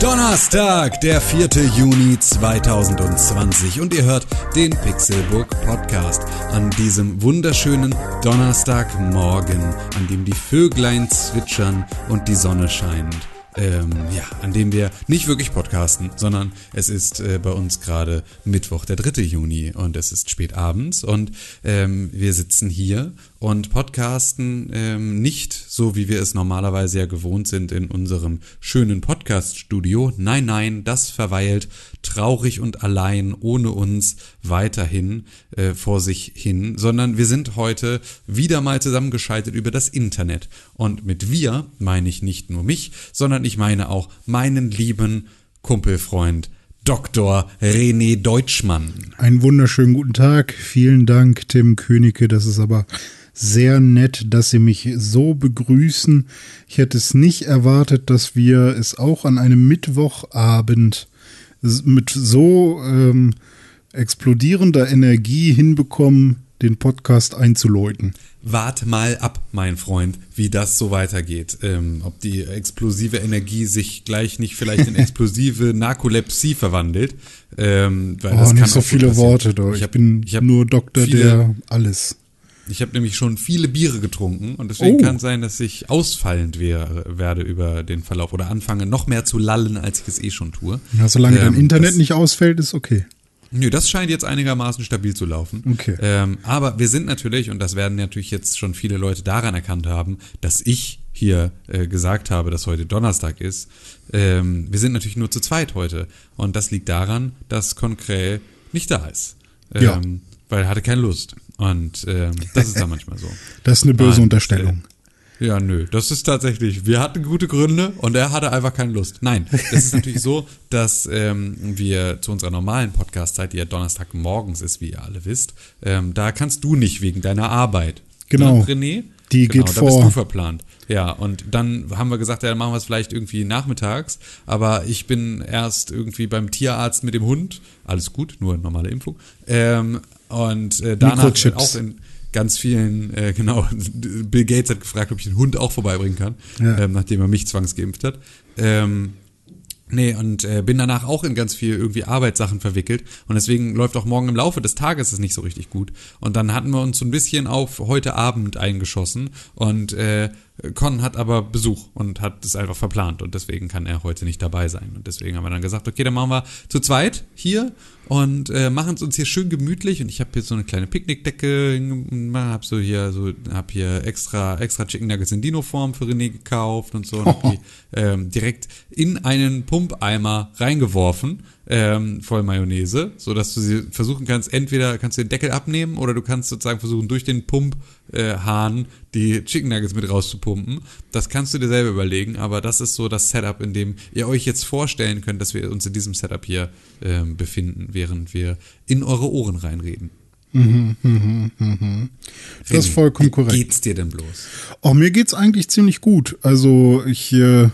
Donnerstag, der 4. Juni 2020 und ihr hört den Pixelbook Podcast an diesem wunderschönen Donnerstagmorgen, an dem die Vöglein zwitschern und die Sonne scheint ähm, ja, an dem wir nicht wirklich podcasten, sondern es ist äh, bei uns gerade Mittwoch, der 3. Juni und es ist spät abends und ähm, wir sitzen hier und podcasten ähm, nicht so, wie wir es normalerweise ja gewohnt sind in unserem schönen Podcast-Studio. Nein, nein, das verweilt traurig und allein ohne uns weiterhin äh, vor sich hin, sondern wir sind heute wieder mal zusammengeschaltet über das Internet. Und mit wir meine ich nicht nur mich, sondern ich meine auch meinen lieben Kumpelfreund Dr. René Deutschmann. Einen wunderschönen guten Tag. Vielen Dank, Tim Königke. Das ist aber sehr nett, dass Sie mich so begrüßen. Ich hätte es nicht erwartet, dass wir es auch an einem Mittwochabend mit so ähm, explodierender Energie hinbekommen, den Podcast einzuläuten. Wart mal ab, mein Freund, wie das so weitergeht. Ähm, ob die explosive Energie sich gleich nicht vielleicht in explosive Narkolepsie verwandelt. Ähm, weil oh, das nicht so viele Worte, doch. Ich, ich bin ich hab nur Doktor der alles. Ich habe nämlich schon viele Biere getrunken und deswegen oh. kann es sein, dass ich ausfallend wär, werde über den Verlauf oder anfange noch mehr zu lallen, als ich es eh schon tue. Ja, solange ähm, dein Internet nicht ausfällt, ist okay. Nö, das scheint jetzt einigermaßen stabil zu laufen. Okay. Ähm, aber wir sind natürlich, und das werden natürlich jetzt schon viele Leute daran erkannt haben, dass ich hier äh, gesagt habe, dass heute Donnerstag ist. Ähm, wir sind natürlich nur zu zweit heute. Und das liegt daran, dass Concret nicht da ist. Ähm, ja. Weil er hatte keine Lust. Und ähm, das ist da manchmal so. Das ist eine böse und, Unterstellung. Äh, ja, nö, das ist tatsächlich, wir hatten gute Gründe und er hatte einfach keine Lust. Nein, das ist natürlich so, dass ähm, wir zu unserer normalen Podcast-Zeit, die ja Donnerstagmorgens ist, wie ihr alle wisst, ähm, da kannst du nicht wegen deiner Arbeit. Genau. Na, René? Die genau, geht da vor. bist du verplant. Ja, und dann haben wir gesagt, ja, dann machen wir es vielleicht irgendwie nachmittags. Aber ich bin erst irgendwie beim Tierarzt mit dem Hund. Alles gut, nur normale Impfung. Ähm, und äh, danach auch in ganz vielen, äh, genau, Bill Gates hat gefragt, ob ich den Hund auch vorbeibringen kann, ja. ähm, nachdem er mich zwangsgeimpft hat. Ähm, Nee, und äh, bin danach auch in ganz viel irgendwie Arbeitssachen verwickelt und deswegen läuft auch morgen im Laufe des Tages es nicht so richtig gut. Und dann hatten wir uns so ein bisschen auf heute Abend eingeschossen und äh, Con hat aber Besuch und hat es einfach verplant und deswegen kann er heute nicht dabei sein. Und deswegen haben wir dann gesagt, okay, dann machen wir zu zweit hier und äh, machen es uns hier schön gemütlich. Und ich habe hier so eine kleine Picknickdecke, hab so hier so, hab hier extra extra Chicken Nuggets in Dino-Form für René gekauft und so und hab die ähm, direkt in einen Pumpeimer reingeworfen ähm, voll Mayonnaise, so dass du sie versuchen kannst, entweder kannst du den Deckel abnehmen oder du kannst sozusagen versuchen, durch den Pumphahn äh, die Chicken Nuggets mit rauszupumpen. Das kannst du dir selber überlegen, aber das ist so das Setup, in dem ihr euch jetzt vorstellen könnt, dass wir uns in diesem Setup hier äh, befinden, während wir in eure Ohren reinreden. Mhm, mhm, mhm. Das ist vollkommen korrekt. Wie geht's dir denn bloß? Auch mir geht's eigentlich ziemlich gut. Also ich äh,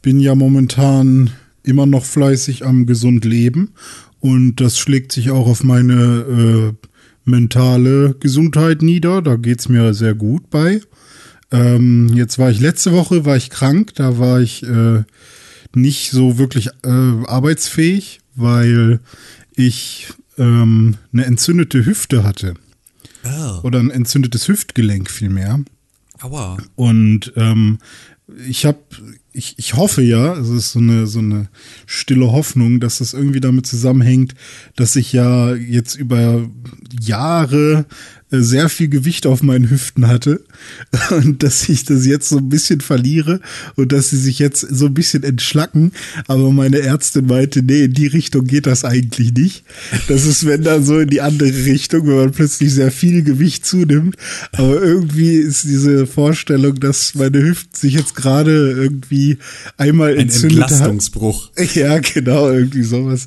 bin ja momentan immer noch fleißig am gesund leben und das schlägt sich auch auf meine äh, mentale Gesundheit nieder. Da geht's mir sehr gut bei. Ähm, jetzt war ich letzte Woche war ich krank, da war ich äh, nicht so wirklich äh, arbeitsfähig, weil ich ähm, eine entzündete Hüfte hatte. Oh. Oder ein entzündetes Hüftgelenk vielmehr. Aua. Und ähm, ich habe ich, ich hoffe ja, es ist so eine, so eine stille Hoffnung, dass das irgendwie damit zusammenhängt, dass ich ja jetzt über Jahre sehr viel Gewicht auf meinen Hüften hatte und dass ich das jetzt so ein bisschen verliere und dass sie sich jetzt so ein bisschen entschlacken. Aber meine Ärztin meinte, nee, in die Richtung geht das eigentlich nicht. Das ist, wenn dann so in die andere Richtung, wenn man plötzlich sehr viel Gewicht zunimmt. Aber irgendwie ist diese Vorstellung, dass meine Hüften sich jetzt gerade irgendwie einmal Ein entzündet Entlastungsbruch. Hat. Ja, genau, irgendwie sowas.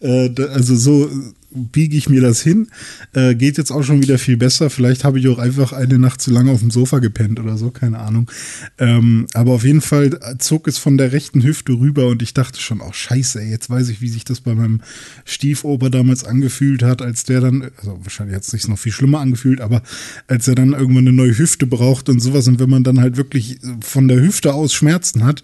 Äh, also so biege ich mir das hin. Äh, geht jetzt auch schon wieder viel besser. Vielleicht habe ich auch einfach eine Nacht zu lange auf dem Sofa gepennt oder so, keine Ahnung. Ähm, aber auf jeden Fall zog es von der rechten Hüfte rüber und ich dachte schon, oh scheiße, ey, jetzt weiß ich, wie sich das bei meinem Stiefoper damals angefühlt hat, als der dann, also wahrscheinlich hat es sich noch viel schlimmer angefühlt, aber als er dann irgendwann eine neue Hüfte braucht und sowas und wenn man dann halt wirklich von der Hüfte aus Schmerzen hat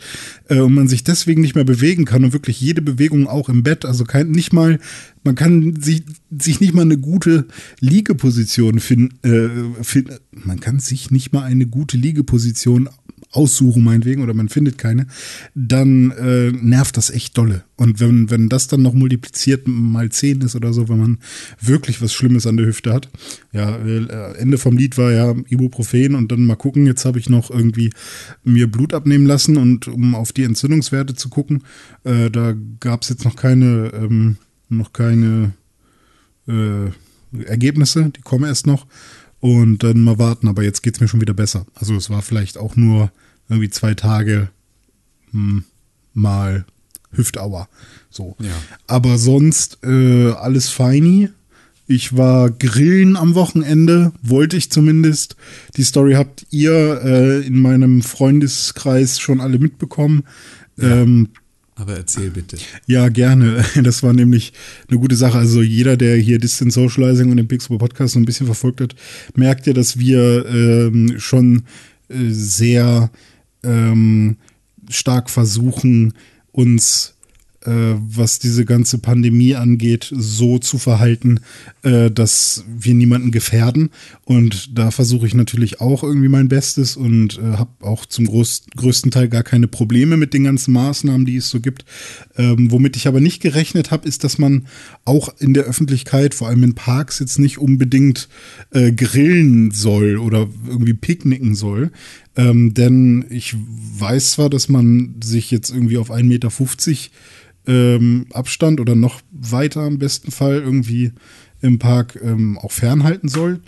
äh, und man sich deswegen nicht mehr bewegen kann und wirklich jede Bewegung auch im Bett, also kein, nicht mal man kann sich, sich nicht mal eine gute Liegeposition finden, äh, find, man kann sich nicht mal eine gute Liegeposition aussuchen, meinetwegen, oder man findet keine, dann äh, nervt das echt dolle. Und wenn, wenn das dann noch multipliziert mal zehn ist oder so, wenn man wirklich was Schlimmes an der Hüfte hat. Ja, äh, Ende vom Lied war ja Ibuprofen und dann mal gucken. Jetzt habe ich noch irgendwie mir Blut abnehmen lassen und um auf die Entzündungswerte zu gucken, äh, da gab es jetzt noch keine ähm, noch keine äh, Ergebnisse, die kommen erst noch. Und dann mal warten, aber jetzt geht es mir schon wieder besser. Also es war vielleicht auch nur irgendwie zwei Tage hm, mal Hüftauer. So. Ja. Aber sonst äh, alles feini. Ich war grillen am Wochenende, wollte ich zumindest. Die Story habt ihr äh, in meinem Freundeskreis schon alle mitbekommen. Ja. Ähm, aber erzähl bitte. Ja, gerne. Das war nämlich eine gute Sache. Also jeder, der hier Distance Socializing und den Pixel Podcast so ein bisschen verfolgt hat, merkt ja, dass wir ähm, schon äh, sehr ähm, stark versuchen, uns was diese ganze Pandemie angeht, so zu verhalten, äh, dass wir niemanden gefährden. Und da versuche ich natürlich auch irgendwie mein Bestes und äh, habe auch zum größten Teil gar keine Probleme mit den ganzen Maßnahmen, die es so gibt. Ähm, womit ich aber nicht gerechnet habe, ist, dass man auch in der Öffentlichkeit, vor allem in Parks, jetzt nicht unbedingt äh, grillen soll oder irgendwie picknicken soll. Ähm, denn ich weiß zwar, dass man sich jetzt irgendwie auf 1,50 Meter ähm, Abstand oder noch weiter im besten Fall irgendwie im Park ähm, auch fernhalten soll.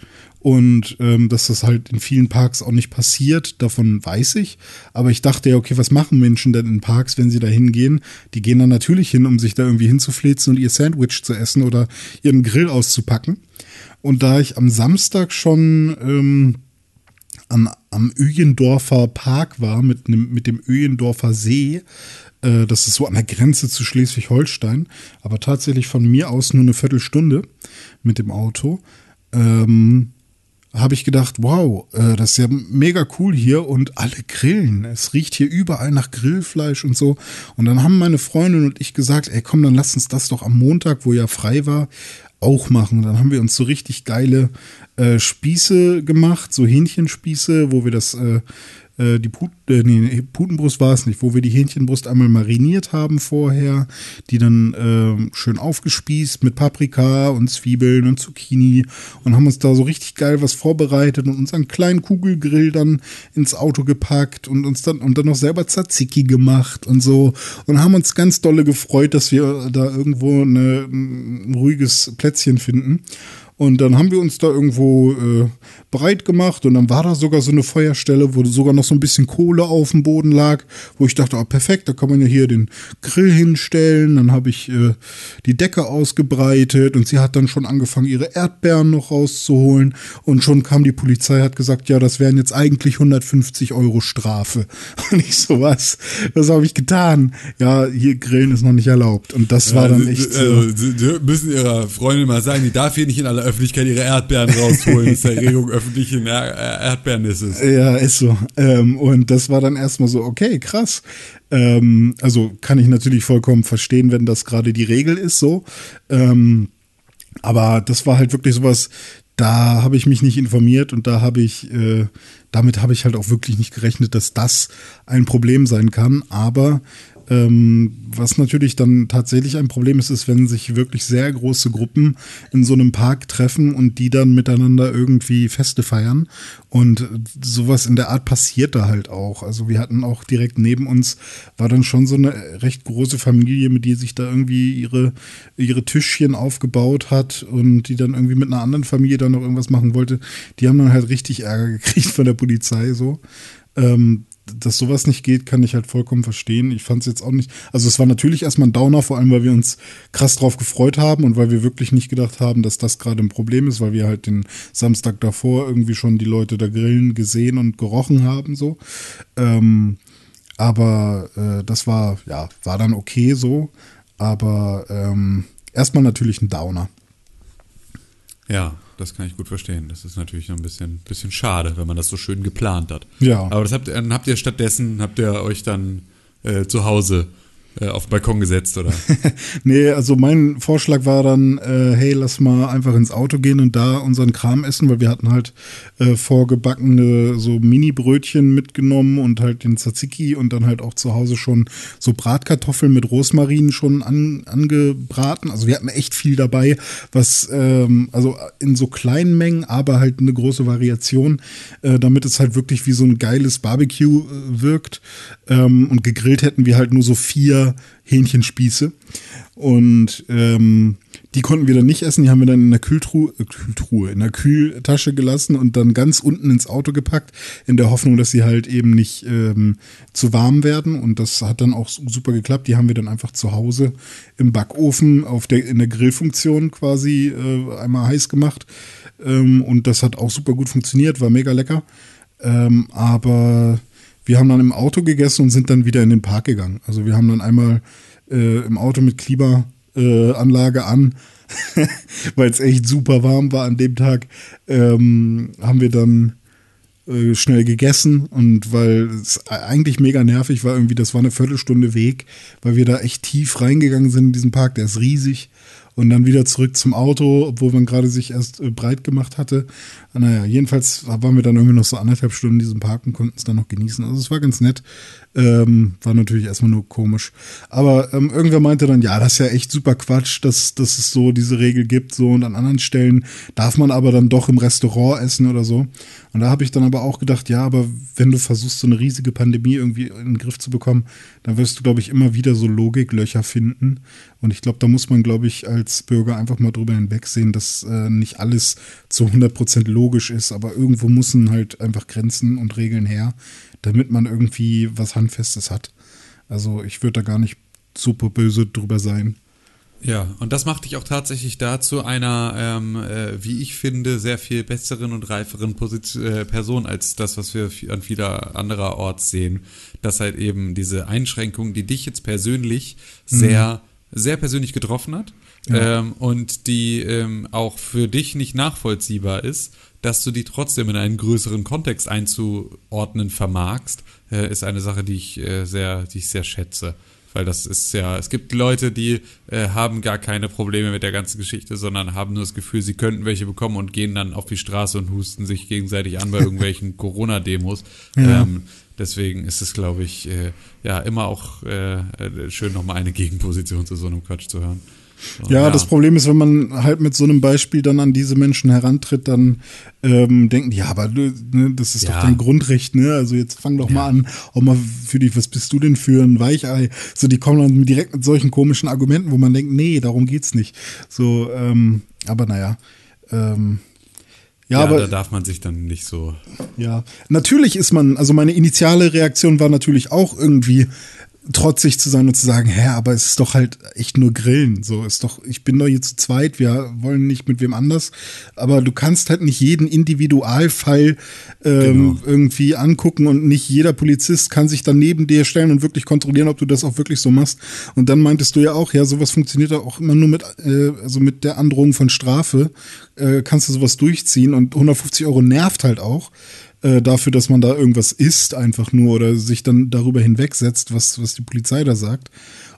Und ähm, dass das halt in vielen Parks auch nicht passiert, davon weiß ich. Aber ich dachte ja, okay, was machen Menschen denn in Parks, wenn sie da hingehen? Die gehen dann natürlich hin, um sich da irgendwie hinzuflitzen und ihr Sandwich zu essen oder ihren Grill auszupacken. Und da ich am Samstag schon ähm, am, am Öjendorfer Park war, mit, nem, mit dem Öjendorfer See, äh, das ist so an der Grenze zu Schleswig-Holstein, aber tatsächlich von mir aus nur eine Viertelstunde mit dem Auto. Ähm, habe ich gedacht, wow, äh, das ist ja mega cool hier und alle grillen. Es riecht hier überall nach Grillfleisch und so. Und dann haben meine Freundin und ich gesagt, ey, komm, dann lass uns das doch am Montag, wo ja frei war, auch machen. Dann haben wir uns so richtig geile äh, Spieße gemacht, so Hähnchenspieße, wo wir das äh, äh, die Put, äh, nee, Putenbrust war es nicht, wo wir die Hähnchenbrust einmal mariniert haben vorher, die dann äh, schön aufgespießt mit Paprika und Zwiebeln und Zucchini und haben uns da so richtig geil was vorbereitet und unseren kleinen Kugelgrill dann ins Auto gepackt und uns dann und dann noch selber Tzatziki gemacht und so und haben uns ganz dolle gefreut, dass wir da irgendwo eine, ein ruhiges Plätzchen finden. Und dann haben wir uns da irgendwo äh, breit gemacht und dann war da sogar so eine Feuerstelle, wo sogar noch so ein bisschen Kohle auf dem Boden lag, wo ich dachte, oh, perfekt, da kann man ja hier den Grill hinstellen. Dann habe ich äh, die Decke ausgebreitet und sie hat dann schon angefangen, ihre Erdbeeren noch rauszuholen und schon kam die Polizei, hat gesagt, ja, das wären jetzt eigentlich 150 Euro Strafe. Und ich so, was? Was habe ich getan? Ja, hier Grillen ist noch nicht erlaubt. Und das war dann echt. Also, so. Sie müssen ihrer Freundin mal sagen, die darf hier nicht in aller Öffentlichkeit ihre Erdbeeren rausholen. Das ist Erregung öffentlichen Er Erdbeernisses. Ja, ist so. Ähm, und das war dann erstmal so, okay, krass. Ähm, also kann ich natürlich vollkommen verstehen, wenn das gerade die Regel ist, so. Ähm, aber das war halt wirklich sowas, da habe ich mich nicht informiert und da habe ich, äh, damit habe ich halt auch wirklich nicht gerechnet, dass das ein Problem sein kann. Aber ähm, was natürlich dann tatsächlich ein Problem ist, ist, wenn sich wirklich sehr große Gruppen in so einem Park treffen und die dann miteinander irgendwie Feste feiern. Und sowas in der Art passiert da halt auch. Also wir hatten auch direkt neben uns, war dann schon so eine recht große Familie, mit die sich da irgendwie ihre, ihre Tischchen aufgebaut hat und die dann irgendwie mit einer anderen Familie dann noch irgendwas machen wollte. Die haben dann halt richtig Ärger gekriegt von der Polizei so. Ähm, dass sowas nicht geht, kann ich halt vollkommen verstehen. Ich fand es jetzt auch nicht. Also es war natürlich erstmal ein Downer, vor allem weil wir uns krass drauf gefreut haben und weil wir wirklich nicht gedacht haben, dass das gerade ein Problem ist, weil wir halt den Samstag davor irgendwie schon die Leute da grillen gesehen und gerochen haben so. Ähm, aber äh, das war ja war dann okay so. Aber ähm, erstmal natürlich ein Downer. Ja, das kann ich gut verstehen. Das ist natürlich ein bisschen, bisschen schade, wenn man das so schön geplant hat. Ja. Aber das habt, dann habt ihr stattdessen, habt ihr euch dann äh, zu Hause äh, auf den Balkon gesetzt, oder? nee, also mein Vorschlag war dann, äh, hey, lass mal einfach ins Auto gehen und da unseren Kram essen, weil wir hatten halt äh, vorgebackene so Mini-Brötchen mitgenommen und halt den Tzatziki und dann halt auch zu Hause schon so Bratkartoffeln mit Rosmarin schon an, angebraten. Also wir hatten echt viel dabei, was ähm, also in so kleinen Mengen, aber halt eine große Variation, äh, damit es halt wirklich wie so ein geiles Barbecue äh, wirkt. Ähm, und gegrillt hätten wir halt nur so vier Hähnchenspieße. Und ähm, die konnten wir dann nicht essen, die haben wir dann in der Kühltruhe, äh, Kühltruhe, in der Kühltasche gelassen und dann ganz unten ins Auto gepackt, in der Hoffnung, dass sie halt eben nicht ähm, zu warm werden. Und das hat dann auch super geklappt. Die haben wir dann einfach zu Hause im Backofen auf der, in der Grillfunktion quasi äh, einmal heiß gemacht. Ähm, und das hat auch super gut funktioniert, war mega lecker. Ähm, aber wir haben dann im Auto gegessen und sind dann wieder in den Park gegangen. Also wir haben dann einmal äh, im Auto mit Klimaanlage äh, an, weil es echt super warm war an dem Tag, ähm, haben wir dann äh, schnell gegessen und weil es eigentlich mega nervig war, irgendwie, das war eine Viertelstunde Weg, weil wir da echt tief reingegangen sind in diesen Park, der ist riesig und dann wieder zurück zum Auto, obwohl man gerade sich erst äh, breit gemacht hatte. Naja, jedenfalls waren wir dann irgendwie noch so anderthalb Stunden in diesem Park und konnten es dann noch genießen. Also es war ganz nett. Ähm, war natürlich erstmal nur komisch. Aber ähm, irgendwer meinte dann, ja, das ist ja echt super Quatsch, dass, dass es so diese Regel gibt. So und an anderen Stellen darf man aber dann doch im Restaurant essen oder so. Und da habe ich dann aber auch gedacht, ja, aber wenn du versuchst, so eine riesige Pandemie irgendwie in den Griff zu bekommen, dann wirst du, glaube ich, immer wieder so Logiklöcher finden. Und ich glaube, da muss man, glaube ich, als Bürger einfach mal drüber hinwegsehen, dass äh, nicht alles zu 100% logisch ist, aber irgendwo müssen halt einfach Grenzen und Regeln her, damit man irgendwie was Handfestes hat. Also ich würde da gar nicht super böse drüber sein. Ja, und das macht dich auch tatsächlich dazu einer, ähm, äh, wie ich finde, sehr viel besseren und reiferen Position, äh, Person als das, was wir an vieler anderer Orts sehen. Dass halt eben diese Einschränkung, die dich jetzt persönlich mhm. sehr, sehr persönlich getroffen hat ja. ähm, und die ähm, auch für dich nicht nachvollziehbar ist, dass du die trotzdem in einen größeren Kontext einzuordnen vermagst, äh, ist eine Sache, die ich äh, sehr, die ich sehr schätze. Weil das ist ja, es gibt Leute, die äh, haben gar keine Probleme mit der ganzen Geschichte, sondern haben nur das Gefühl, sie könnten welche bekommen und gehen dann auf die Straße und husten sich gegenseitig an bei irgendwelchen Corona-Demos. Ja. Ähm, deswegen ist es, glaube ich, äh, ja immer auch äh, äh schön, nochmal eine Gegenposition zu so einem Quatsch zu hören. Ja, ja, das Problem ist, wenn man halt mit so einem Beispiel dann an diese Menschen herantritt, dann ähm, denken die, ja, aber ne, das ist ja. doch dein Grundrecht, ne? Also jetzt fang doch ja. mal an, auch mal für dich, was bist du denn für ein Weichei? So, die kommen dann direkt mit solchen komischen Argumenten, wo man denkt, nee, darum geht's nicht. So, ähm, aber naja, ähm, ja, ja, aber da darf man sich dann nicht so. Ja, natürlich ist man, also meine initiale Reaktion war natürlich auch irgendwie, trotzig zu sein und zu sagen, hä, aber es ist doch halt echt nur Grillen. So ist doch, ich bin doch hier zu zweit, wir wollen nicht mit wem anders. Aber du kannst halt nicht jeden Individualfall ähm, genau. irgendwie angucken und nicht jeder Polizist kann sich dann neben dir stellen und wirklich kontrollieren, ob du das auch wirklich so machst. Und dann meintest du ja auch, ja, sowas funktioniert auch immer nur mit, äh, also mit der Androhung von Strafe, äh, kannst du sowas durchziehen und 150 Euro nervt halt auch äh, dafür, dass man da irgendwas isst, einfach nur oder sich dann darüber hinwegsetzt, was, was die Polizei da sagt.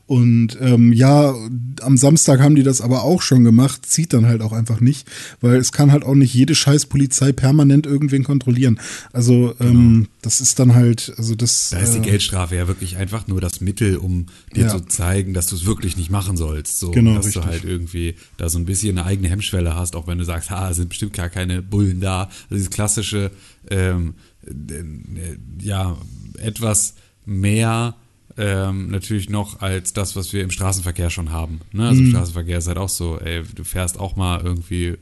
Und ähm, ja, am Samstag haben die das aber auch schon gemacht, zieht dann halt auch einfach nicht, weil es kann halt auch nicht jede scheiß Polizei permanent irgendwen kontrollieren. Also ähm, genau. das ist dann halt, also das. Da ist die äh, Geldstrafe ja wirklich einfach nur das Mittel, um dir ja. zu zeigen, dass du es wirklich nicht machen sollst. So, genau, dass richtig. du halt irgendwie da so ein bisschen eine eigene Hemmschwelle hast, auch wenn du sagst, ha, sind bestimmt gar keine Bullen da. Also dieses klassische, ähm, äh, ja, etwas mehr ähm, natürlich noch als das, was wir im Straßenverkehr schon haben. Ne? Also mhm. im Straßenverkehr ist halt auch so, ey, du fährst auch mal irgendwie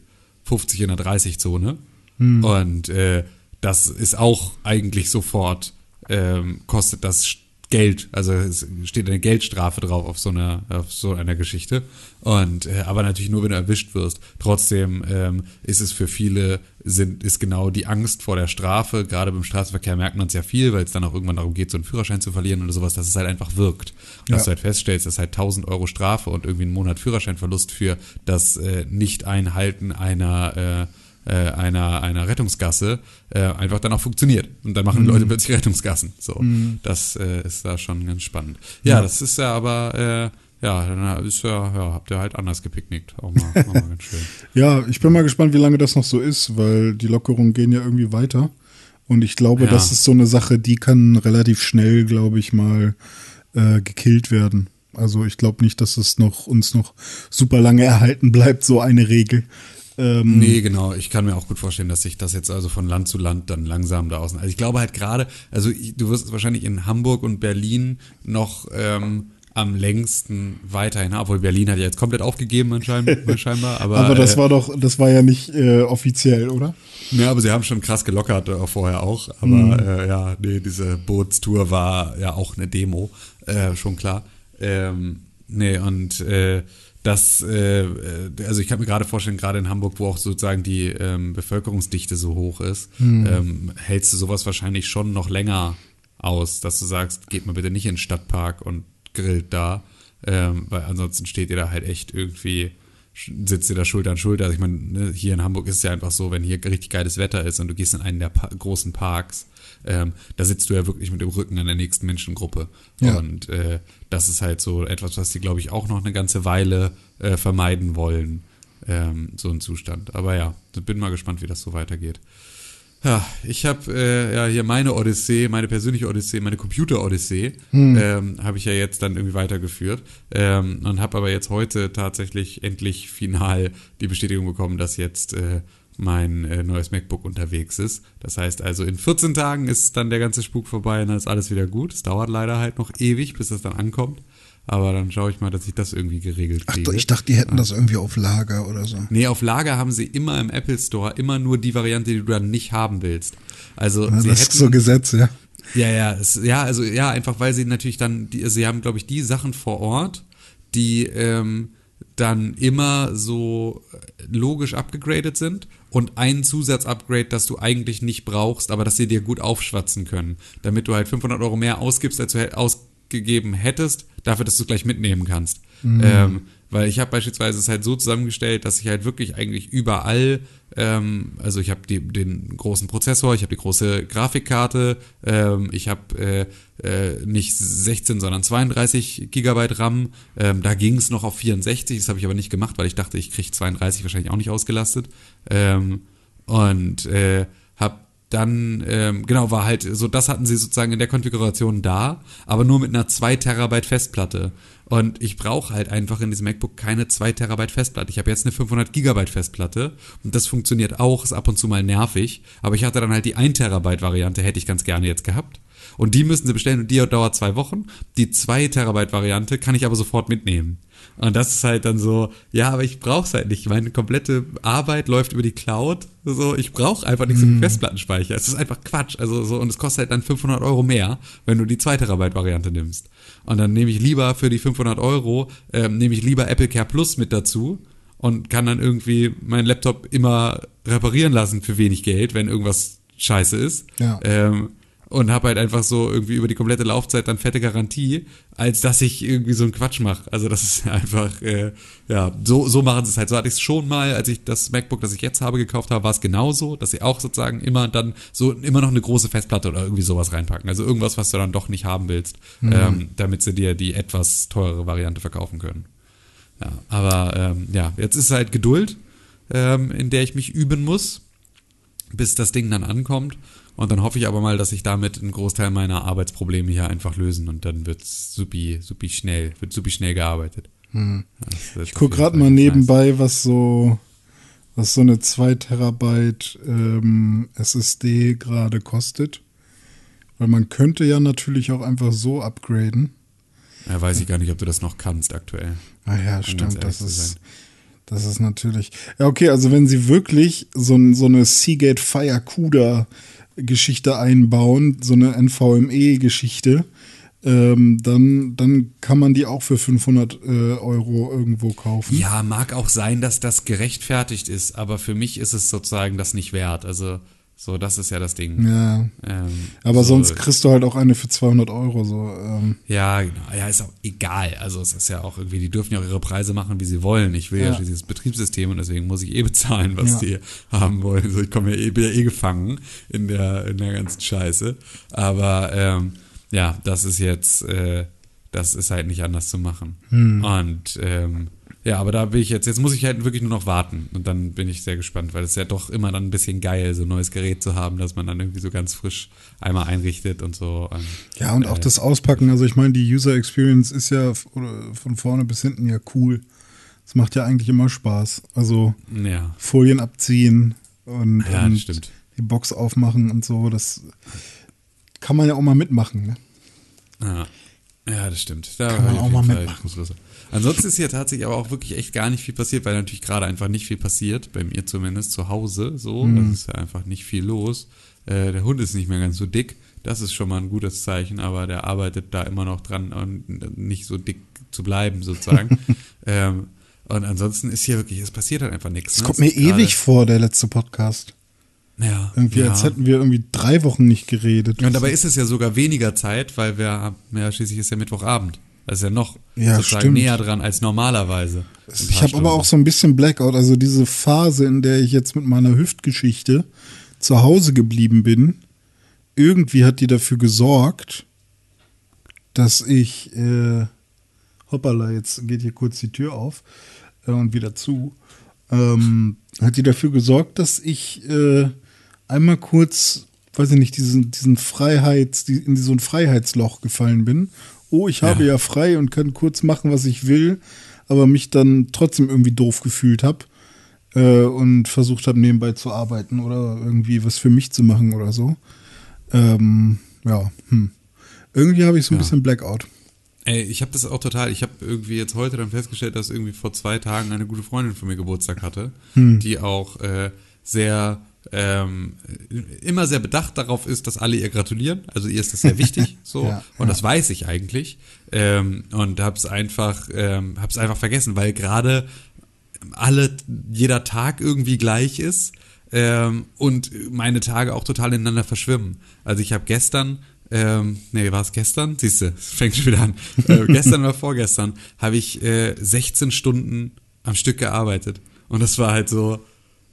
50 in der 30-Zone mhm. und äh, das ist auch eigentlich sofort ähm, kostet das Geld, also es steht eine Geldstrafe drauf auf so einer, auf so einer Geschichte. Und äh, aber natürlich nur, wenn du erwischt wirst. Trotzdem ähm, ist es für viele sind ist genau die Angst vor der Strafe. Gerade beim Straßenverkehr merkt man es ja viel, weil es dann auch irgendwann darum geht, so einen Führerschein zu verlieren oder sowas, dass es halt einfach wirkt. Und ja. dass du halt feststellst, dass halt 1000 Euro Strafe und irgendwie einen Monat Führerscheinverlust für das äh, Nicht-Einhalten einer äh, äh, einer, einer Rettungsgasse äh, einfach dann auch funktioniert. Und dann machen mhm. Leute plötzlich Rettungsgassen. So, mhm. das äh, ist da schon ganz spannend. Ja, ja. das ist ja aber äh, ja, dann ist ja, ja, habt ihr halt anders gepicknickt. Auch mal, auch mal ganz schön. Ja, ich bin mal gespannt, wie lange das noch so ist, weil die Lockerungen gehen ja irgendwie weiter. Und ich glaube, ja. das ist so eine Sache, die kann relativ schnell, glaube ich, mal äh, gekillt werden. Also ich glaube nicht, dass es noch uns noch super lange erhalten bleibt, so eine Regel. Ähm, nee, genau. Ich kann mir auch gut vorstellen, dass sich das jetzt also von Land zu Land dann langsam da außen. Also ich glaube halt gerade, also du wirst es wahrscheinlich in Hamburg und Berlin noch ähm, am längsten weiterhin, obwohl Berlin hat ja jetzt komplett aufgegeben scheinbar. Aber, aber das äh, war doch, das war ja nicht äh, offiziell, oder? Ja, aber sie haben schon krass gelockert äh, vorher auch. Aber mhm. äh, ja, nee, diese Bootstour war ja auch eine Demo, äh, schon klar. Ähm, nee, und äh, dass, äh, äh, also ich kann mir gerade vorstellen, gerade in Hamburg, wo auch sozusagen die ähm, Bevölkerungsdichte so hoch ist, hm. ähm, hältst du sowas wahrscheinlich schon noch länger aus, dass du sagst, geht mal bitte nicht in den Stadtpark und grillt da, ähm, weil ansonsten steht ihr da halt echt irgendwie, sitzt ihr da Schulter an Schulter. Also ich meine, ne, hier in Hamburg ist es ja einfach so, wenn hier richtig geiles Wetter ist und du gehst in einen der pa großen Parks, ähm, da sitzt du ja wirklich mit dem Rücken an der nächsten Menschengruppe. Ja. Und äh, das ist halt so etwas, was die, glaube ich, auch noch eine ganze Weile äh, vermeiden wollen, ähm, so ein Zustand. Aber ja, bin mal gespannt, wie das so weitergeht. Ja, ich habe äh, ja hier meine Odyssee, meine persönliche Odyssee, meine Computer-Odyssee, hm. ähm, habe ich ja jetzt dann irgendwie weitergeführt ähm, und habe aber jetzt heute tatsächlich endlich final die Bestätigung bekommen, dass jetzt äh, mein äh, neues MacBook unterwegs ist. Das heißt also, in 14 Tagen ist dann der ganze Spuk vorbei und dann ist alles wieder gut. Es dauert leider halt noch ewig, bis das dann ankommt. Aber dann schaue ich mal, dass ich das irgendwie geregelt kriege. Ach, ich dachte, die hätten das irgendwie auf Lager oder so. Nee, auf Lager haben sie immer im Apple Store immer nur die Variante, die du dann nicht haben willst. Also, ja, sie das hätten, ist so Gesetz, ja. Ja, ja, es, ja, also ja, einfach weil sie natürlich dann, die, also sie haben, glaube ich, die Sachen vor Ort, die ähm, dann immer so äh, logisch abgegradet sind und ein Zusatzupgrade, das du eigentlich nicht brauchst, aber das sie dir gut aufschwatzen können, damit du halt 500 Euro mehr ausgibst, als du ausgegeben hättest, dafür, dass du gleich mitnehmen kannst. Mhm. Ähm, weil ich habe beispielsweise es halt so zusammengestellt, dass ich halt wirklich eigentlich überall, ähm, also ich habe den großen Prozessor, ich habe die große Grafikkarte, ähm, ich habe äh, äh, nicht 16, sondern 32 Gigabyte RAM. Ähm, da ging es noch auf 64, das habe ich aber nicht gemacht, weil ich dachte, ich kriege 32 wahrscheinlich auch nicht ausgelastet. Ähm, und äh, habe dann, ähm, genau, war halt so, das hatten sie sozusagen in der Konfiguration da, aber nur mit einer 2 Terabyte Festplatte. Und ich brauche halt einfach in diesem MacBook keine 2 Terabyte Festplatte. Ich habe jetzt eine 500 Gigabyte Festplatte und das funktioniert auch, ist ab und zu mal nervig. Aber ich hatte dann halt die 1 Terabyte Variante, hätte ich ganz gerne jetzt gehabt. Und die müssen sie bestellen und die dauert zwei Wochen. Die 2 Terabyte Variante kann ich aber sofort mitnehmen. Und das ist halt dann so, ja, aber ich brauch's halt nicht. Meine komplette Arbeit läuft über die Cloud. So, ich brauche einfach nicht so viel mm. Festplattenspeicher. Es ist einfach Quatsch. Also so, und es kostet halt dann 500 Euro mehr, wenn du die 2 Terabyte Variante nimmst. Und dann nehme ich lieber für die 500 Euro, ähm, nehme ich lieber Apple Care Plus mit dazu und kann dann irgendwie meinen Laptop immer reparieren lassen für wenig Geld, wenn irgendwas scheiße ist. Ja. Ähm, und habe halt einfach so irgendwie über die komplette Laufzeit dann fette Garantie, als dass ich irgendwie so einen Quatsch mache. Also das ist einfach, äh, ja, so, so machen sie es halt. So hatte ich es schon mal, als ich das MacBook, das ich jetzt habe, gekauft habe, war es genauso, dass sie auch sozusagen immer dann so immer noch eine große Festplatte oder irgendwie sowas reinpacken. Also irgendwas, was du dann doch nicht haben willst, mhm. ähm, damit sie dir die etwas teurere Variante verkaufen können. Ja, aber ähm, ja, jetzt ist halt Geduld, ähm, in der ich mich üben muss, bis das Ding dann ankommt. Und dann hoffe ich aber mal, dass sich damit einen Großteil meiner Arbeitsprobleme hier einfach lösen und dann wird's supi, supi schnell, wird supi schnell gearbeitet. Hm. Ich gucke gerade mal nebenbei, nice. was so, was so eine 2 Terabyte ähm, SSD gerade kostet. Weil man könnte ja natürlich auch einfach so upgraden. Ja, weiß ich gar nicht, ob du das noch kannst aktuell. Ah ja, stimmt. Das ist, das ist natürlich. Ja, okay, also wenn sie wirklich so, so eine Seagate Fire CUDA Geschichte einbauen, so eine NVMe-Geschichte, ähm, dann, dann kann man die auch für 500 äh, Euro irgendwo kaufen. Ja, mag auch sein, dass das gerechtfertigt ist, aber für mich ist es sozusagen das nicht wert. Also so, das ist ja das Ding. Ja. Ähm, Aber so, sonst kriegst du halt auch eine für 200 Euro. So. Ähm. Ja, genau. Ja, ist auch egal. Also es ist ja auch irgendwie, die dürfen ja auch ihre Preise machen, wie sie wollen. Ich will ja, Ja. dieses Betriebssystem und deswegen muss ich eh bezahlen, was Ja. die haben wollen. Also ich komme ja eh, bin ja eh gefangen in der, in der ganzen Scheiße. Aber ähm, ja, das ist jetzt, äh, das ist halt nicht anders zu machen. Hm. Und ähm, ja, aber da bin ich jetzt, jetzt muss ich halt wirklich nur noch warten und dann bin ich sehr gespannt, weil es ist ja doch immer dann ein bisschen geil, so ein neues Gerät zu haben, dass man dann irgendwie so ganz frisch einmal einrichtet und so. Und, Ja, und auch äh, das Auspacken. Also ich meine, die User Experience ist ja von vorne bis hinten ja cool. Es macht ja eigentlich immer Spaß. Also Ja, Folien abziehen und, ja und die Box aufmachen und so. Das kann man ja auch mal mitmachen. Ne? Ja. ja, das stimmt. Da Kann man auch mal Fall mitmachen. Ansonsten ist hier tatsächlich aber auch wirklich echt gar nicht viel passiert, weil natürlich gerade einfach nicht viel passiert, bei mir zumindest zu Hause so. Mhm. Das ist ja einfach nicht viel los. Äh, der Hund ist nicht mehr ganz so dick. Das ist schon mal ein gutes Zeichen, aber der arbeitet da immer noch dran, und nicht so dick zu bleiben, sozusagen. ähm, und ansonsten ist hier wirklich, es passiert halt einfach nichts. Es ne? kommt Es mir ewig vor, der letzte Podcast. Ja, Irgendwie, ja. als hätten wir irgendwie drei Wochen nicht geredet. Und dabei ist es ja sogar weniger Zeit, weil wir, haben- ja, schließlich ist ja Mittwochabend. Das ist ja noch Ja, sozusagen stimmt. näher dran als normalerweise. Ich habe aber auch so ein bisschen Blackout, also diese Phase, in der ich jetzt mit meiner Hüftgeschichte zu Hause geblieben bin, irgendwie hat die dafür gesorgt, dass ich, äh, hoppala, jetzt geht hier kurz die Tür auf äh, und wieder zu, ähm, hat die dafür gesorgt, dass ich äh, einmal kurz, weiß ich nicht, diesen, diesen Freiheits, in so ein Freiheitsloch gefallen bin. Oh, ich habe Ja. ja frei und kann kurz machen, was ich will, aber mich dann trotzdem irgendwie doof gefühlt habe äh, und versucht habe, nebenbei zu arbeiten oder irgendwie was für mich zu machen oder so. Ähm, ja, hm. Irgendwie habe ich so ein Ja. bisschen Blackout. Ey, ich habe das auch total, ich habe irgendwie jetzt heute dann festgestellt, dass irgendwie vor zwei Tagen eine gute Freundin von mir Geburtstag hatte, Hm. die auch äh, sehr ähm, immer sehr bedacht darauf ist, dass alle ihr gratulieren. Also ihr ist das sehr wichtig, so Ja, und ja. das weiß ich eigentlich ähm, und hab's einfach, ähm, hab's einfach vergessen, weil gerade alle jeder Tag irgendwie gleich ist ähm, und meine Tage auch total ineinander verschwimmen. Also ich habe gestern, ähm, nee, war es gestern? Siehst du, es fängt schon wieder an. Äh, gestern oder vorgestern habe ich äh, 16 Stunden am Stück gearbeitet und das war halt so.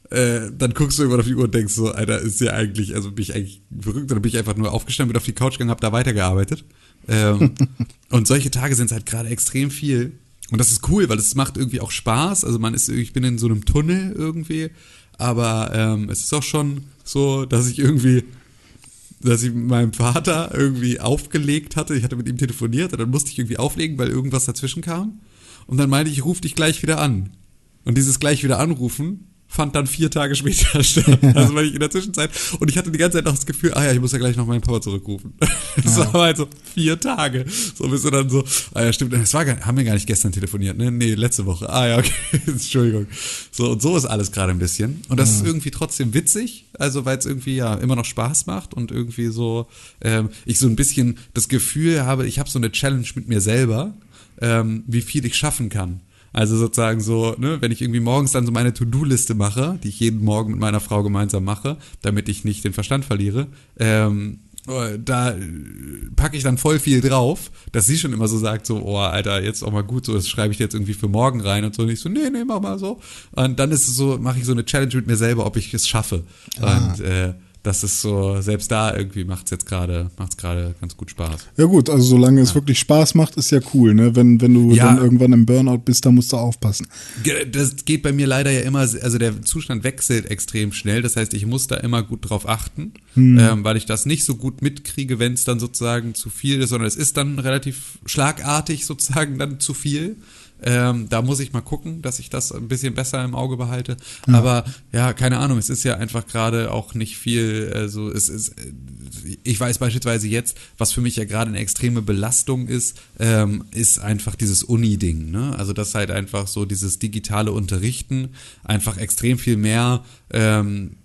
Äh, dann guckst du irgendwann auf die Uhr und denkst so, Alter, ist ja eigentlich, also bin ich eigentlich verrückt, oder bin ich einfach nur aufgestanden, bin auf die Couch gegangen, hab da weitergearbeitet. Ähm, und solche Tage sind halt gerade extrem viel. Und das ist cool, weil es macht irgendwie auch Spaß. Also man ist, ich bin in so einem Tunnel irgendwie, aber ähm, es ist auch schon so, dass ich irgendwie, dass ich meinem Vater irgendwie aufgelegt hatte. Ich hatte mit ihm telefoniert und dann musste ich irgendwie auflegen, weil irgendwas dazwischen kam. Und dann meinte ich, ich ruf dich gleich wieder an. Und dieses gleich wieder anrufen fand dann vier Tage später statt. Also weil ich in der Zwischenzeit und ich hatte die ganze Zeit noch das Gefühl, ah ja, ich muss ja gleich noch meinen Papa zurückrufen. Das Ja. war halt so vier Tage. So bist du dann so, ah ja, stimmt, das war gar, haben wir gar nicht gestern telefoniert, ne? Nee, letzte Woche. Ah ja, okay, Entschuldigung. So und so ist alles gerade ein bisschen und das ist irgendwie trotzdem witzig, also weil es irgendwie ja immer noch Spaß macht und irgendwie so ähm, ich so ein bisschen das Gefühl habe, ich habe so eine Challenge mit mir selber, ähm, wie viel ich schaffen kann. Also sozusagen so, ne, wenn ich irgendwie morgens dann so meine To-Do-Liste mache, die ich jeden Morgen mit meiner Frau gemeinsam mache, damit ich nicht den Verstand verliere, ähm, äh, da äh, packe ich dann voll viel drauf, dass sie schon immer so sagt, so, oh, Alter, jetzt auch mal gut, so, das schreibe ich jetzt irgendwie für morgen rein und so. Und ich so, nee, nee, mach mal so. Und dann ist es so, mache ich so eine Challenge mit mir selber, ob ich es schaffe. Ah. Und äh, das ist so, selbst da irgendwie macht's jetzt gerade, macht's gerade ganz gut Spaß. Ja gut, also solange es wirklich Spaß macht, ist ja cool, ne? Wenn, wenn du Ja. dann irgendwann im Burnout bist, dann musst du aufpassen. Das geht bei mir leider ja immer, also der Zustand wechselt extrem schnell. Das heißt, ich muss da immer gut drauf achten, ähm, weil ich das nicht so gut mitkriege, wenn es dann sozusagen zu viel ist, sondern es ist dann relativ schlagartig sozusagen dann zu viel. Ähm, da muss ich mal gucken, dass ich das ein bisschen besser im Auge behalte. Aber ja, keine Ahnung, es ist ja einfach gerade auch nicht viel, also es ist, ich weiß beispielsweise jetzt, was für mich ja gerade eine extreme Belastung ist, ähm, ist einfach dieses Uni-Ding. Ne? Also das halt einfach so dieses digitale Unterrichten einfach extrem viel mehr ähm,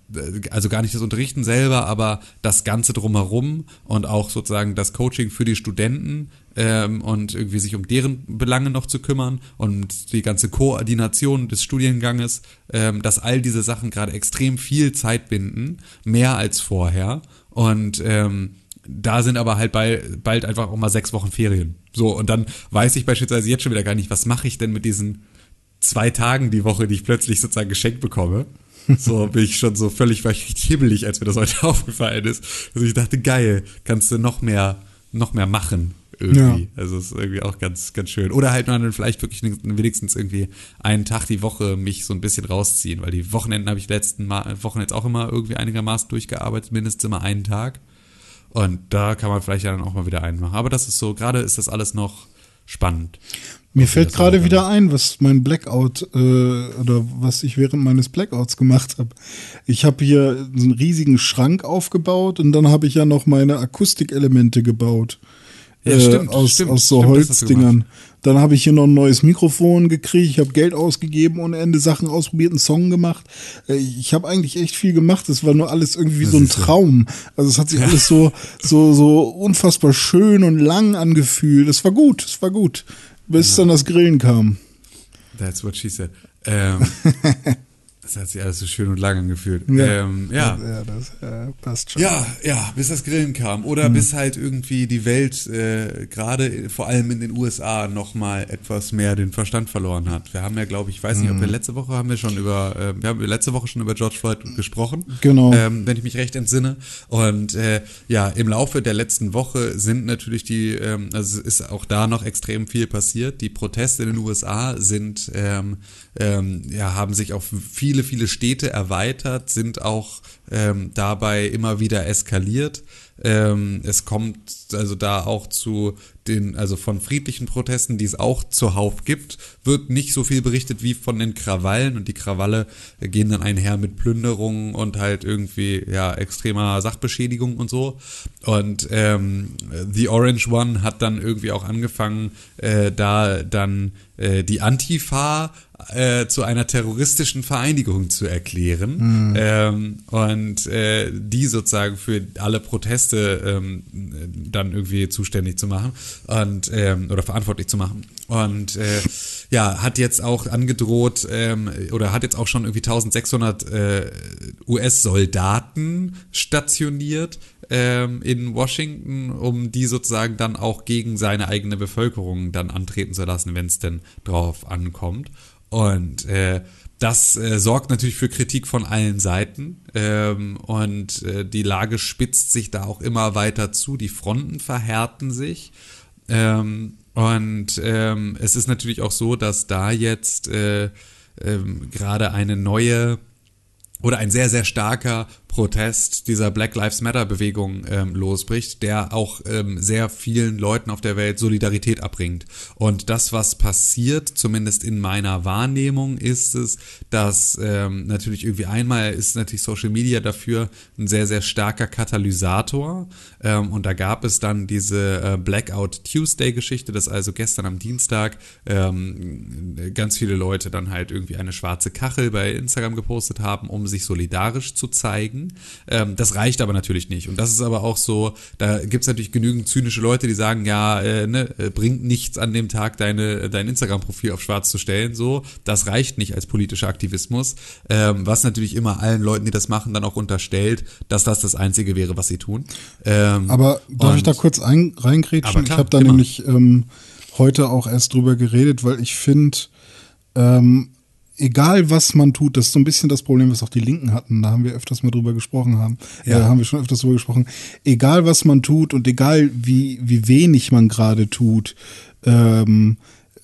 also gar nicht das Unterrichten selber, aber das Ganze drumherum und auch sozusagen das Coaching für die Studenten ähm, und irgendwie sich um deren Belange noch zu kümmern und die ganze Koordination des Studienganges, ähm, dass all diese Sachen gerade extrem viel Zeit binden, mehr als vorher und ähm, da sind aber halt bald, bald einfach auch mal sechs Wochen Ferien. So, und dann weiß ich beispielsweise jetzt schon wieder gar nicht, was mache ich denn mit diesen zwei Tagen die Woche, die ich plötzlich sozusagen geschenkt bekomme. So bin ich schon so völlig, war ich richtig hibbelig, als mir das heute aufgefallen ist. Also ich dachte, geil, kannst du noch mehr, noch mehr machen irgendwie. Ja. Also ist irgendwie auch ganz, ganz schön. Oder halt mal dann vielleicht wirklich wenigstens irgendwie einen Tag die Woche mich so ein bisschen rausziehen, weil die Wochenenden habe ich letzten mal, Wochen jetzt auch immer irgendwie einigermaßen durchgearbeitet, mindestens immer einen Tag. Und da kann man vielleicht ja dann auch mal wieder einen machen. Aber das ist so, gerade ist das alles noch spannend. Mir fällt gerade wieder ein, was mein Blackout äh, oder was ich während meines Blackouts gemacht habe. Ich habe hier einen riesigen Schrank aufgebaut und dann habe ich ja noch meine Akustikelemente gebaut. Ja, stimmt, äh, aus, stimmt, aus so stimmt, Holzdingern. Dann habe ich hier noch ein neues Mikrofon gekriegt, ich habe Geld ausgegeben, ohne Ende Sachen ausprobiert, einen Song gemacht. Äh, ich habe eigentlich echt viel gemacht, es war nur alles irgendwie das so ein Traum. Also es hat sich ja. alles so, so, so unfassbar schön und lang angefühlt. Es war gut, es war gut bis ja. dann das Grillen kam. That's what she said. Ähm, Das hat sich alles so schön und lang angefühlt. Ja, ähm, ja. ja das äh, passt schon. Ja, ja, bis das Grillen kam. Oder mhm. bis halt irgendwie die Welt, äh, gerade vor allem in den USA, nochmal etwas mehr den Verstand verloren hat. Wir haben ja, glaube ich, weiß nicht, ob wir mhm. letzte Woche haben wir schon über, äh, wir haben letzte Woche schon über George Floyd gesprochen. Genau. Ähm, wenn ich mich recht entsinne. Und äh, ja, im Laufe der letzten Woche sind natürlich die, ähm, also ist auch da noch extrem viel passiert. Die Proteste in den USA sind, ähm, ähm, ja, haben sich auf viele viele, Städte erweitert, sind auch ähm, dabei immer wieder eskaliert. Ähm, es kommt also da auch zu den, also von friedlichen Protesten, die es auch zuhauf gibt, wird nicht so viel berichtet wie von den Krawallen und die Krawalle gehen dann einher mit Plünderungen und halt irgendwie, ja, extremer Sachbeschädigung und so. Und ähm, The Orange One hat dann irgendwie auch angefangen, äh, da dann äh, die Antifa äh, zu einer terroristischen Vereinigung zu erklären mhm. ähm, und äh, die sozusagen für alle Proteste ähm, dann irgendwie zuständig zu machen und ähm, oder verantwortlich zu machen und äh, ja hat jetzt auch angedroht ähm, oder hat jetzt auch schon irgendwie 1600 äh, US-Soldaten stationiert ähm, in Washington, um die sozusagen dann auch gegen seine eigene Bevölkerung dann antreten zu lassen, wenn es denn drauf ankommt. Und äh, das äh, sorgt natürlich für Kritik von allen Seiten ähm, und äh, die Lage spitzt sich da auch immer weiter zu. Die Fronten verhärten sich ähm, und ähm, es ist natürlich auch so, dass da jetzt äh, ähm, gerade eine neue oder ein sehr, sehr starker Protest dieser Black Lives Matter Bewegung ähm, losbricht, der auch ähm, sehr vielen Leuten auf der Welt Solidarität abbringt. Und das, was passiert, zumindest in meiner Wahrnehmung, ist es, dass ähm, natürlich irgendwie einmal ist natürlich Social Media dafür ein sehr, sehr starker Katalysator. Ähm, und da gab es dann diese äh, Blackout Tuesday Geschichte, dass also gestern am Dienstag ähm, ganz viele Leute dann halt irgendwie eine schwarze Kachel bei Instagram gepostet haben, um sich solidarisch zu zeigen. Ähm, das reicht aber natürlich nicht. Und das ist aber auch so, da gibt es natürlich genügend zynische Leute, die sagen, ja, äh, ne, äh, bringt nichts an dem Tag, deine, dein Instagram-Profil auf schwarz zu stellen. So, das reicht nicht als politischer Aktivismus. Ähm, was natürlich immer allen Leuten, die das machen, dann auch unterstellt, dass das das Einzige wäre, was sie tun. Ähm, aber darf ich da kurz ein, reingrätschen? ich habe da immer. nämlich ähm, heute auch erst drüber geredet, weil ich finde, ähm, egal was man tut, das ist so ein bisschen das Problem, was auch die Linken hatten, da haben wir öfters mal drüber gesprochen haben, ja. äh, haben wir schon öfters drüber gesprochen, egal was man tut und egal wie, wie wenig man gerade tut, ähm,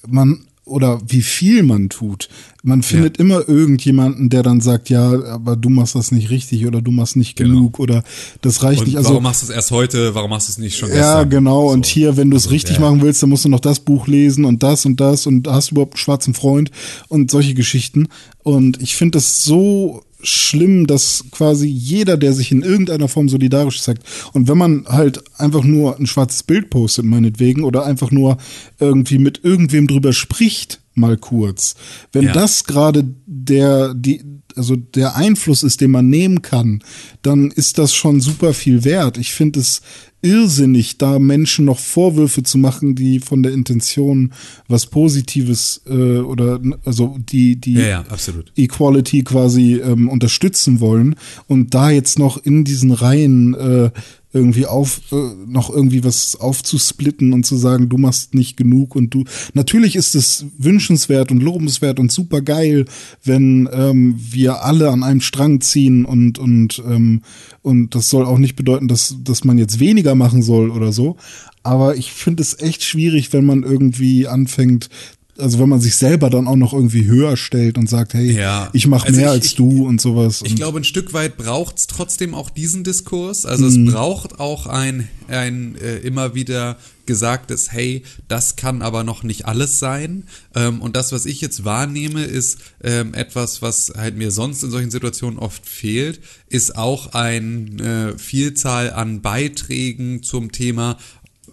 man oder wie viel man tut. Man findet ja. immer irgendjemanden, der dann sagt, ja, aber du machst das nicht richtig oder du machst nicht genau. genug oder das reicht und nicht. Also, warum machst du es erst heute? Warum machst du es nicht schon gestern? Ja, genau. So. Und hier, wenn du es also, richtig ja. machen willst, dann musst du noch das Buch lesen und das und das und hast du überhaupt einen schwarzen Freund und solche Geschichten. Und ich finde das so schlimm, dass quasi jeder, der sich in irgendeiner Form solidarisch zeigt, und wenn man halt einfach nur ein schwarzes Bild postet, meinetwegen, oder einfach nur irgendwie mit irgendwem drüber spricht, mal kurz, wenn Ja. das gerade der, die, also der Einfluss ist, den man nehmen kann, dann ist das schon super viel wert. Ich finde es irrsinnig, da Menschen noch Vorwürfe zu machen, die von der Intention was Positives äh, oder also die die Ja, ja, absolut. Equality quasi ähm, unterstützen wollen und da jetzt noch in diesen Reihen äh, irgendwie auf äh, noch irgendwie was aufzusplitten und zu sagen, du machst nicht genug und du natürlich ist es wünschenswert und lobenswert und super geil, wenn ähm, wir alle an einem Strang ziehen und und ähm, und das soll auch nicht bedeuten, dass dass man jetzt weniger machen soll oder so, aber ich finde es echt schwierig, wenn man irgendwie anfängt also wenn man sich selber dann auch noch irgendwie höher stellt und sagt, hey, Ja. ich mache Also mehr ich- als ich- du und sowas. Ich und, glaube, ein Stück weit braucht es trotzdem auch diesen Diskurs. Also Mhm. es braucht auch ein, ein äh, immer wieder gesagtes, hey, das kann aber noch nicht alles sein. Ähm, und das, was ich jetzt wahrnehme, ist ähm, etwas, was halt mir sonst in solchen Situationen oft fehlt, ist auch eine äh, Vielzahl an Beiträgen zum Thema,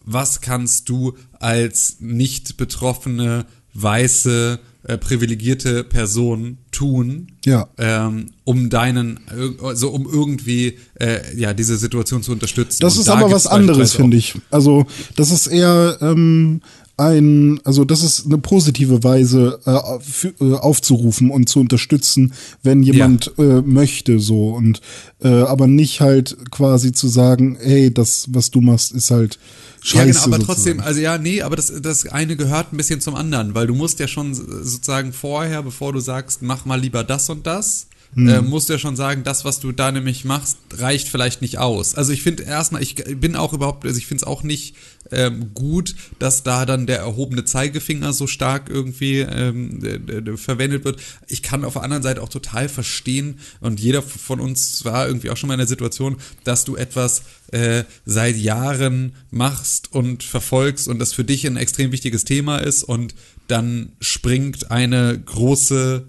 was kannst du als nicht betroffene, weiße, äh, privilegierte Person tun, Ja. ähm, um deinen, also um irgendwie äh, ja diese Situation zu unterstützen. Das Und ist da aber was anderes, finde ich. Also, das ist eher ähm, ein, also das ist eine positive Weise äh, für, äh, aufzurufen und zu unterstützen, wenn jemand äh, möchte, so und äh, aber nicht halt quasi zu sagen, hey, das, was du machst, ist halt scheiße. Ja, genau, aber sozusagen. trotzdem, also ja, nee, aber das, das eine gehört ein bisschen zum anderen, weil du musst ja schon sozusagen vorher, bevor du sagst, mach mal lieber das und das, Hm. äh, musst ja schon sagen, das, was du da nämlich machst, reicht vielleicht nicht aus. Also ich finde erstmal, ich bin auch überhaupt, also ich finde es auch nicht ähm, gut, dass da dann der erhobene Zeigefinger so stark irgendwie ähm, äh, äh, verwendet wird. Ich kann auf der anderen Seite auch total verstehen und jeder von uns war irgendwie auch schon mal in der Situation, dass du etwas äh, seit Jahren machst und verfolgst und das für dich ein extrem wichtiges Thema ist und dann springt eine große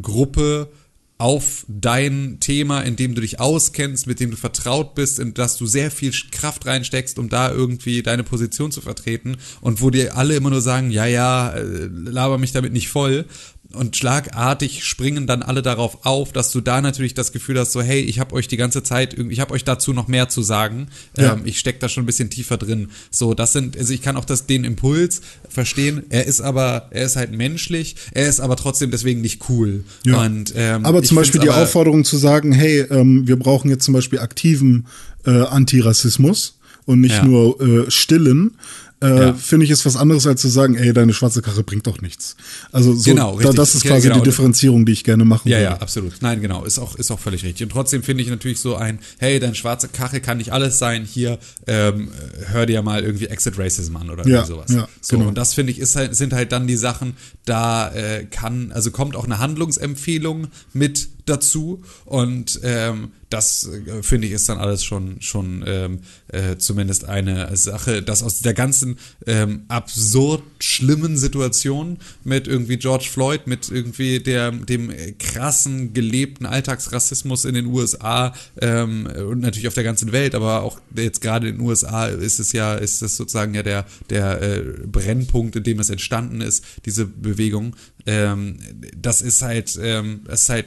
Gruppe auf dein Thema, in dem du dich auskennst, mit dem du vertraut bist, in das du sehr viel Kraft reinsteckst, um da irgendwie deine Position zu vertreten und wo dir alle immer nur sagen, ja, ja, äh, laber mich damit nicht voll. Und schlagartig springen dann alle darauf auf, dass du da natürlich das Gefühl hast, so hey, ich habe euch die ganze Zeit ich habe euch dazu noch mehr zu sagen. Ja. Ähm, ich steck da schon ein bisschen tiefer drin. So, das sind, also ich kann auch das den Impuls verstehen. Er ist aber, er ist halt menschlich. Er ist aber trotzdem deswegen nicht cool. Ja. Und, ähm, aber zum Beispiel die aber- Aufforderung zu sagen, hey, ähm, wir brauchen jetzt zum Beispiel aktiven äh, Antirassismus und nicht Ja. nur äh, stillen. Äh, Ja. Finde ich ist was anderes, als zu sagen, ey, deine schwarze Karre bringt doch nichts. Also so, Genau, da, das ist Ja, quasi genau. die Differenzierung, die ich gerne machen Ja, würde. ja, absolut. Nein, genau, ist auch, ist auch völlig richtig. Und trotzdem finde ich natürlich so ein, hey, deine schwarze Kachel kann nicht alles sein, hier, ähm, hör dir mal irgendwie Exit Racism an oder Ja, sowas. ja, so, genau. und das finde ich, ist halt, sind halt dann die Sachen, da äh, kann, also kommt auch eine Handlungsempfehlung mit dazu und ähm, das äh, finde ich ist dann alles schon schon ähm, äh, zumindest eine Sache, dass aus der ganzen ähm, absurd schlimmen Situation mit irgendwie George Floyd, mit irgendwie der dem krassen gelebten Alltagsrassismus in den USA ähm, und natürlich auf der ganzen Welt, aber auch jetzt gerade in den USA ist es ja ist es sozusagen ja der der äh, Brennpunkt, in dem es entstanden ist, diese Bewegung. Ähm, das ist halt ähm, das ist halt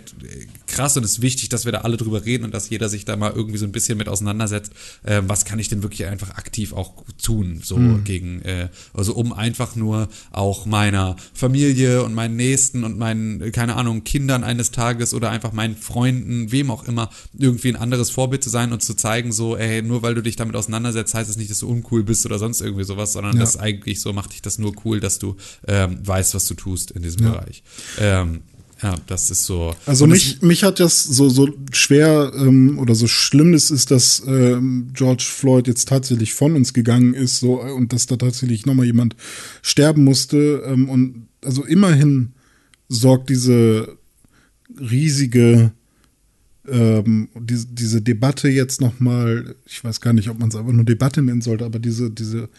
krass und es ist wichtig, dass wir da alle drüber reden und dass jeder sich da mal irgendwie so ein bisschen mit auseinandersetzt. Ähm, was kann ich denn wirklich einfach aktiv auch tun, so gegen, äh, also um einfach nur auch meiner Familie und meinen Nächsten und meinen, keine Ahnung, Kindern eines Tages oder einfach meinen Freunden, wem auch immer, irgendwie ein anderes Vorbild zu sein und zu zeigen, so, ey, nur weil du dich damit auseinandersetzt, heißt es nicht, dass du uncool bist oder sonst irgendwie sowas, sondern Ja. das ist eigentlich so, macht dich das nur cool, dass du ähm, weißt, was du tust in diesem Bereich. Ähm, ja, das ist so. Also mich, mich hat das so, so schwer ähm, oder so schlimm es ist, dass ähm, George Floyd jetzt tatsächlich von uns gegangen ist so äh, und dass da tatsächlich nochmal jemand sterben musste. Ähm, und also immerhin sorgt diese riesige ähm, diese, diese Debatte jetzt nochmal, ich weiß gar nicht, ob man es einfach nur Debatte nennen sollte, aber diese, diese,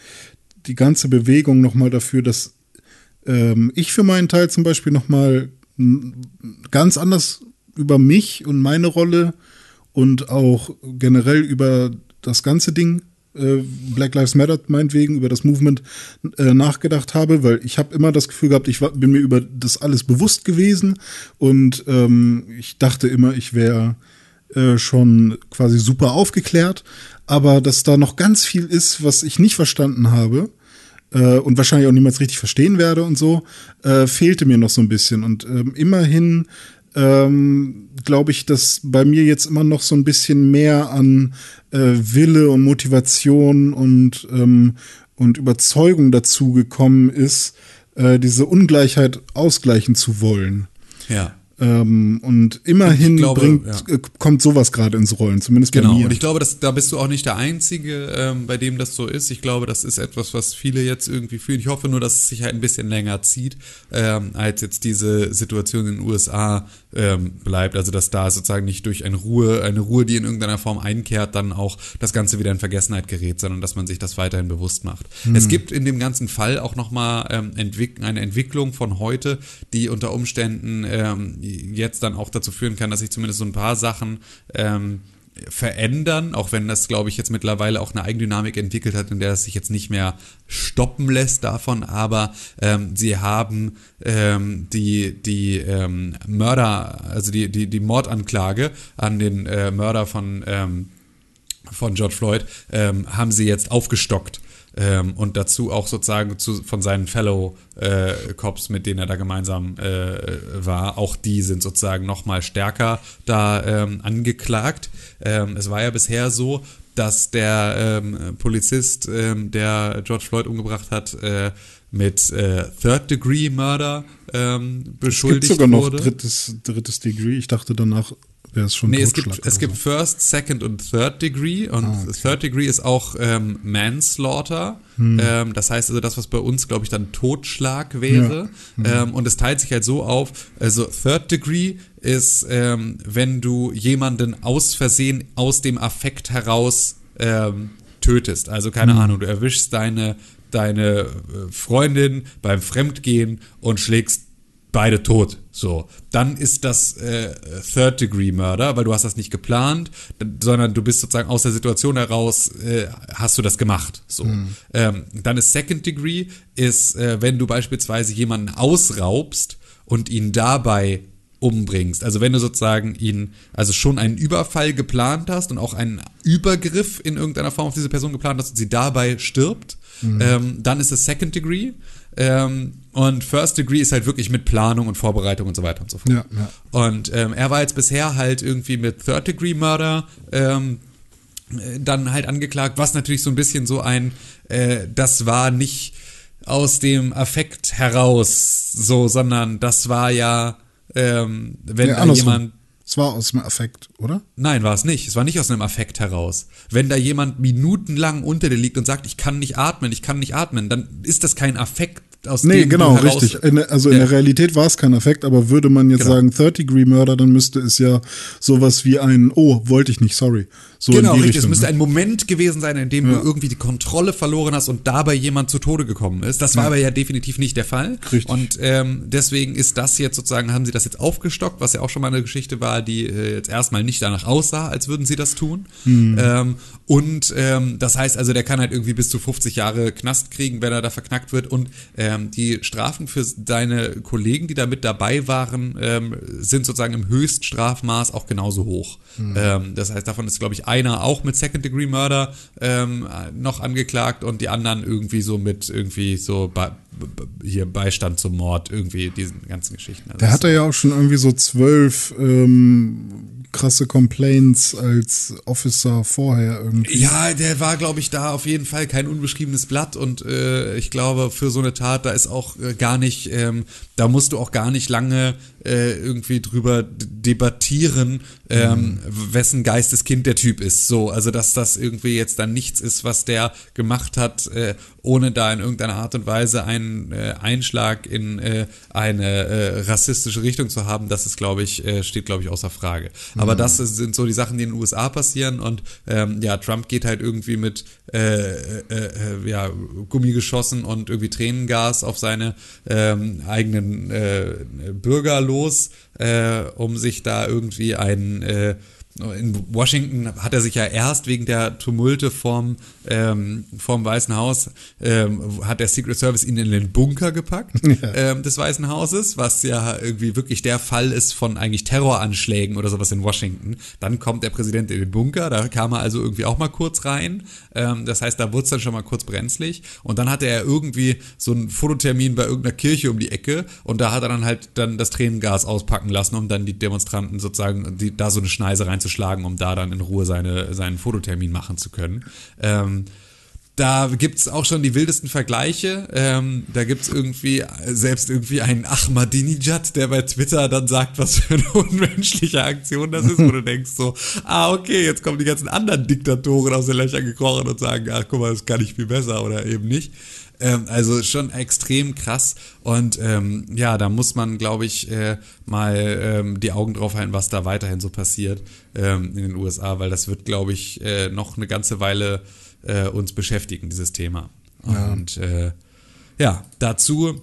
die ganze Bewegung nochmal dafür, dass ähm, ich für meinen Teil zum Beispiel nochmal ganz anders über mich und meine Rolle und auch generell über das ganze Ding äh, Black Lives Matter meinetwegen über das Movement äh, nachgedacht habe, weil ich habe immer das Gefühl gehabt, ich war, bin mir über das alles bewusst gewesen und ähm, ich dachte immer, ich wäre äh, schon quasi super aufgeklärt, aber dass da noch ganz viel ist, was ich nicht verstanden habe äh, und wahrscheinlich auch niemals richtig verstehen werde und so, äh, fehlte mir noch so ein bisschen und ähm, immerhin ähm, glaube ich, dass bei mir jetzt immer noch so ein bisschen mehr an äh, Wille und Motivation und, ähm, und Überzeugung dazu gekommen ist, äh, diese Ungleichheit ausgleichen zu wollen. Ja. Ähm, und immerhin glaube, bringt, ja. Äh, kommt sowas gerade ins Rollen, zumindest genau. bei mir. Und ich glaube, dass, da bist du auch nicht der Einzige, ähm, bei dem das so ist. Ich glaube, das ist etwas, was viele jetzt irgendwie fühlen. Ich hoffe nur, dass es sich halt ein bisschen länger zieht, ähm, als jetzt diese Situation in den USA ähm, bleibt. Also, dass da sozusagen nicht durch eine Ruhe, eine Ruhe, die in irgendeiner Form einkehrt, dann auch das Ganze wieder in Vergessenheit gerät, sondern dass man sich das weiterhin bewusst macht. Hm. Es gibt in dem ganzen Fall auch nochmal ähm, Entwick eine Entwicklung von heute, die unter Umständen ähm, jetzt dann auch dazu führen kann, dass sich zumindest so ein paar Sachen ähm, verändern, auch wenn das, glaube ich, jetzt mittlerweile auch eine Eigendynamik entwickelt hat, in der es sich jetzt nicht mehr stoppen lässt davon, aber ähm, sie haben ähm, die, die ähm, Mörder, also die, die, die Mordanklage an den äh, Mörder von, ähm, von George Floyd, ähm, haben sie jetzt aufgestockt. Ähm, und dazu auch sozusagen zu, von seinen Fellow äh, Cops, mit denen er da gemeinsam äh, war, auch die sind sozusagen noch mal stärker da ähm, angeklagt. Ähm, es war ja bisher so, dass der ähm, Polizist, ähm, der George Floyd umgebracht hat, äh, mit äh, Third Degree Murder ähm, beschuldigt es gibt sogar wurde. noch drittes, drittes Degree. Ich dachte danach wäre es schon Nee, es gibt, es gibt so. First, Second und Third Degree und Ah, okay. Third Degree ist auch ähm, Manslaughter. Hm. Ähm, das heißt also das, was bei uns, glaube ich, dann Totschlag wäre. Hm. Ähm, und es teilt sich halt so auf, also Third Degree ist, ähm, wenn du jemanden aus Versehen aus dem Affekt heraus ähm, tötest. Also keine Hm. Ahnung, du erwischst deine, deine äh, Freundin beim Fremdgehen und schlägst beide tot. So, dann ist das äh, Third Degree Murder, weil du hast das nicht geplant, sondern du bist sozusagen aus der Situation heraus äh, hast du das gemacht. So, ähm, dann ist Second Degree ist, äh, wenn du beispielsweise jemanden ausraubst und ihn dabei umbringst. Also wenn du sozusagen ihn, also schon einen Überfall geplant hast und auch einen Übergriff in irgendeiner Form auf diese Person geplant hast und sie dabei stirbt, ähm, dann ist es Second Degree. Ähm, und First Degree ist halt wirklich mit Planung und Vorbereitung und so weiter und so fort. Ja, ja. Und ähm, er war jetzt bisher halt irgendwie mit Third Degree Murder ähm, äh, dann halt angeklagt, was natürlich so ein bisschen so ein, äh, das war nicht aus dem Affekt heraus so, sondern das war ja, ähm, wenn Ja, da jemand Es war aus dem Affekt, oder? Nein, war es nicht. Es war nicht aus einem Affekt heraus. Wenn da jemand minutenlang unter dir liegt und sagt, ich kann nicht atmen, ich kann nicht atmen, dann ist das kein Affekt aus Nee, dem genau, richtig. In, also in Ja. der Realität war es kein Affekt, aber würde man jetzt Genau. sagen Third-Degree-Murder, dann müsste es ja sowas wie ein, oh, wollte ich nicht, sorry. So Genau, richtig. Es Richtung, müsste ne? ein Moment gewesen sein, in dem Ja. du irgendwie die Kontrolle verloren hast und dabei jemand zu Tode gekommen ist. Das war Ja. aber ja definitiv nicht der Fall. Richtig. Und ähm, deswegen ist das jetzt sozusagen, haben sie das jetzt aufgestockt, was ja auch schon mal eine Geschichte war, die äh, jetzt erstmal nicht danach aussah, als würden sie das tun. Hm. Ähm, und ähm, das heißt also, der kann halt irgendwie bis zu 50 Jahre Knast kriegen, wenn er da verknackt wird. Und ähm, die Strafen für seine Kollegen, die da mit dabei waren, ähm, sind sozusagen im Höchststrafmaß auch genauso hoch. Ähm, das heißt, davon ist, glaube ich, einer auch mit Second Degree Murder ähm, noch angeklagt und die anderen irgendwie so mit irgendwie so Be Be hier Beistand zum Mord, irgendwie diesen ganzen Geschichten. Also Der hatte ja auch schon irgendwie so zwölf ähm, krasse Complaints als Officer vorher irgendwie. Ja, der war, glaube ich, da auf jeden Fall kein unbeschriebenes Blatt und äh, ich glaube, für so eine Tat, da ist auch äh, gar nicht, ähm, da musst du auch gar nicht lange äh, irgendwie drüber debattieren, ähm, wessen Geisteskind der Typ ist. So, also dass das irgendwie jetzt dann nichts ist, was der gemacht hat, äh, ohne da in irgendeiner Art und Weise einen äh, Einschlag in äh, eine äh, rassistische Richtung zu haben, das ist, glaube ich, äh, steht, glaube ich, außer Frage. Aber das ist, sind so die Sachen, die in den USA passieren und ähm, ja, Trump geht halt irgendwie mit äh, äh, äh, ja, Gummigeschossen und irgendwie Tränengas auf seine ähm, eigenen äh, Bürger los äh, um sich da irgendwie ein äh, in Washington hat er sich ja erst wegen der Tumulte vorm, ähm, vorm Weißen Haus, ähm, hat der Secret Service ihn in den Bunker gepackt ja. ähm, des Weißen Hauses, was ja irgendwie wirklich der Fall ist von eigentlich Terroranschlägen oder sowas in Washington. Dann kommt der Präsident in den Bunker, da kam er also irgendwie auch mal kurz rein. Ähm, das heißt, da wurde es dann schon mal kurz brenzlig. Und dann hatte er irgendwie so einen Fototermin bei irgendeiner Kirche um die Ecke und da hat er dann halt dann das Tränengas auspacken lassen, um dann die Demonstranten sozusagen die, da so eine Schneise reinzuschlagen einzuschlagen, um da dann in Ruhe seine, seinen Fototermin machen zu können. Ähm, da gibt's auch schon die wildesten Vergleiche. Ähm, da gibt's irgendwie selbst irgendwie einen Ahmadinejad, der bei Twitter dann sagt, was für eine unmenschliche Aktion das ist, wo du denkst so, ah, okay, jetzt kommen die ganzen anderen Diktatoren aus den Löchern gekrochen und sagen, ach, guck mal, das kann ich viel besser oder eben nicht. Ähm, also schon extrem krass. Und ähm, ja, da muss man, glaube ich, äh, mal ähm, die Augen drauf halten, was da weiterhin so passiert ähm, in den USA, weil das wird, glaube ich, äh, noch eine ganze Weile äh, uns beschäftigen, dieses Thema. Ja. Und äh, ja, dazu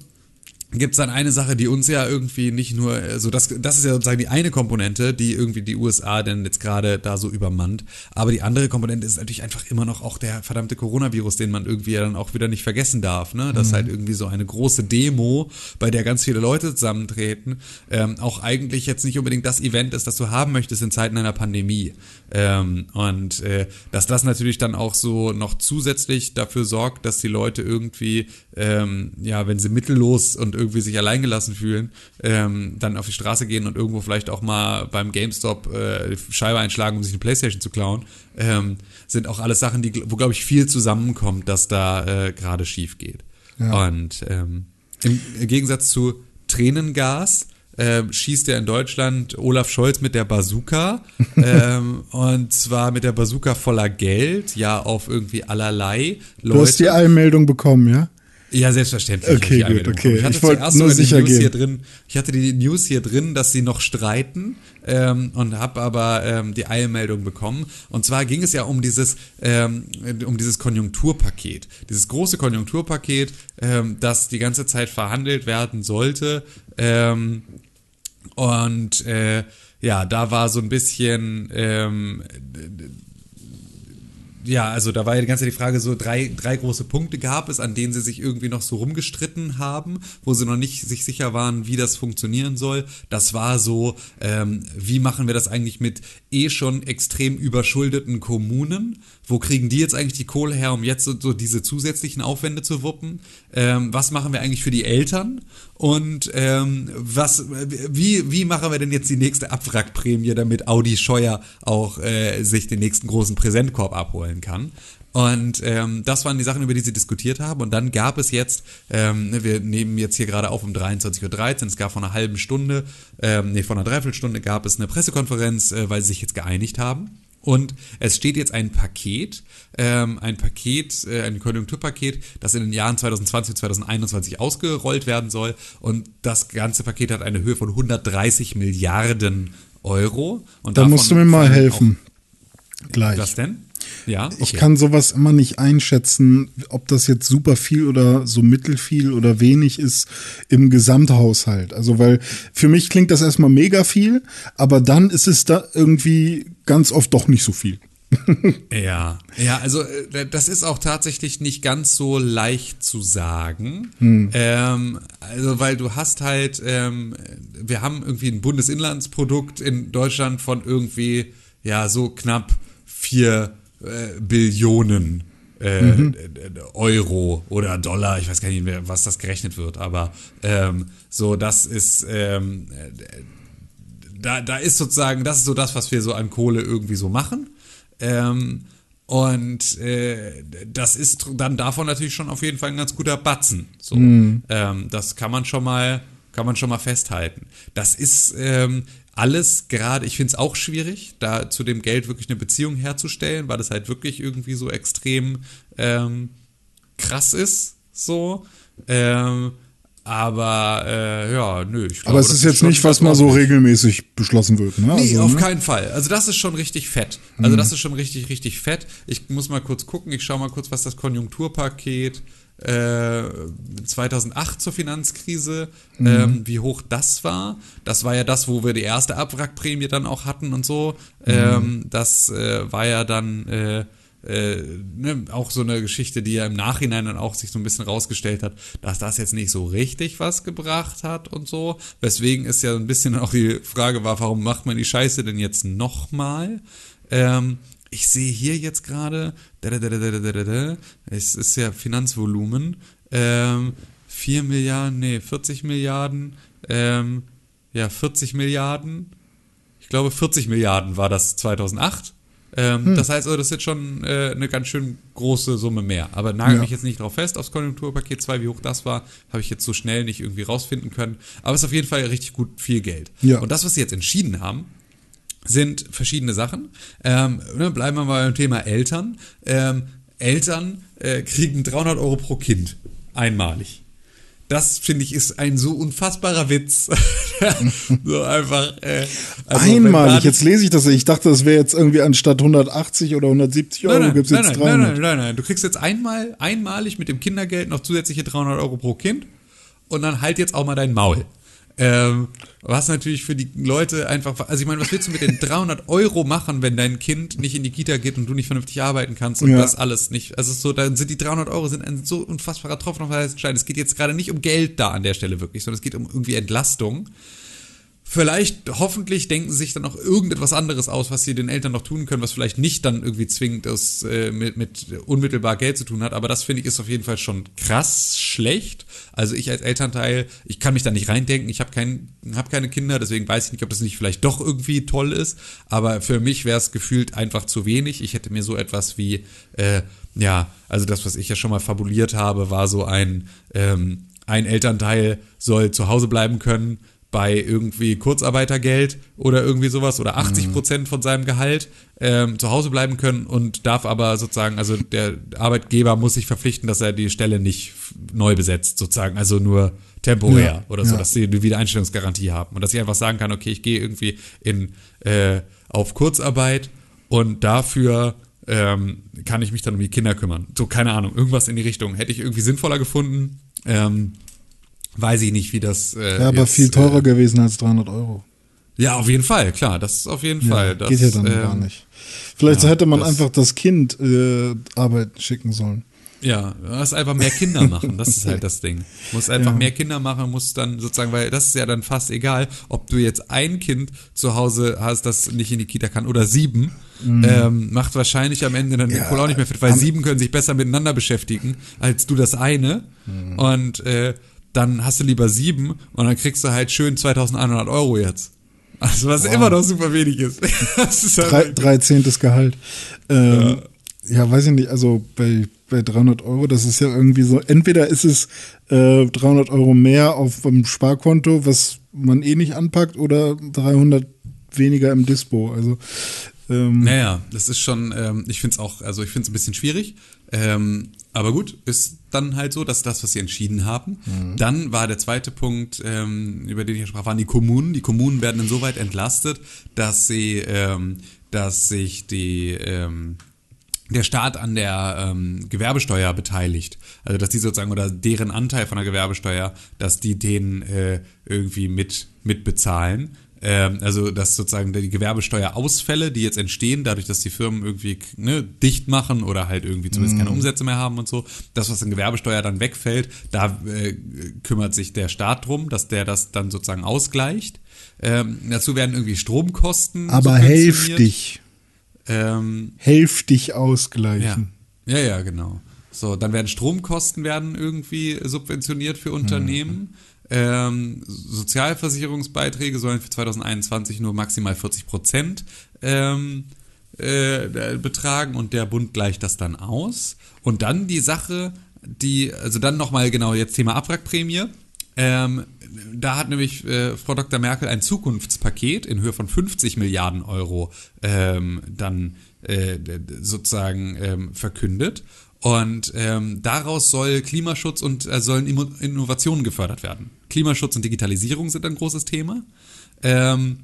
gibt es dann eine Sache, die uns ja irgendwie nicht nur, also das, das ist ja sozusagen die eine Komponente, die irgendwie die USA denn jetzt gerade da so übermannt. Aber die andere Komponente ist natürlich einfach immer noch auch der verdammte Coronavirus, den man irgendwie ja dann auch wieder nicht vergessen darf. Ne? Dass mhm. halt irgendwie so eine große Demo, bei der ganz viele Leute zusammentreten, ähm, auch eigentlich jetzt nicht unbedingt das Event ist, das du haben möchtest in Zeiten einer Pandemie. Ähm, und äh, dass das natürlich dann auch so noch zusätzlich dafür sorgt, dass die Leute irgendwie, ähm, ja, wenn sie mittellos und irgendwie sich alleingelassen fühlen, ähm, dann auf die Straße gehen und irgendwo vielleicht auch mal beim GameStop äh, Scheibe einschlagen, um sich eine Playstation zu klauen, ähm, sind auch alles Sachen, die, wo, glaube ich, viel zusammenkommt, dass da äh, gerade schief geht. Ja. Und ähm, im Gegensatz zu Tränengas äh, schießt er in Deutschland Olaf Scholz mit der Bazooka. ähm, und zwar mit der Bazooka voller Geld, ja, auf irgendwie allerlei Leute. Du hast die Einmeldung bekommen, ja? Ja, selbstverständlich. Okay, gut, okay. Ich, ich wollte nur sicher gehen. Hier drin, ich hatte die News hier drin, dass sie noch streiten ähm, und habe aber ähm, die Eilmeldung bekommen. Und zwar ging es ja um dieses, ähm, um dieses Konjunkturpaket. Dieses große Konjunkturpaket, ähm, das die ganze Zeit verhandelt werden sollte. Ähm, und äh, ja, da war so ein bisschen ähm, ja, also da war ja die ganze Zeit die Frage, so drei, drei große Punkte gab es, an denen sie sich irgendwie noch so rumgestritten haben, wo sie noch nicht sich sicher waren, wie das funktionieren soll. Das war so, ähm, wie machen wir das eigentlich mit eh schon extrem überschuldeten Kommunen? Wo kriegen die jetzt eigentlich die Kohle her, um jetzt so, so diese zusätzlichen Aufwände zu wuppen? Ähm, was machen wir eigentlich für die Eltern? Und ähm, was, wie, wie machen wir denn jetzt die nächste Abwrackprämie, damit Audi Scheuer auch äh, sich den nächsten großen Präsentkorb abholen kann? Und ähm, das waren die Sachen, über die sie diskutiert haben. Und dann gab es jetzt, ähm, ne, wir nehmen jetzt hier gerade auf um 23.13 Uhr, es gab vor einer halben Stunde, ähm, nee, vor einer Dreiviertelstunde gab es eine Pressekonferenz, äh, weil sie sich jetzt geeinigt haben. Und es steht jetzt ein Paket, ähm, ein Paket, äh, ein Konjunkturpaket, das in den Jahren 2020 und 2021 ausgerollt werden soll. Und das ganze Paket hat eine Höhe von 130 Milliarden Euro. Und da musst du mir mal helfen. Gleich. Was denn? Ja, okay. Ich kann sowas immer nicht einschätzen, ob das jetzt super viel oder so mittelfiel oder wenig ist im Gesamthaushalt. Also, weil für mich klingt das erstmal mega viel, aber dann ist es da irgendwie ganz oft doch nicht so viel. ja, ja, also äh, das ist auch tatsächlich nicht ganz so leicht zu sagen. Hm. Ähm, also, weil du hast halt, ähm, wir haben irgendwie ein Bundesinlandsprodukt in Deutschland von irgendwie, ja, so knapp vier äh, Billionen äh, mhm. Euro oder Dollar, ich weiß gar nicht mehr, was das gerechnet wird, aber ähm, so, das ist, ähm, da, da ist sozusagen, das ist so das, was wir so an Kohle irgendwie so machen. Ähm, und äh, das ist dann davon natürlich schon auf jeden Fall ein ganz guter Batzen. So, mhm. ähm, das kann man schon mal, kann man schon mal festhalten. Das ist ähm, alles gerade, ich finde es auch schwierig, da zu dem Geld wirklich eine Beziehung herzustellen, weil das halt wirklich irgendwie so extrem ähm, krass ist, so. Ähm, Aber äh, ja, nö. Ich glaube, Aber es ist jetzt nicht, was mal so regelmäßig beschlossen wird. Ne? Nee, also, auf ne? keinen Fall. Also das ist schon richtig fett. Also das ist schon richtig, richtig fett. Ich muss mal kurz gucken. Ich schaue mal kurz, was das Konjunkturpaket äh, 2008 zur Finanzkrise, ähm, wie hoch das war. Das war ja das, wo wir die erste Abwrackprämie dann auch hatten und so. Ähm, das äh, war ja dann äh, äh, ne, auch so eine Geschichte, die ja im Nachhinein dann auch sich so ein bisschen rausgestellt hat, dass das jetzt nicht so richtig was gebracht hat und so. Weswegen ist ja ein bisschen auch die Frage war, warum macht man die Scheiße denn jetzt nochmal? Ähm, ich sehe hier jetzt gerade, es ist ja Finanzvolumen, ähm, 4 Milliarden, nee, 40 Milliarden, ähm, ja, 40 Milliarden, ich glaube 40 Milliarden war das 2008. Ähm, Das heißt, also, das ist jetzt schon äh, eine ganz schön große Summe mehr. Aber nagel Ja. mich jetzt nicht drauf fest, aufs Konjunkturpaket 2, wie hoch das war, habe ich jetzt so schnell nicht irgendwie rausfinden können. Aber es ist auf jeden Fall richtig gut viel Geld. Ja. Und das, was sie jetzt entschieden haben, sind verschiedene Sachen. Ähm, ne, bleiben wir mal beim Thema Eltern. Ähm, Eltern äh, kriegen 300 Euro pro Kind einmalig. Das finde ich ist ein so unfassbarer Witz. so einfach. Äh, also Einmalig, jetzt lese ich das. Ich dachte, das wäre jetzt irgendwie anstatt 180 oder 170 Euro, Nein, nein, gibt's nein, jetzt nein, nein, 300. nein, nein, nein. Du kriegst jetzt einmal, einmalig mit dem Kindergeld noch zusätzliche 300 Euro pro Kind und dann halt jetzt auch mal dein Maul. Ähm, was natürlich für die Leute einfach, also ich meine, was willst du mit den 300 Euro machen, wenn dein Kind nicht in die Kita geht und du nicht vernünftig arbeiten kannst und Ja. das alles nicht, also so, dann sind die 300 Euro sind ein so unfassbarer Tropfen auf den heißen Stein. Es geht jetzt gerade nicht um Geld da an der Stelle wirklich, sondern es geht um irgendwie Entlastung. Vielleicht, hoffentlich denken sie sich dann auch irgendetwas anderes aus, was sie den Eltern noch tun können, was vielleicht nicht dann irgendwie zwingend das, äh, mit, mit unmittelbar Geld zu tun hat. Aber das finde ich ist auf jeden Fall schon krass schlecht. Also ich als Elternteil, ich kann mich da nicht reindenken. Ich habe kein, hab keine Kinder, deswegen weiß ich nicht, ob das nicht vielleicht doch irgendwie toll ist. Aber für mich wäre es gefühlt einfach zu wenig. Ich hätte mir so etwas wie, äh, ja, also das, was ich ja schon mal fabuliert habe, war so ein, ähm, ein Elternteil soll zu Hause bleiben können bei irgendwie Kurzarbeitergeld oder irgendwie sowas oder 80 Prozent von seinem Gehalt ähm, zu Hause bleiben können und darf aber sozusagen, also der Arbeitgeber muss sich verpflichten, dass er die Stelle nicht neu besetzt, sozusagen, also nur temporär Ja, oder so, ja. dass sie eine Wiedereinstellungsgarantie haben und dass ich einfach sagen kann, okay, ich gehe irgendwie in äh, auf Kurzarbeit und dafür ähm, kann ich mich dann um die Kinder kümmern. So, keine Ahnung, irgendwas in die Richtung. Hätte ich irgendwie sinnvoller gefunden. Ähm, weiß ich nicht, wie das. Äh, Ja, aber jetzt, viel teurer Äh, gewesen als 300 Euro. ja, auf jeden Fall, klar, das ist auf jeden Fall. Das, geht ja dann ähm, gar nicht. Vielleicht ja, hätte man das- einfach das Kind äh, arbeiten schicken sollen. Ja, du musst einfach mehr Kinder machen, das ist halt das Ding. Du musst einfach Ja. mehr Kinder machen, musst dann sozusagen, weil das ist ja dann fast egal, ob du jetzt ein Kind zu Hause hast, das nicht in die Kita kann oder sieben, ähm, macht wahrscheinlich am Ende dann den Mhm. Ja, Kohl auch nicht mehr fit, weil sieben können sich besser miteinander beschäftigen als du das eine Mhm. und äh, dann hast du lieber sieben und dann kriegst du halt schön 2100 Euro jetzt. Also was immer noch super wenig ist. Das ist halt Drei, dreizehntes Gehalt. Ähm, ja. weiß ich nicht, also bei, bei 300 Euro, das ist ja irgendwie so, entweder ist es äh, 300 Euro mehr auf dem Sparkonto, was man eh nicht anpackt, oder 300 weniger im Dispo. Also, ähm, Naja, das ist schon, ähm, ich finde es auch, also ich finde es ein bisschen schwierig. Ähm, aber gut, ist dann halt so, dass das, was sie entschieden haben. Dann war der zweite Punkt, ähm, über den ich sprach, waren die Kommunen. Die Kommunen werden insoweit entlastet, dass sie, ähm, dass sich die, ähm, der Staat an der ähm, Gewerbesteuer beteiligt. Also dass die sozusagen oder deren Anteil von der Gewerbesteuer, dass die den äh, irgendwie mit mitbezahlen. Ähm, also dass sozusagen die Gewerbesteuerausfälle, die jetzt entstehen, dadurch, dass die Firmen irgendwie ne, dicht machen oder halt irgendwie zumindest keine Umsätze mehr haben und so, das, was in Gewerbesteuer dann wegfällt, da äh, kümmert sich der Staat drum, dass der das dann sozusagen ausgleicht. Ähm, dazu werden irgendwie Stromkosten aber hälftig, Ähm, hälftig ja. ausgleichen. ja, ja, genau. So, dann werden Stromkosten werden irgendwie subventioniert für Unternehmen. Ähm, Sozialversicherungsbeiträge sollen für 2021 nur maximal 40 Prozent ähm, äh, betragen und der Bund gleicht das dann aus. Und dann die Sache, die, also dann nochmal genau jetzt Thema Abwrackprämie. Ähm, da hat nämlich äh, Frau Dr. Merkel ein Zukunftspaket in Höhe von 50 Milliarden Euro ähm, dann äh, sozusagen ähm, verkündet. Und ähm, daraus soll Klimaschutz und äh, sollen Innovationen gefördert werden. Klimaschutz und Digitalisierung sind ein großes Thema. Ähm,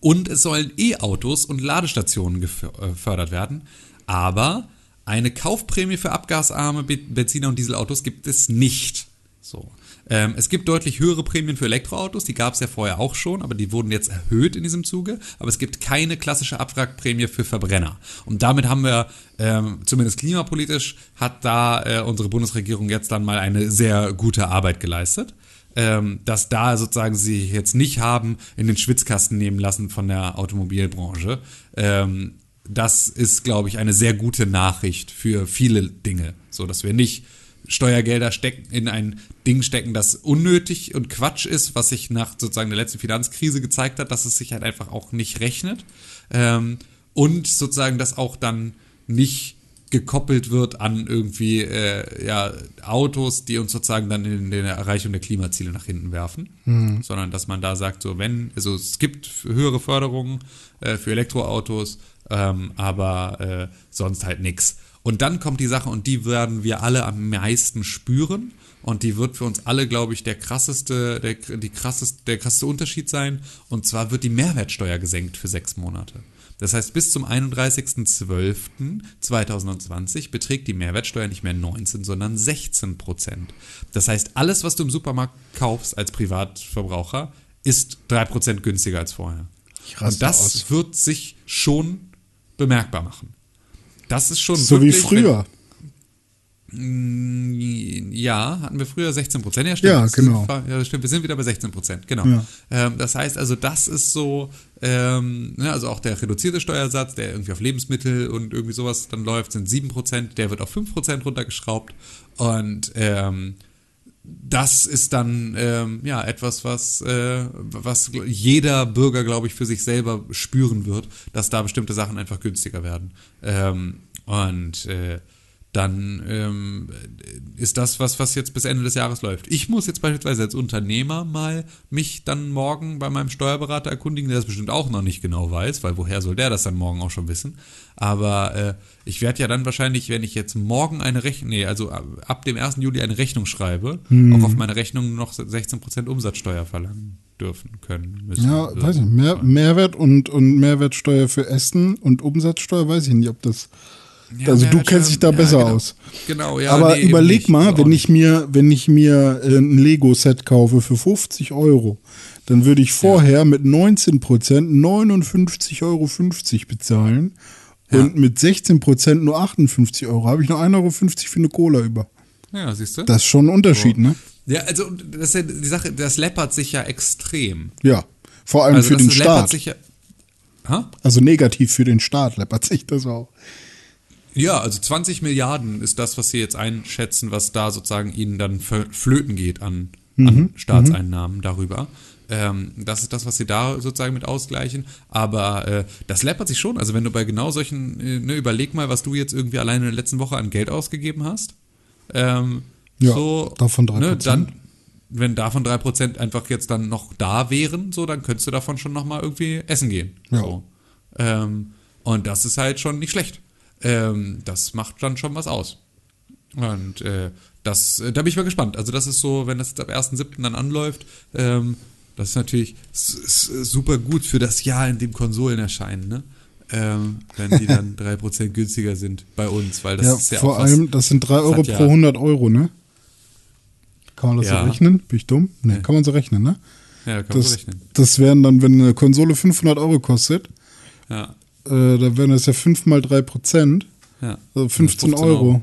und es sollen E-Autos und Ladestationen gefördert werden. Aber eine Kaufprämie für abgasarme Benziner- und Dieselautos gibt es nicht. So. Ähm, es gibt deutlich höhere Prämien für Elektroautos, die gab es ja vorher auch schon, aber die wurden jetzt erhöht in diesem Zuge. Aber es gibt keine klassische Abwrackprämie für Verbrenner. Und damit haben wir, ähm, zumindest klimapolitisch, hat da äh, unsere Bundesregierung jetzt dann mal eine sehr gute Arbeit geleistet. Ähm, dass da sozusagen sie jetzt nicht haben in den Schwitzkasten nehmen lassen von der Automobilbranche. Ähm, das ist, glaube ich, eine sehr gute Nachricht für viele Dinge, so dass wir nicht Steuergelder stecken, in ein Ding stecken, das unnötig und Quatsch ist, was sich nach sozusagen der letzten Finanzkrise gezeigt hat, dass es sich halt einfach auch nicht rechnet. Ähm, und sozusagen, dass auch dann nicht gekoppelt wird an irgendwie äh, ja, Autos, die uns sozusagen dann in der Erreichung der Klimaziele nach hinten werfen, mhm. sondern dass man da sagt, so wenn, also es gibt höhere Förderungen äh, für Elektroautos, ähm, aber äh, sonst halt nichts. Und dann kommt die Sache und die werden wir alle am meisten spüren. Und die wird für uns alle, glaube ich, der krasseste, der, die krasseste, der krasseste Unterschied sein. Und zwar wird die Mehrwertsteuer gesenkt für sechs Monate. Das heißt, bis zum 31.12.2020 beträgt die Mehrwertsteuer nicht mehr 19, sondern 16 Prozent. Das heißt, alles, was du im Supermarkt kaufst als Privatverbraucher, ist 3 Prozent günstiger als vorher. Und das aus. wird sich schon bemerkbar machen. Das ist schon so wirklich, wie früher. Wenn, ja, hatten wir früher 16 Prozent. Ja, stimmt. Ja, genau. Ja, stimmt. Wir sind wieder bei 16 Prozent. Genau. Ja. Ähm, das heißt also, das ist so, ähm, ne, also auch der reduzierte Steuersatz, der irgendwie auf Lebensmittel und irgendwie sowas dann läuft, sind 7 Prozent. Der wird auf 5 Prozent runtergeschraubt. Und ähm, das ist dann ähm, ja etwas, was, äh, was jeder Bürger, glaube ich, für sich selber spüren wird, dass da bestimmte Sachen einfach günstiger werden. Ähm, und äh, dann ähm, ist das was, was jetzt bis Ende des Jahres läuft. Ich muss jetzt beispielsweise als Unternehmer mal mich dann morgen bei meinem Steuerberater erkundigen, der das bestimmt auch noch nicht genau weiß, weil woher soll der das dann morgen auch schon wissen? Aber äh, ich werde ja dann wahrscheinlich, wenn ich jetzt morgen eine Rechnung, nee, also ab dem 1. Juli eine Rechnung schreibe, hm. auch auf meine Rechnung noch 16% Umsatzsteuer verlangen dürfen können. Müssen, ja, dürfen. weiß ich, Mehr, Mehrwert und, und Mehrwertsteuer für Essen und Umsatzsteuer, weiß ich nicht, ob das ja, also du kennst dich da besser genau. aus. Genau, ja. Aber nee, überleg mal, wenn ich mir, wenn ich mir äh, ein Lego-Set kaufe für 50 Euro, dann würde ich vorher ja. mit 19 Prozent 59,50 Euro bezahlen ja. und mit 16 Prozent nur 58 Euro. Habe ich noch 1,50 Euro für eine Cola über. Ja, siehst du? Das ist schon ein Unterschied, so. ne? Ja, also das ist ja die Sache, das läppert sich ja extrem. Ja, vor allem also für den Staat. Ja, also negativ für den Staat läppert sich das auch. Ja, also 20 Milliarden ist das, was Sie jetzt einschätzen, was da sozusagen Ihnen dann flöten geht an, mhm. an Staatseinnahmen mhm. darüber. Ähm, das ist das, was Sie da sozusagen mit ausgleichen. Aber äh, das läppert sich schon. Also wenn du bei genau solchen, äh, ne, überleg mal, was du jetzt irgendwie alleine in der letzten Woche an Geld ausgegeben hast. Ähm, ja, so, davon 3%. Ne, dann, wenn davon 3% einfach jetzt dann noch da wären, so, dann könntest du davon schon nochmal irgendwie essen gehen. Ja. So. Ähm, und das ist halt schon nicht schlecht. Ähm, das macht dann schon was aus. Und äh, das, äh, da bin ich mal gespannt. Also das ist so, wenn das jetzt ab 1.7. dann anläuft, ähm, das ist natürlich super gut für das Jahr, in dem Konsolen erscheinen, ne? Ähm, wenn die dann 3% günstiger sind bei uns, weil das ja, ist ja vor auch allem, was, das sind 3 Euro pro ja, 100 Euro, ne? Kann man das ja. so rechnen? Bin ich dumm? Ne, nee. kann man so rechnen, ne? Ja, kann das, man so rechnen. Das wären dann, wenn eine Konsole 500 Euro kostet, ja äh, da wären das ja 5 mal 3 Prozent. Ja. Also 15, 15 Euro. Euro.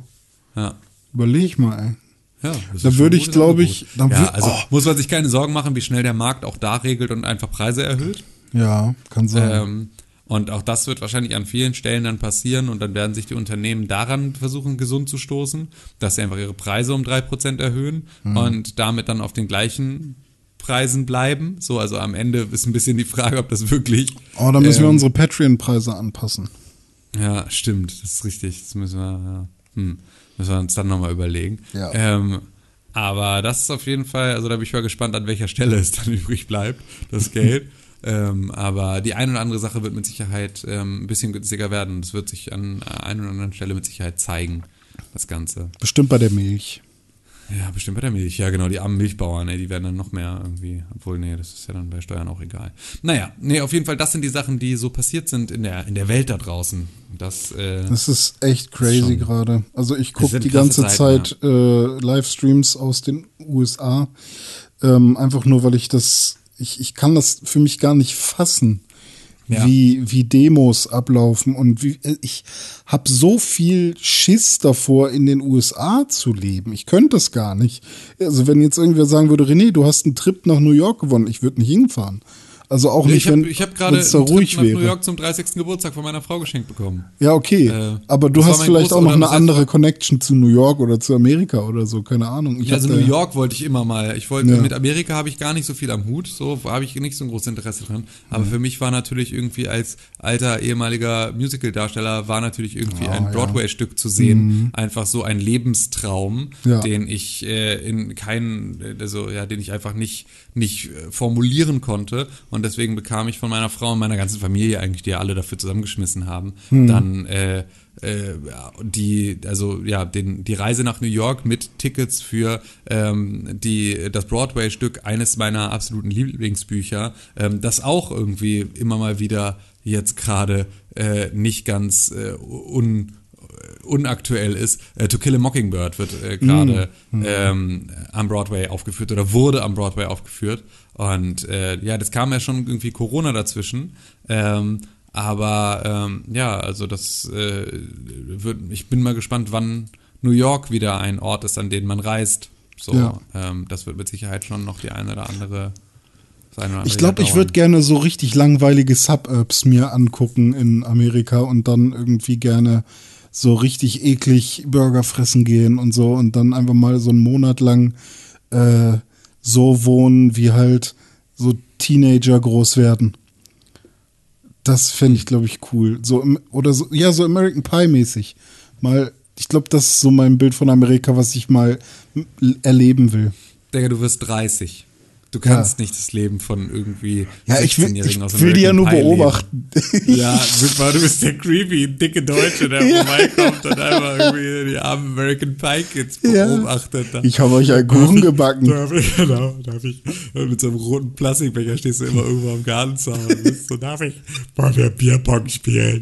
Ja. Überleg mal, ey. Ja, da würde ich, glaube ich. ja, würd, also oh. muss man sich keine Sorgen machen, wie schnell der Markt auch da regelt und einfach Preise erhöht. Ja, kann sein. Ähm, und auch das wird wahrscheinlich an vielen Stellen dann passieren und dann werden sich die Unternehmen daran versuchen, gesund zu stoßen, dass sie einfach ihre Preise um 3% erhöhen mhm. und damit dann auf den gleichen Preisen bleiben. So, also am Ende ist ein bisschen die Frage, ob das wirklich. Oh, da müssen ähm, wir unsere Patreon-Preise anpassen. Ja, stimmt, das ist richtig. Das müssen wir, ja, hm, müssen wir uns dann nochmal überlegen. Ja. Ähm, aber das ist auf jeden Fall, also da bin ich mal gespannt, an welcher Stelle es dann übrig bleibt, das Geld. ähm, aber die eine oder andere Sache wird mit Sicherheit ähm, ein bisschen günstiger werden. Das wird sich an einer oder anderen Stelle mit Sicherheit zeigen. das Ganze. Bestimmt bei der Milch. Ja, bestimmt bei der Milch. Ja, genau, die armen Milchbauern, ey, die werden dann noch mehr irgendwie. Obwohl, nee, das ist ja dann bei Steuern auch egal. Naja, nee, auf jeden Fall, das sind die Sachen, die so passiert sind in der, in der Welt da draußen. Das, äh, Das ist echt crazy gerade. Also ich gucke die ganze Zeiten, Zeit äh, Livestreams aus den USA. Ähm, einfach nur, weil ich das, ich, ich kann das für mich gar nicht fassen, Ja. wie, wie Demos ablaufen und wie ich habe so viel Schiss davor, in den USA zu leben. Ich könnte das gar nicht. Also wenn jetzt irgendwer sagen würde, René, du hast einen Trip nach New York gewonnen, ich würde nicht hinfahren. Also auch nicht, ich habe wenn ich hab gerade da ruhig nach New wäre. York zum 30. Geburtstag von meiner Frau geschenkt bekommen. Ja, okay. Äh, aber du hast vielleicht auch noch eine andere Connection zu New York oder zu Amerika oder so, keine Ahnung. Ja, also hab New York wollte ich immer mal. Ich wollte Ja. mit Amerika habe ich gar nicht so viel am Hut, so habe ich nicht so ein großes Interesse dran. Aber Mhm. für mich war natürlich irgendwie als alter ehemaliger Musical-Darsteller war natürlich irgendwie Ah, ein ja. Mhm. Broadway-Stück zu sehen, einfach so ein Lebenstraum, Ja. den ich äh, in keinen, also ja, den ich einfach nicht nicht äh, formulieren konnte. Und deswegen bekam ich von meiner Frau und meiner ganzen Familie eigentlich, die ja alle dafür zusammengeschmissen haben, Mhm. dann äh, äh, die, also ja, den, die Reise nach New York mit Tickets für ähm, die, das Broadway-Stück eines meiner absoluten Lieblingsbücher, ähm, das auch irgendwie immer mal wieder jetzt gerade äh, nicht ganz äh, un, unaktuell ist. Äh, to Kill a Mockingbird wird äh, gerade ähm, am Broadway aufgeführt oder wurde am Broadway aufgeführt. Und äh, ja, das kam ja schon irgendwie Corona dazwischen. Ähm, aber ähm, ja, also das äh, wird, ich bin mal gespannt, wann New York wieder ein Ort ist, an den man reist. So, Ja. ähm, das wird mit Sicherheit schon noch die eine oder andere. Ich glaube, ich würde gerne so richtig langweilige Suburbs mir angucken in Amerika und dann irgendwie gerne so richtig eklig Burger fressen gehen und so und dann einfach mal so einen Monat lang äh, so wohnen, wie halt so Teenager groß werden. Das fände ich, glaube ich, cool. So im, oder so, ja, so American Pie mäßig. Mal, ich glaube, das ist so mein Bild von Amerika, was ich mal erleben will. Digga, du wirst 30. Du kannst nicht das Leben von irgendwie Ja, ich will, 16-Jährigen ich aus will die ja nur Pie leben. beobachten. Ja, super, du bist der creepy, dicke Deutsche, der Ja. vorbeikommt und einfach irgendwie die armen American Pie Kids Ja. beobachtet. Da. Ich habe euch einen Kuchen gebacken. Darf ich, genau, darf ich, mit so einem roten Plastikbecher stehst du immer irgendwo am Gartenzaun und bist so, darf ich mal wir Bierpong spielen?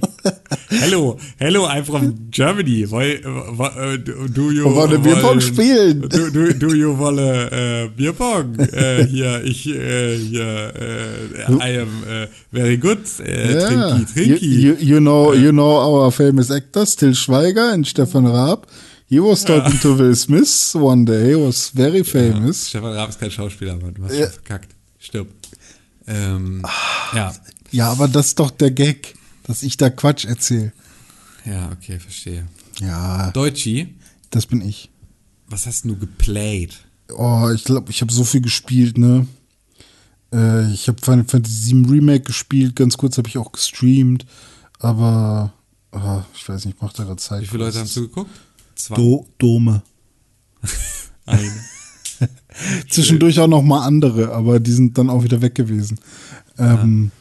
hello, hello, I'm from Germany. Woll, wo- äh, do you Wollen Bierpong spielen? Do, do, do you wolle äh, Bierpong? Äh, hier, ich, äh, hier, äh, I am äh, very good. Äh, Trinki, Trinki. You, you, you know, you know our famous actors, Till Schweiger and Stefan Raab. He was talking to Will Smith one day. He was very famous. Stefan Raab ist kein Schauspieler, Mann. Du hast Ja. verkackt. Stirb. Ähm, ja. Ja, aber das ist doch der Gag, dass ich da Quatsch erzähle. Ja, okay, verstehe. Ja, Deutschi, das bin ich. was hast du geplayt? Oh, ich glaube, ich habe so viel gespielt, ne? Äh, ich habe Final Fantasy VII Remake gespielt, ganz kurz habe ich auch gestreamt, aber ah, ich weiß nicht, macht da gerade Zeit. Wie viele Leute haben zugeguckt? Zwei. Do Dome. Eine. Zwischendurch auch noch mal andere, aber die sind dann auch wieder weg gewesen. Ähm,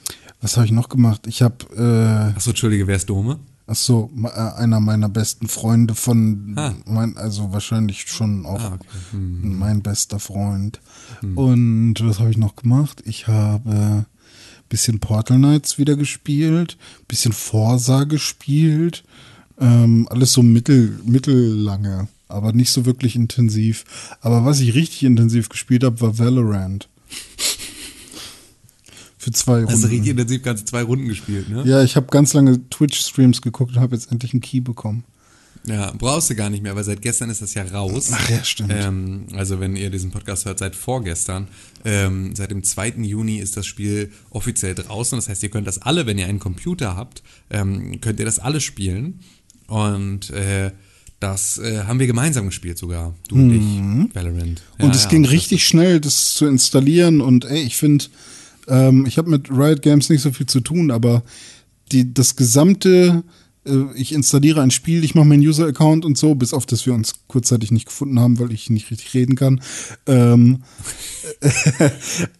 Was habe ich noch gemacht? Ich habe, äh, Achso, Entschuldige, wer ist Dome? Ach so, äh, einer meiner besten Freunde von, Ah. mein, also wahrscheinlich schon auch Ah, okay. Hm. mein bester Freund. Und was habe ich noch gemacht? Ich habe bisschen Portal Knights wieder gespielt, bisschen Forsa gespielt, ähm, alles so mittel, mittellange, aber nicht so wirklich intensiv. Aber was ich richtig intensiv gespielt habe, war Valorant. Für zwei Hast du richtig Runden. intensiv ganze zwei Runden gespielt, ne? Ja, ich habe ganz lange Twitch-Streams geguckt und habe jetzt endlich einen Key bekommen. Ja, brauchst du gar nicht mehr, weil seit gestern ist das ja raus. Ach ja, stimmt. Ähm, also wenn ihr diesen Podcast hört, seit vorgestern. Ähm, seit dem 2. Juni ist das Spiel offiziell draußen. Das heißt, ihr könnt das alle, wenn ihr einen Computer habt, ähm, könnt ihr das alle spielen. Und äh, das äh, haben wir gemeinsam gespielt sogar, du und ich, Valorant. Ja, Mhm. Und es ja, ging richtig schnell, das zu installieren. Und ey, ich finde, ähm, ich habe mit Riot Games nicht so viel zu tun, aber die, das gesamte äh, ich installiere ein Spiel, ich mache meinen User-Account und so, bis auf dass wir uns kurzzeitig nicht gefunden haben, weil ich nicht richtig reden kann. Ähm,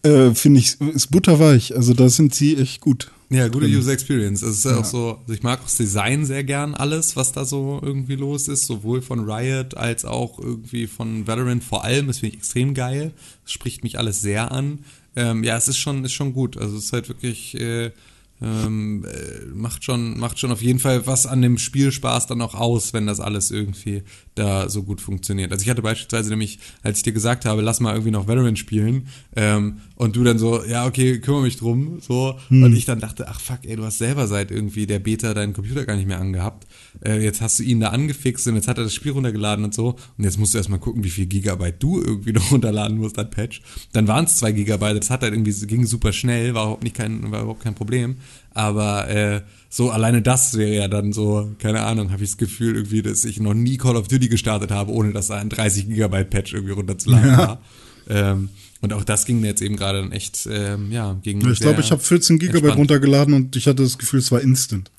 äh, Finde ich, ist butterweich. Also da sind sie echt gut. Ja, gute User Experience. Es ist ja. auch so, also ich mag das Design sehr gern, alles, was da so irgendwie los ist, sowohl von Riot als auch irgendwie von Valorant vor allem. Das finde ich extrem geil. Das spricht mich alles sehr an. Ähm, ja, es ist schon, ist schon gut. Also es ist halt wirklich, äh, ähm, äh, macht schon macht schon auf jeden Fall was an dem Spielspaß dann auch aus, wenn das alles irgendwie da so gut funktioniert. Also ich hatte beispielsweise nämlich, als ich dir gesagt habe, lass mal irgendwie noch Valorant spielen ähm, und du dann so, ja okay, kümmere mich drum, so hm. und ich dann dachte, ach fuck, ey, du hast selber seit irgendwie der Beta deinen Computer gar nicht mehr angehabt. Äh, jetzt hast du ihn da angefixt und jetzt hat er das Spiel runtergeladen und so und jetzt musst du erstmal gucken, wie viel Gigabyte du irgendwie noch runterladen musst an Patch. Dann waren es zwei Gigabyte, das hat halt irgendwie ging super schnell, war überhaupt nicht kein war überhaupt kein Problem. Aber äh, so alleine das wäre ja dann so, keine Ahnung, habe ich das Gefühl irgendwie, dass ich noch nie Call of Duty gestartet habe, ohne dass da ein 30 Gigabyte Patch irgendwie runterzuladen ja. war. Ähm, und auch das ging mir jetzt eben gerade dann echt, ähm, ja, gegen. Ich glaube, ich habe 14 Gigabyte entspannt. runtergeladen und ich hatte das Gefühl, es war instant.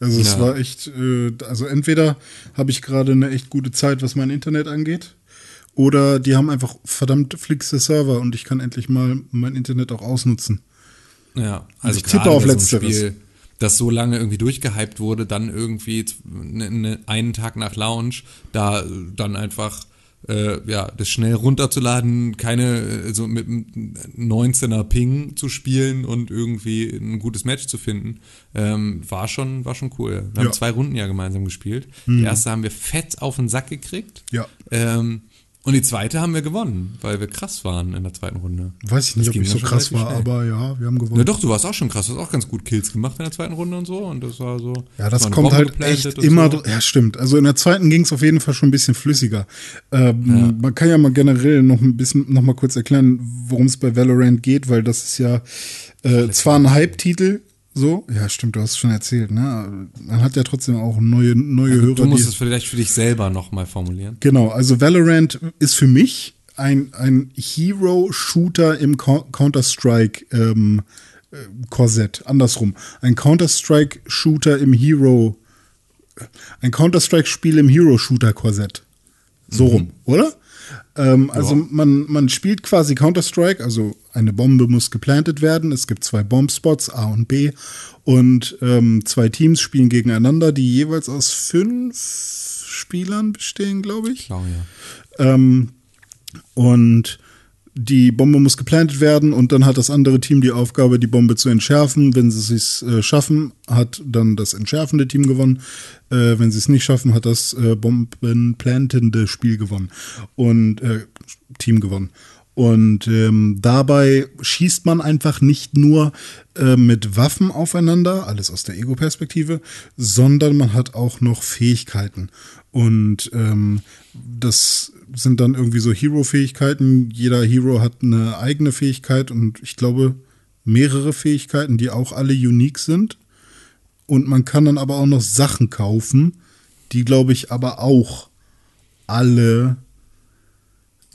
Also es ja. war echt, äh, also entweder habe ich gerade eine echt gute Zeit, was mein Internet angeht, oder die haben einfach verdammt flixe Server und ich kann endlich mal mein Internet auch ausnutzen. Ja, also ich tippe auf letzteres. Spiel, das so lange irgendwie durchgehypt wurde, dann irgendwie ne, ne, einen Tag nach Launch, da dann einfach äh, ja, das schnell runterzuladen, keine, so mit 19er Ping zu spielen und irgendwie ein gutes Match zu finden, ähm, war schon, war schon cool. Wir ja. haben zwei Runden ja gemeinsam gespielt. Mhm. Die erste haben wir fett auf den Sack gekriegt. Ja. Ähm, und die zweite haben wir gewonnen, weil wir krass waren in der zweiten Runde. Weiß ich nicht, das ob ich so krass war, schnell. aber ja, wir haben gewonnen. Ja doch, du warst auch schon krass, du hast auch ganz gut Kills gemacht in der zweiten Runde und so und das war so. Ja, das kommt halt echt immer, so. ja stimmt. Also in der zweiten ging es auf jeden Fall schon ein bisschen flüssiger. Ähm, ja. Man kann ja mal generell noch ein bisschen, noch mal kurz erklären, worum es bei Valorant geht, weil das ist ja äh, zwar ein Hype-Titel, so, ja, stimmt, du hast es schon erzählt, ne? Man hat ja trotzdem auch neue, neue also, Hörer. Du musst es vielleicht für dich selber nochmal formulieren. Genau, also Valorant ist für mich ein, ein Hero-Shooter im Counter-Strike ähm, äh, Korsett. Andersrum. Ein Counter-Strike-Shooter im Hero. Ein Counter-Strike-Spiel im Hero-Shooter-Korsett. So mhm. rum, oder? Ähm, also ja. man, man spielt quasi Counter-Strike, also eine Bombe muss geplantet werden. Es gibt zwei Bombspots, A und B. Und ähm, zwei Teams spielen gegeneinander, die jeweils aus fünf Spielern bestehen, glaube ich. Klar, ja. Ähm, und die Bombe muss geplantet werden und dann hat das andere Team die Aufgabe, die Bombe zu entschärfen. Wenn sie es äh, schaffen, hat dann das entschärfende Team gewonnen. Äh, wenn sie es nicht schaffen, hat das äh, bombenplantende Spiel gewonnen und äh, Team gewonnen. Und ähm, dabei schießt man einfach nicht nur äh, mit Waffen aufeinander, alles aus der Ego-Perspektive, sondern man hat auch noch Fähigkeiten. Und ähm, das sind dann irgendwie so Hero-Fähigkeiten. Jeder Hero hat eine eigene Fähigkeit und ich glaube mehrere Fähigkeiten, die auch alle unique sind. Und man kann dann aber auch noch Sachen kaufen, die glaube ich aber auch alle,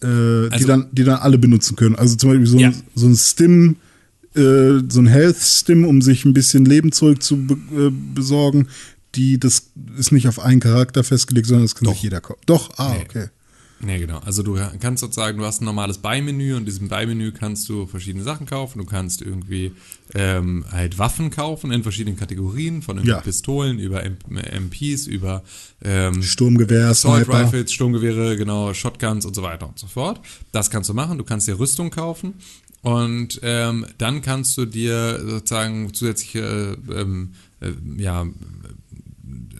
äh, also, die, dann, die dann alle benutzen können. Also zum Beispiel so, ja. ein, so ein Stim, äh, so ein Health-Stim, um sich ein bisschen Leben zurück zu be äh, besorgen. Die, das ist nicht auf einen Charakter festgelegt, sondern das kann Doch. sich jeder kaufen. Doch, ah, nee. okay. Ja, genau. Also du kannst sozusagen, du hast ein normales Beimenü und in diesem Beimenü kannst du verschiedene Sachen kaufen. Du kannst irgendwie ähm, halt Waffen kaufen in verschiedenen Kategorien, von ja. Pistolen über MPs, über ähm, Sturmgewehr, Assault Sniper. Rifles, Sturmgewehre, genau, Shotguns und so weiter und so fort. Das kannst du machen. Du kannst dir Rüstung kaufen und ähm, dann kannst du dir sozusagen zusätzliche ähm, äh, ja,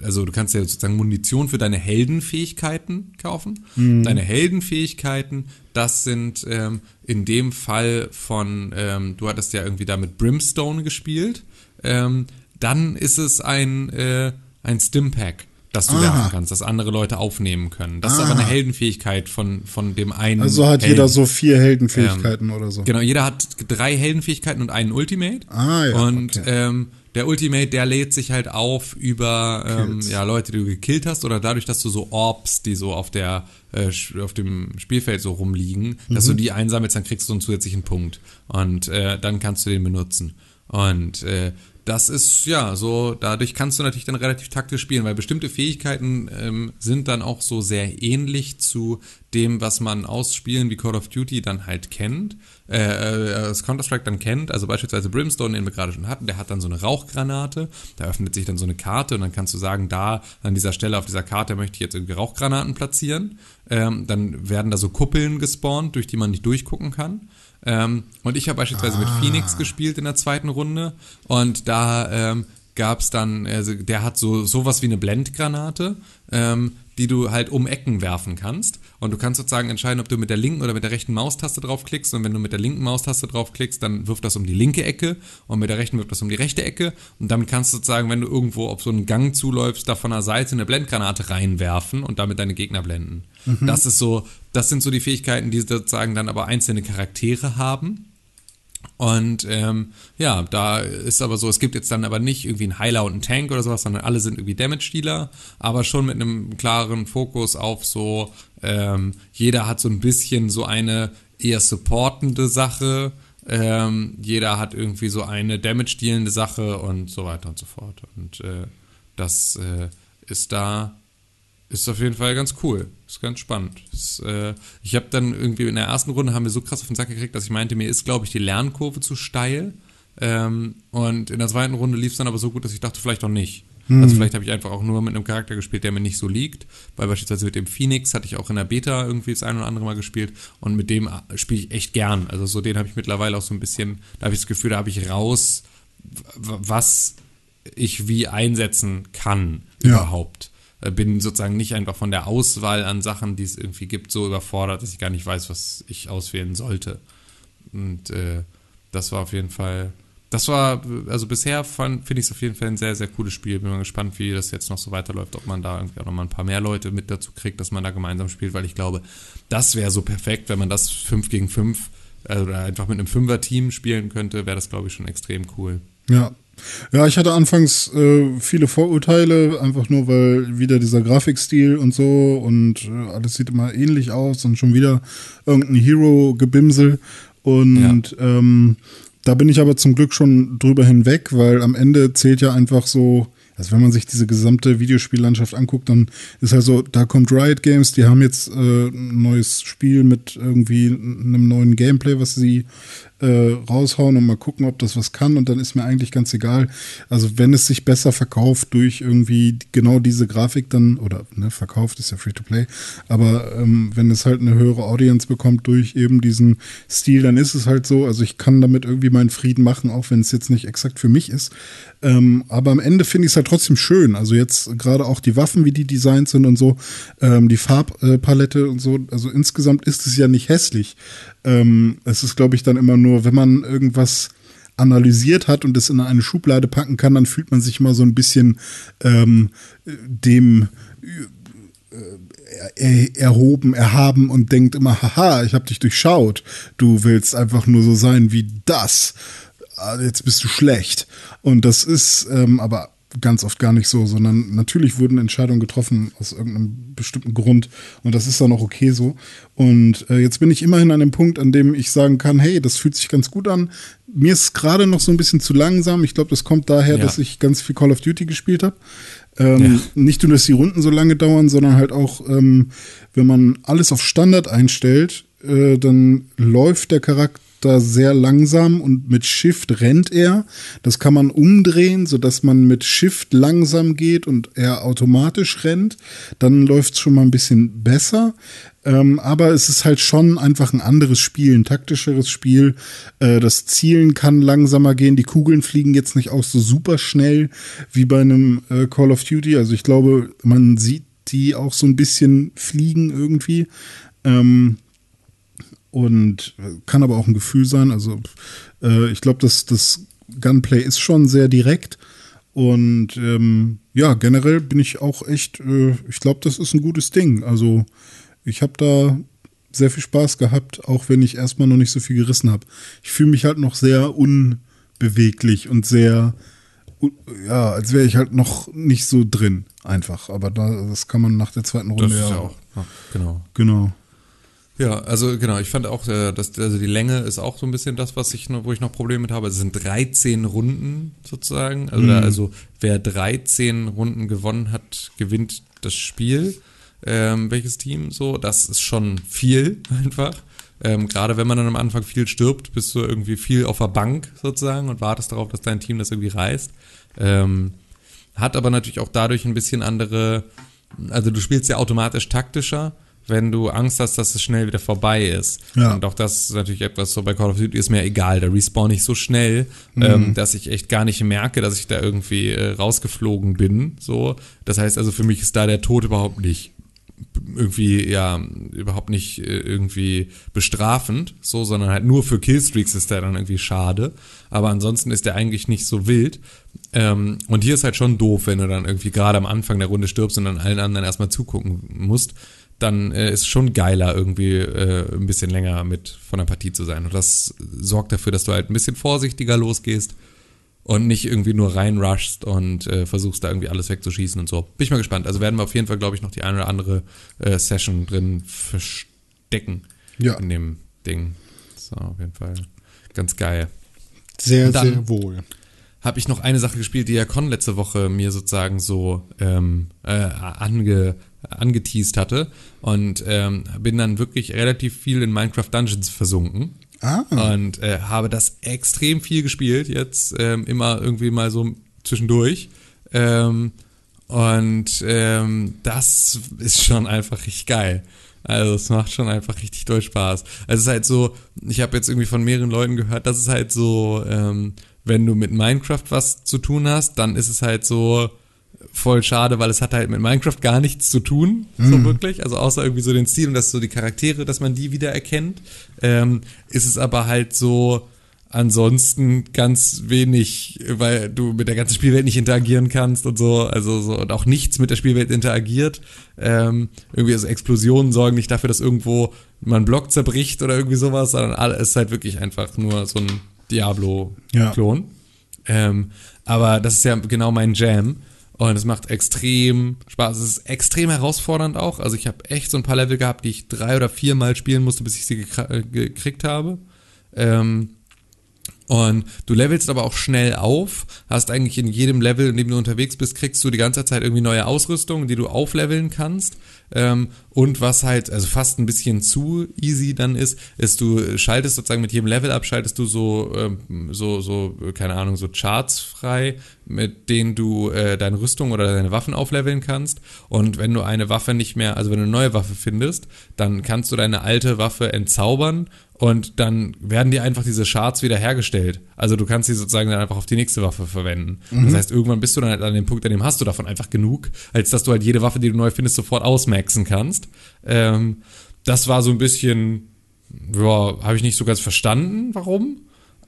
also du kannst ja sozusagen Munition für deine Heldenfähigkeiten kaufen. Mhm. Deine Heldenfähigkeiten, das sind ähm, in dem Fall von, ähm, du hattest ja irgendwie da mit Brimstone gespielt, ähm, dann ist es ein, äh, ein Stimpack das du Aha. werfen kannst, dass andere Leute aufnehmen können. Das Aha. ist aber eine ah. Heldenfähigkeit von, von dem einen. Also hat Helden. jeder so vier Heldenfähigkeiten ähm, oder so. Genau, jeder hat drei Heldenfähigkeiten und einen Ultimate. Ah, ja. Und okay. ähm, der Ultimate, der lädt sich halt auf über ähm, ja, Leute, die du gekillt hast oder dadurch, dass du so Orbs, die so auf der äh, auf dem Spielfeld so rumliegen, mhm. dass du mhm. die einsammelst, dann kriegst du einen zusätzlichen Punkt und äh, dann kannst du den benutzen. Und äh, das ist ja so, dadurch kannst du natürlich dann relativ taktisch spielen, weil bestimmte Fähigkeiten ähm, sind dann auch so sehr ähnlich zu dem, was man aus Spielen wie Call of Duty dann halt kennt, äh, äh, das Counter-Strike dann kennt, also beispielsweise Brimstone, den wir gerade schon hatten, der hat dann so eine Rauchgranate, da öffnet sich dann so eine Karte und dann kannst du sagen, da an dieser Stelle auf dieser Karte möchte ich jetzt irgendwie Rauchgranaten platzieren, ähm, dann werden da so Kuppeln gespawnt, durch die man nicht durchgucken kann. Ähm, und ich habe beispielsweise ah. mit Phoenix gespielt in der zweiten Runde und da ähm, gab es dann, also der hat so sowas wie eine Blendgranate, ähm, die du halt um Ecken werfen kannst. Und du kannst sozusagen entscheiden, ob du mit der linken oder mit der rechten Maustaste draufklickst. Und wenn du mit der linken Maustaste draufklickst, dann wirft das um die linke Ecke und mit der rechten wirft das um die rechte Ecke. Und damit kannst du sozusagen, wenn du irgendwo auf so einen Gang zuläufst, da von der Seite eine Blendgranate reinwerfen und damit deine Gegner blenden. Mhm. Das ist so, das sind so die Fähigkeiten, die sozusagen dann aber einzelne Charaktere haben. Und ähm, ja, da ist aber so, es gibt jetzt dann aber nicht irgendwie einen Heiler und einen Tank oder sowas, sondern alle sind irgendwie Damage-Dealer, aber schon mit einem klaren Fokus auf so, ähm, jeder hat so ein bisschen so eine eher supportende Sache, ähm, jeder hat irgendwie so eine Damage-dealende Sache und so weiter und so fort. Und äh, das äh, ist da ist auf jeden Fall ganz cool. Ist ganz spannend. Ist, äh, ich habe dann irgendwie in der ersten Runde haben wir so krass auf den Sack gekriegt, dass ich meinte, mir ist, glaube ich, die Lernkurve zu steil. Ähm, und in der zweiten Runde lief es dann aber so gut, dass ich dachte, vielleicht auch nicht. Hm. Also vielleicht habe ich einfach auch nur mit einem Charakter gespielt, der mir nicht so liegt. Weil beispielsweise mit dem Phoenix hatte ich auch in der Beta irgendwie das ein oder andere Mal gespielt. Und mit dem äh, spiele ich echt gern. Also so den habe ich mittlerweile auch so ein bisschen, da habe ich das Gefühl, da habe ich raus, was ich wie einsetzen kann ja. überhaupt. Äh, bin sozusagen nicht einfach von der Auswahl an Sachen, die es irgendwie gibt, so überfordert, dass ich gar nicht weiß, was ich auswählen sollte. Und äh, das war auf jeden Fall, das war, also bisher finde ich es auf jeden Fall ein sehr, sehr cooles Spiel. Bin mal gespannt, wie das jetzt noch so weiterläuft, ob man da irgendwie auch noch mal ein paar mehr Leute mit dazu kriegt, dass man da gemeinsam spielt, weil ich glaube, das wäre so perfekt, wenn man das 5 gegen 5 also, oder einfach mit einem Fünfer-Team spielen könnte, wäre das, glaube ich, schon extrem cool. Ja, ja, ich hatte anfangs äh, viele Vorurteile, einfach nur weil wieder dieser Grafikstil und so und äh, alles sieht immer ähnlich aus und schon wieder irgendein Hero-Gebimsel. Und ja. ähm, da bin ich aber zum Glück schon drüber hinweg, weil am Ende zählt ja einfach so also wenn man sich diese gesamte Videospiellandschaft anguckt, dann ist halt so, da kommt Riot Games, die haben jetzt äh, ein neues Spiel mit irgendwie einem neuen Gameplay, was sie äh, raushauen und mal gucken, ob das was kann. Und dann ist mir eigentlich ganz egal. Also wenn es sich besser verkauft durch irgendwie genau diese Grafik dann, oder ne, verkauft ist ja free to play, aber ähm, wenn es halt eine höhere Audience bekommt durch eben diesen Stil, dann ist es halt so. Also ich kann damit irgendwie meinen Frieden machen, auch wenn es jetzt nicht exakt für mich ist. Ähm, aber am Ende finde ich es halt trotzdem schön. Also jetzt gerade auch die Waffen, wie die designt sind und so, ähm, die Farbpalette und so. Also insgesamt ist es ja nicht hässlich. Ähm, es ist, glaube ich, dann immer nur, wenn man irgendwas analysiert hat und es in eine Schublade packen kann, dann fühlt man sich mal so ein bisschen ähm, dem äh, erhoben, erhaben und denkt immer, haha, ich habe dich durchschaut. Du willst einfach nur so sein wie das. Ah, jetzt bist du schlecht. Und das ist ähm, aber ganz oft gar nicht so, sondern natürlich wurden Entscheidungen getroffen aus irgendeinem bestimmten Grund und das ist dann auch okay so. Und äh, jetzt bin ich immerhin an dem Punkt, an dem ich sagen kann, hey, das fühlt sich ganz gut an. Mir ist gerade noch so ein bisschen zu langsam. Ich glaube, das kommt daher, ja. dass ich ganz viel Call of Duty gespielt habe. Ähm, ja. Nicht nur, dass die Runden so lange dauern, sondern halt auch, ähm, wenn man alles auf Standard einstellt, äh, dann läuft der Charakter da sehr langsam und mit Shift rennt er. Das kann man umdrehen, sodass man mit Shift langsam geht und er automatisch rennt. Dann läuft es schon mal ein bisschen besser. Ähm, aber es ist halt schon einfach ein anderes Spiel, ein taktischeres Spiel. Äh, das Zielen kann langsamer gehen. Die Kugeln fliegen jetzt nicht auch so super schnell wie bei einem äh, Call of Duty. Also ich glaube, man sieht die auch so ein bisschen fliegen irgendwie. Ähm, und kann aber auch ein Gefühl sein. Also äh, ich glaube, dass das Gunplay ist schon sehr direkt. Und ähm, ja, generell bin ich auch echt, äh, ich glaube, das ist ein gutes Ding. Also ich habe da sehr viel Spaß gehabt, auch wenn ich erstmal noch nicht so viel gerissen habe. Ich fühle mich halt noch sehr unbeweglich und sehr, ja, als wäre ich halt noch nicht so drin, einfach. Aber da, das kann man nach der zweiten Runde das ja auch. Ja, genau. Genau. Ja, also genau, ich fand auch, äh, dass also die Länge ist auch so ein bisschen das, was ich wo ich noch Probleme mit habe. Es sind 13 Runden sozusagen. Also, da, also wer 13 Runden gewonnen hat, gewinnt das Spiel. Ähm, welches Team so? Das ist schon viel einfach. Ähm, Gerade wenn man dann am Anfang viel stirbt, bist du irgendwie viel auf der Bank sozusagen und wartest darauf, dass dein Team das irgendwie reißt. Ähm, hat aber natürlich auch dadurch ein bisschen andere, also du spielst ja automatisch taktischer, wenn du Angst hast, dass es schnell wieder vorbei ist. Ja. Und auch das ist natürlich etwas so bei Call of Duty ist mir egal, da respawn ich so schnell, ähm, dass ich echt gar nicht merke, dass ich da irgendwie äh, rausgeflogen bin. So, das heißt also für mich ist da der Tod überhaupt nicht irgendwie ja überhaupt nicht äh, irgendwie bestrafend, so, sondern halt nur für Killstreaks ist der dann irgendwie schade. Aber ansonsten ist der eigentlich nicht so wild. Ähm, und hier ist halt schon doof, wenn du dann irgendwie gerade am Anfang der Runde stirbst und dann allen anderen erstmal zugucken musst. Dann äh, ist schon geiler, irgendwie äh, ein bisschen länger mit von der Partie zu sein. Und das sorgt dafür, dass du halt ein bisschen vorsichtiger losgehst und nicht irgendwie nur reinrushst und äh, versuchst da irgendwie alles wegzuschießen und so. Bin ich mal gespannt. Also werden wir auf jeden Fall, glaube ich, noch die eine oder andere äh, Session drin verstecken Ja. in dem Ding. So, auf jeden Fall ganz geil. Sehr, sehr wohl. Habe ich noch eine Sache gespielt, die ja Con letzte Woche mir sozusagen so ähm, äh, ange, angeteased hatte und ähm, bin dann wirklich relativ viel in Minecraft Dungeons versunken. Ah, Und äh, habe das extrem viel gespielt, jetzt ähm, immer irgendwie mal so zwischendurch. Ähm, und ähm, das ist schon einfach richtig geil. Also es macht schon einfach richtig doll Spaß. Also es ist halt so, ich habe jetzt irgendwie von mehreren Leuten gehört, dass es halt so, ähm, wenn du mit Minecraft was zu tun hast, dann ist es halt so voll schade, weil es hat halt mit Minecraft gar nichts zu tun, so wirklich. Also außer irgendwie so den Stil und dass so die Charaktere, dass man die wieder erkennt, ähm, ist es aber halt so ansonsten ganz wenig, weil du mit der ganzen Spielwelt nicht interagieren kannst und so, also so und auch nichts mit der Spielwelt interagiert. Ähm, irgendwie also Explosionen sorgen nicht dafür, dass irgendwo mal ein Block zerbricht oder irgendwie sowas, sondern alles ist halt wirklich einfach nur so ein Diablo-Klon. Ähm, aber das ist ja genau mein Jam. Und es macht extrem Spaß. Es ist extrem herausfordernd auch. Also ich habe echt so ein paar Level gehabt, die ich drei oder viermal spielen musste, bis ich sie äh, gekriegt habe. Ähm, und du levelst aber auch schnell auf, hast eigentlich in jedem Level, in dem du unterwegs bist, kriegst du die ganze Zeit irgendwie neue Ausrüstung, die du aufleveln kannst. Ähm, und was halt, also fast ein bisschen zu easy dann ist, ist du schaltest sozusagen mit jedem Level ab, schaltest du so, ähm, so, so, keine Ahnung, so Charts frei, mit denen du äh, deine Rüstung oder deine Waffen aufleveln kannst. Und wenn du eine Waffe nicht mehr, also wenn du eine neue Waffe findest, dann kannst du deine alte Waffe entzaubern und dann werden dir einfach diese Charts wieder hergestellt. Also du kannst sie sozusagen dann einfach auf die nächste Waffe verwenden. Das heißt, irgendwann bist du dann halt an dem Punkt, an dem hast du davon einfach genug, als dass du halt jede Waffe, die du neu findest, sofort ausmaxen kannst. Ähm, das war so ein bisschen, ja, habe ich nicht so ganz verstanden, warum.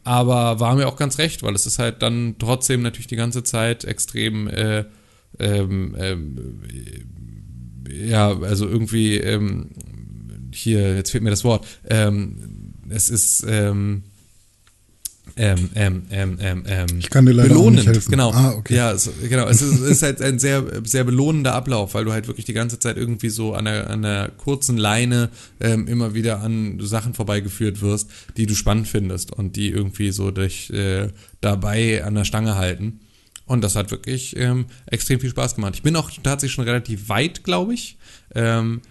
Aber war mir auch ganz recht, weil es ist halt dann trotzdem natürlich die ganze Zeit extrem, äh, ähm, ähm, ja, also irgendwie, ähm, hier, jetzt fehlt mir das Wort, ähm, es ist, ähm, ähm, ähm, ähm, ähm, ähm, Ich kann dir leider belohnend, nicht helfen. genau. Ah, okay. Ja, es, genau. Es ist, ist halt ein sehr, sehr belohnender Ablauf, weil du halt wirklich die ganze Zeit irgendwie so an der, an der kurzen Leine ähm, immer wieder an Sachen vorbeigeführt wirst, die du spannend findest und die irgendwie so dich äh, dabei an der Stange halten. Und das hat wirklich ähm, extrem viel Spaß gemacht. Ich bin auch tatsächlich schon relativ weit, glaube ich. Ähm,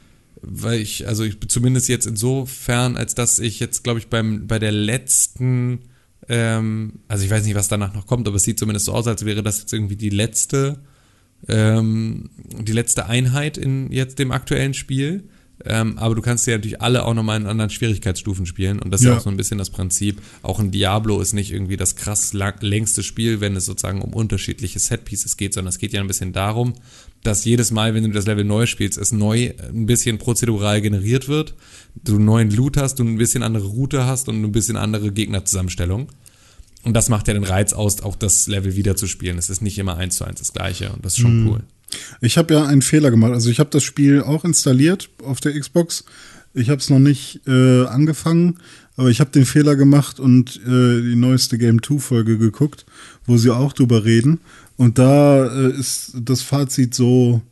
weil ich, also ich zumindest jetzt insofern, als dass ich jetzt, glaube ich, beim, bei der letzten, ähm, also ich weiß nicht, was danach noch kommt, aber es sieht zumindest so aus, als wäre das jetzt irgendwie die letzte, ähm, die letzte Einheit in jetzt dem aktuellen Spiel. Ähm, aber du kannst ja natürlich alle auch nochmal in anderen Schwierigkeitsstufen spielen. Und das ist ja Ja. auch so ein bisschen das Prinzip. Auch ein Diablo ist nicht irgendwie das krass lang, längste Spiel, wenn es sozusagen um unterschiedliche Setpieces geht, sondern es geht ja ein bisschen darum, dass jedes Mal, wenn du das Level neu spielst, es neu ein bisschen prozedural generiert wird. Du einen neuen Loot hast, du ein bisschen andere Route hast und ein bisschen andere Gegnerzusammenstellung. Und das macht ja den Reiz aus, auch das Level wieder zu spielen. Es ist nicht immer eins zu eins das gleiche und das ist schon cool. Ich habe ja einen Fehler gemacht. Also ich habe das Spiel auch installiert auf der Xbox. Ich habe es noch nicht äh, angefangen, aber ich habe den Fehler gemacht und äh, die neueste Game 2 Folge geguckt, wo sie auch drüber reden. Und da äh, ist das Fazit so,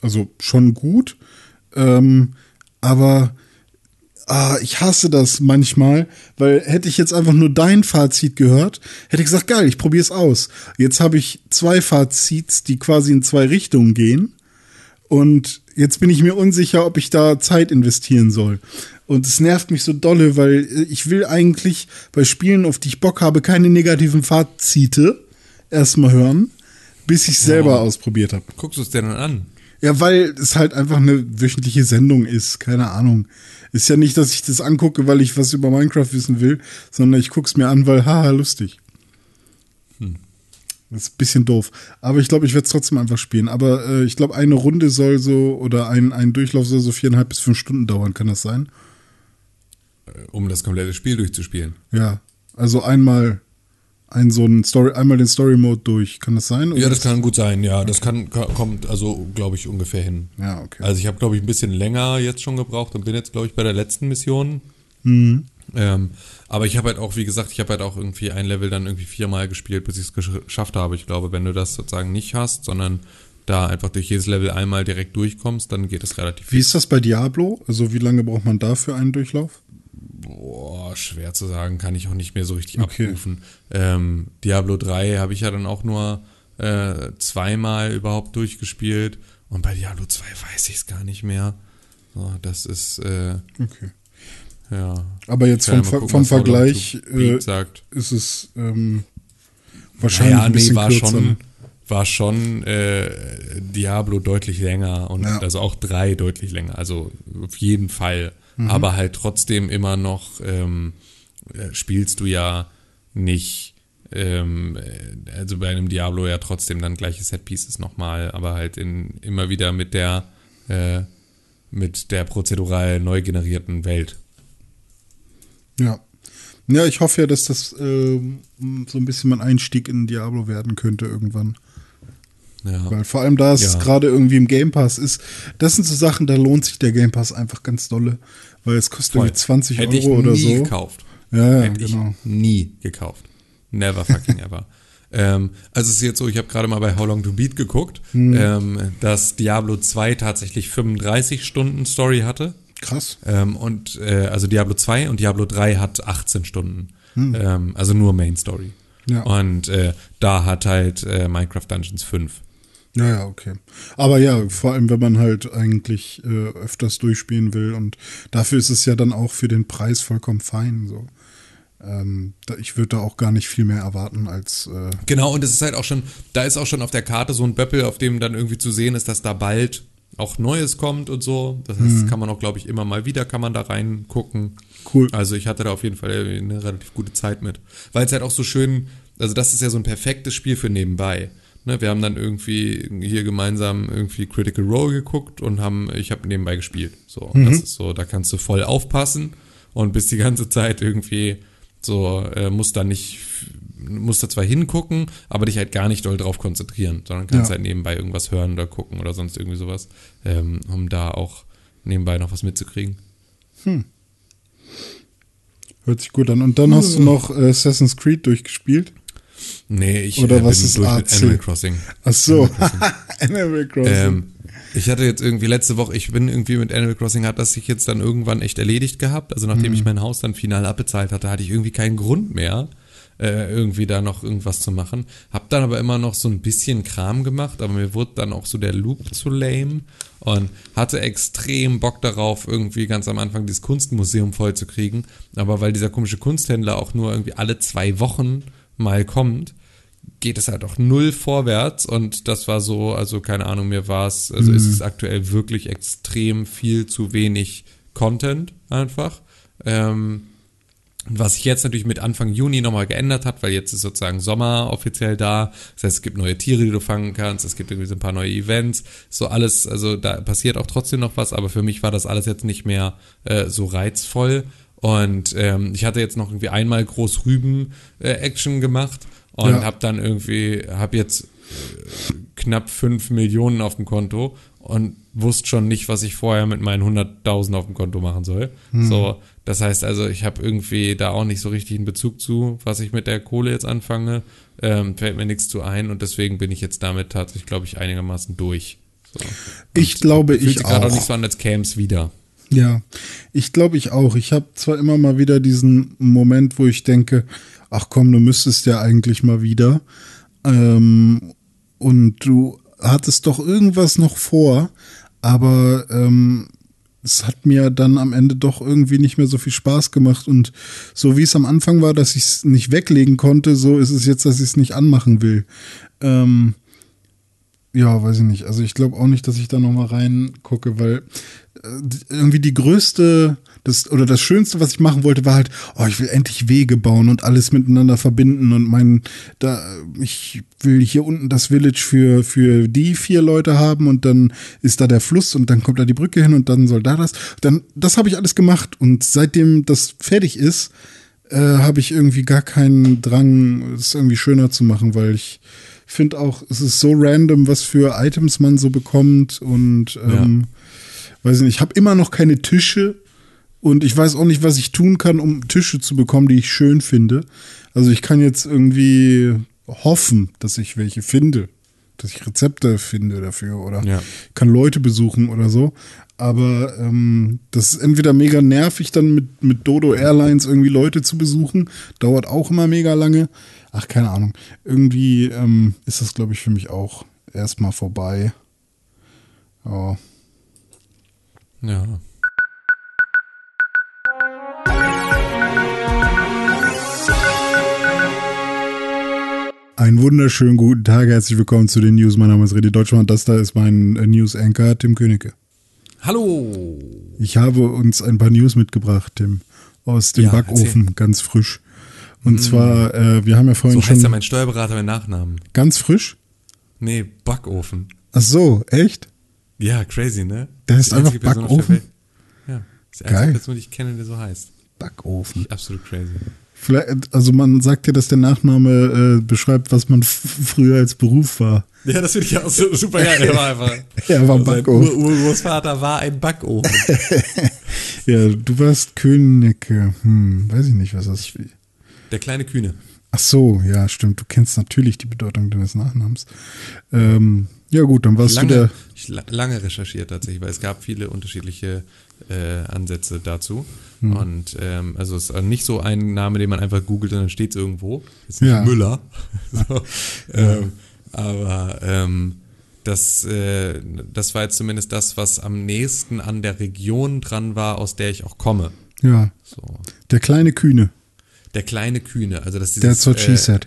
also schon gut, ähm, aber ah, ich hasse das manchmal, weil hätte ich jetzt einfach nur dein Fazit gehört, hätte ich gesagt, geil, ich probiere es aus. Jetzt habe ich zwei Fazits, die quasi in zwei Richtungen gehen. Und jetzt bin ich mir unsicher, ob ich da Zeit investieren soll. Und es nervt mich so dolle, weil ich will eigentlich bei Spielen, auf die ich Bock habe, keine negativen Fazite erstmal hören, bis ich selber ja. ausprobiert habe. Guckst du es dir dann an? Ja, weil es halt einfach eine wöchentliche Sendung ist, keine Ahnung. Ist ja nicht, dass ich das angucke, weil ich was über Minecraft wissen will, sondern ich guck's mir an, weil haha, lustig. Hm. Das ist ein bisschen doof. Aber ich glaube, ich werde es trotzdem einfach spielen. Aber äh, ich glaube, eine Runde soll so, oder ein, ein Durchlauf soll so viereinhalb bis fünf Stunden dauern, kann das sein? Äh, um das komplette Spiel durchzuspielen. Ja. Also einmal ein so ein Story, einmal den Story Mode durch. Kann das sein? Ja, das kann gut sein, ja. Das kann, kommt also, glaube ich, ungefähr hin. Ja, okay. Also ich habe, glaube ich, ein bisschen länger jetzt schon gebraucht und bin jetzt, glaube ich, bei der letzten Mission. Mhm. Ähm, aber ich habe halt auch, wie gesagt, ich habe halt auch irgendwie ein Level dann irgendwie viermal gespielt, bis ich es geschafft habe. Ich glaube, wenn du das sozusagen nicht hast, sondern da einfach durch jedes Level einmal direkt durchkommst, dann geht es relativ Wie ist das bei Diablo? Also wie lange braucht man dafür einen Durchlauf? Boah, schwer zu sagen, kann ich auch nicht mehr so richtig okay. abrufen. Ähm, Diablo 3 habe ich ja dann auch nur äh, zweimal überhaupt durchgespielt und bei Diablo 2 weiß ich es gar nicht mehr. So, das ist äh, okay. Ja. Aber jetzt vom, gucken, vom Vergleich äh, ist es ähm, wahrscheinlich naja, ein bisschen nee, war kürzer. schon war schon äh, Diablo deutlich länger und ja. also auch drei deutlich länger. Also auf jeden Fall mhm. aber halt trotzdem immer noch ähm, äh, spielst du ja nicht, ähm, äh, also bei einem Diablo ja trotzdem dann gleiche Setpieces nochmal, aber halt in, immer wieder mit der, äh, mit der prozedural neu generierten Welt. Ja. Ja, ich hoffe ja, dass das äh, so ein bisschen mein Einstieg in Diablo werden könnte irgendwann. Ja. Weil vor allem da es ja. gerade irgendwie im Game Pass ist, das sind so Sachen, da lohnt sich der Game Pass einfach ganz dolle weil es kostet irgendwie 20 Hätte Euro oder so. Hätte ich nie gekauft. Ja, ja, Hätte genau. ich nie gekauft. Never fucking ever. Ähm, also es ist jetzt so, ich habe gerade mal bei How Long to Beat geguckt, hm. ähm, dass Diablo 2 tatsächlich 35 Stunden Story hatte. Krass. Ähm, und äh, also Diablo 2 und Diablo 3 hat 18 Stunden. Hm. Ähm, also nur Main Story. Ja. Und äh, da hat halt äh, Minecraft Dungeons 5. Ja, ja, okay. Aber ja, vor allem, wenn man halt eigentlich äh, öfters durchspielen will und dafür ist es ja dann auch für den Preis vollkommen fein. So. Ähm, da, ich würde da auch gar nicht viel mehr erwarten als. Äh genau, und es ist halt auch schon, da ist auch schon auf der Karte so ein Böppel, auf dem dann irgendwie zu sehen ist, dass da bald auch Neues kommt und so. Das heißt, hm. kann man auch, glaube ich, immer mal wieder kann man da reingucken. Cool. Also ich hatte da auf jeden Fall eine relativ gute Zeit mit. Weil es halt auch so schön, also das ist ja so ein perfektes Spiel für nebenbei. Ne, wir haben dann irgendwie hier gemeinsam irgendwie Critical Role geguckt und haben, ich habe nebenbei gespielt. So, mhm. das ist so, da kannst du voll aufpassen und bist die ganze Zeit irgendwie so, äh, musst da nicht, musst da zwar hingucken, aber dich halt gar nicht doll drauf konzentrieren, sondern kannst ja. halt nebenbei irgendwas hören oder gucken oder sonst irgendwie sowas, ähm, um da auch nebenbei noch was mitzukriegen. Hm. Hört sich gut an. Und dann hast du noch äh, Assassin's Creed durchgespielt? Nee, ich Oder äh, was ist durch AC? mit Animal Crossing. Ach so, Animal Crossing. Animal Crossing. Ähm, ich hatte jetzt irgendwie letzte Woche, ich bin irgendwie mit Animal Crossing, hat das sich jetzt dann irgendwann echt erledigt gehabt. Also nachdem mhm. ich mein Haus dann final abbezahlt hatte, hatte ich irgendwie keinen Grund mehr, äh, irgendwie da noch irgendwas zu machen. Hab dann aber immer noch so ein bisschen Kram gemacht, aber mir wurde dann auch so der Loop zu lame und hatte extrem Bock darauf, irgendwie ganz am Anfang dieses Kunstmuseum voll zu kriegen. Aber weil dieser komische Kunsthändler auch nur irgendwie alle zwei Wochen mal kommt, geht es halt auch null vorwärts und das war so, also keine Ahnung, mir war es, also mhm. ist es aktuell wirklich extrem viel zu wenig Content einfach. Ähm, was sich jetzt natürlich mit Anfang Juni nochmal geändert hat, weil jetzt ist sozusagen Sommer offiziell da. Das heißt, es gibt neue Tiere, die du fangen kannst, es gibt irgendwie so ein paar neue Events, so alles, also da passiert auch trotzdem noch was, aber für mich war das alles jetzt nicht mehr äh, so reizvoll. Und ähm, ich hatte jetzt noch irgendwie einmal groß Rüben-Action äh, gemacht und ja. habe dann irgendwie, habe jetzt äh, knapp 5 Millionen auf dem Konto und wusste schon nicht, was ich vorher mit meinen 100.000 auf dem Konto machen soll. Hm. So, das heißt also, ich habe irgendwie da auch nicht so richtig einen Bezug zu, was ich mit der Kohle jetzt anfange. Ähm, fällt mir nichts zu ein und deswegen bin ich jetzt damit tatsächlich, glaube ich, einigermaßen durch. So. Ich glaube, ich auch. gerade auch nicht so an, als käme es wieder. Ja, Ich glaube, ich auch. Ich habe zwar immer mal wieder diesen Moment, wo ich denke, ach komm, du müsstest ja eigentlich mal wieder. Ähm, und du hattest doch irgendwas noch vor, aber ähm, es hat mir dann am Ende doch irgendwie nicht mehr so viel Spaß gemacht. Und so wie es am Anfang war, dass ich es nicht weglegen konnte, so ist es jetzt, dass ich es nicht anmachen will. Ähm, ja, weiß ich nicht. Also ich glaube auch nicht, dass ich da noch mal reingucke, weil äh, irgendwie die größte das oder das Schönste, was ich machen wollte, war halt, oh, ich will endlich Wege bauen und alles miteinander verbinden und mein, da, ich will hier unten das Village für für die vier Leute haben und dann ist da der Fluss und dann kommt da die Brücke hin und dann soll da das. Dann, das habe ich alles gemacht und seitdem das fertig ist, äh, habe ich irgendwie gar keinen Drang, es irgendwie schöner zu machen, weil ich finde auch, es ist so random, was für Items man so bekommt und ähm, ja. weiß ich nicht, ich habe immer noch keine Tische und ich weiß auch nicht, was ich tun kann, um Tische zu bekommen, die ich schön finde. Also ich kann jetzt irgendwie hoffen, dass ich welche finde, dass ich Rezepte finde dafür oder ja. kann Leute besuchen oder so. Aber ähm, das ist entweder mega nervig, dann mit, mit Dodo Airlines irgendwie Leute zu besuchen. Dauert auch immer mega lange. Ach, keine Ahnung. Irgendwie ähm, ist das, glaube ich, für mich auch erstmal vorbei. Ja. Ja. Einen wunderschönen guten Tag, herzlich willkommen zu den News. Mein Name ist Redi Deutschmann. Das da ist mein äh, News-Anchor, Tim Königke. Hallo! Ich habe uns ein paar News mitgebracht, Tim, aus dem ja, Backofen, erzähl. ganz frisch. Und mm. zwar, äh, wir haben ja vorhin so schon. heißt ja mein Steuerberater mit Nachnamen. Ganz frisch? Nee, Backofen. Ach so, echt? Ja, crazy, ne? Der heißt einfach Backofen? Ja, das ist die einzige Person, die ich kenne, der so heißt. Backofen. Absolut crazy. Vielleicht, also man sagt ja, dass der Nachname äh, beschreibt, was man früher als Beruf war. Ja, das finde ich auch so, super geil. Er war einfach. er war Backofen. Ur Urgroßvater war ein Backofen. ja, du warst Königke. Hm, weiß ich nicht, was das ist. Der kleine Kühne. Ach so, ja, stimmt. Du kennst natürlich die Bedeutung deines Nachnamens. Ähm, ja, gut, dann warst lange, du der. Ich lange recherchiert tatsächlich, weil es gab viele unterschiedliche äh, Ansätze dazu. Hm. Und ähm, also es ist nicht so ein Name, den man einfach googelt und dann steht es irgendwo. Ist nicht ja. Müller. so, ähm, aber ähm, das, äh, das war jetzt zumindest das, was am nächsten an der Region dran war, aus der ich auch komme. Ja. So. Der kleine Kühne. Der kleine Kühne. Also das dieses, That's what she said.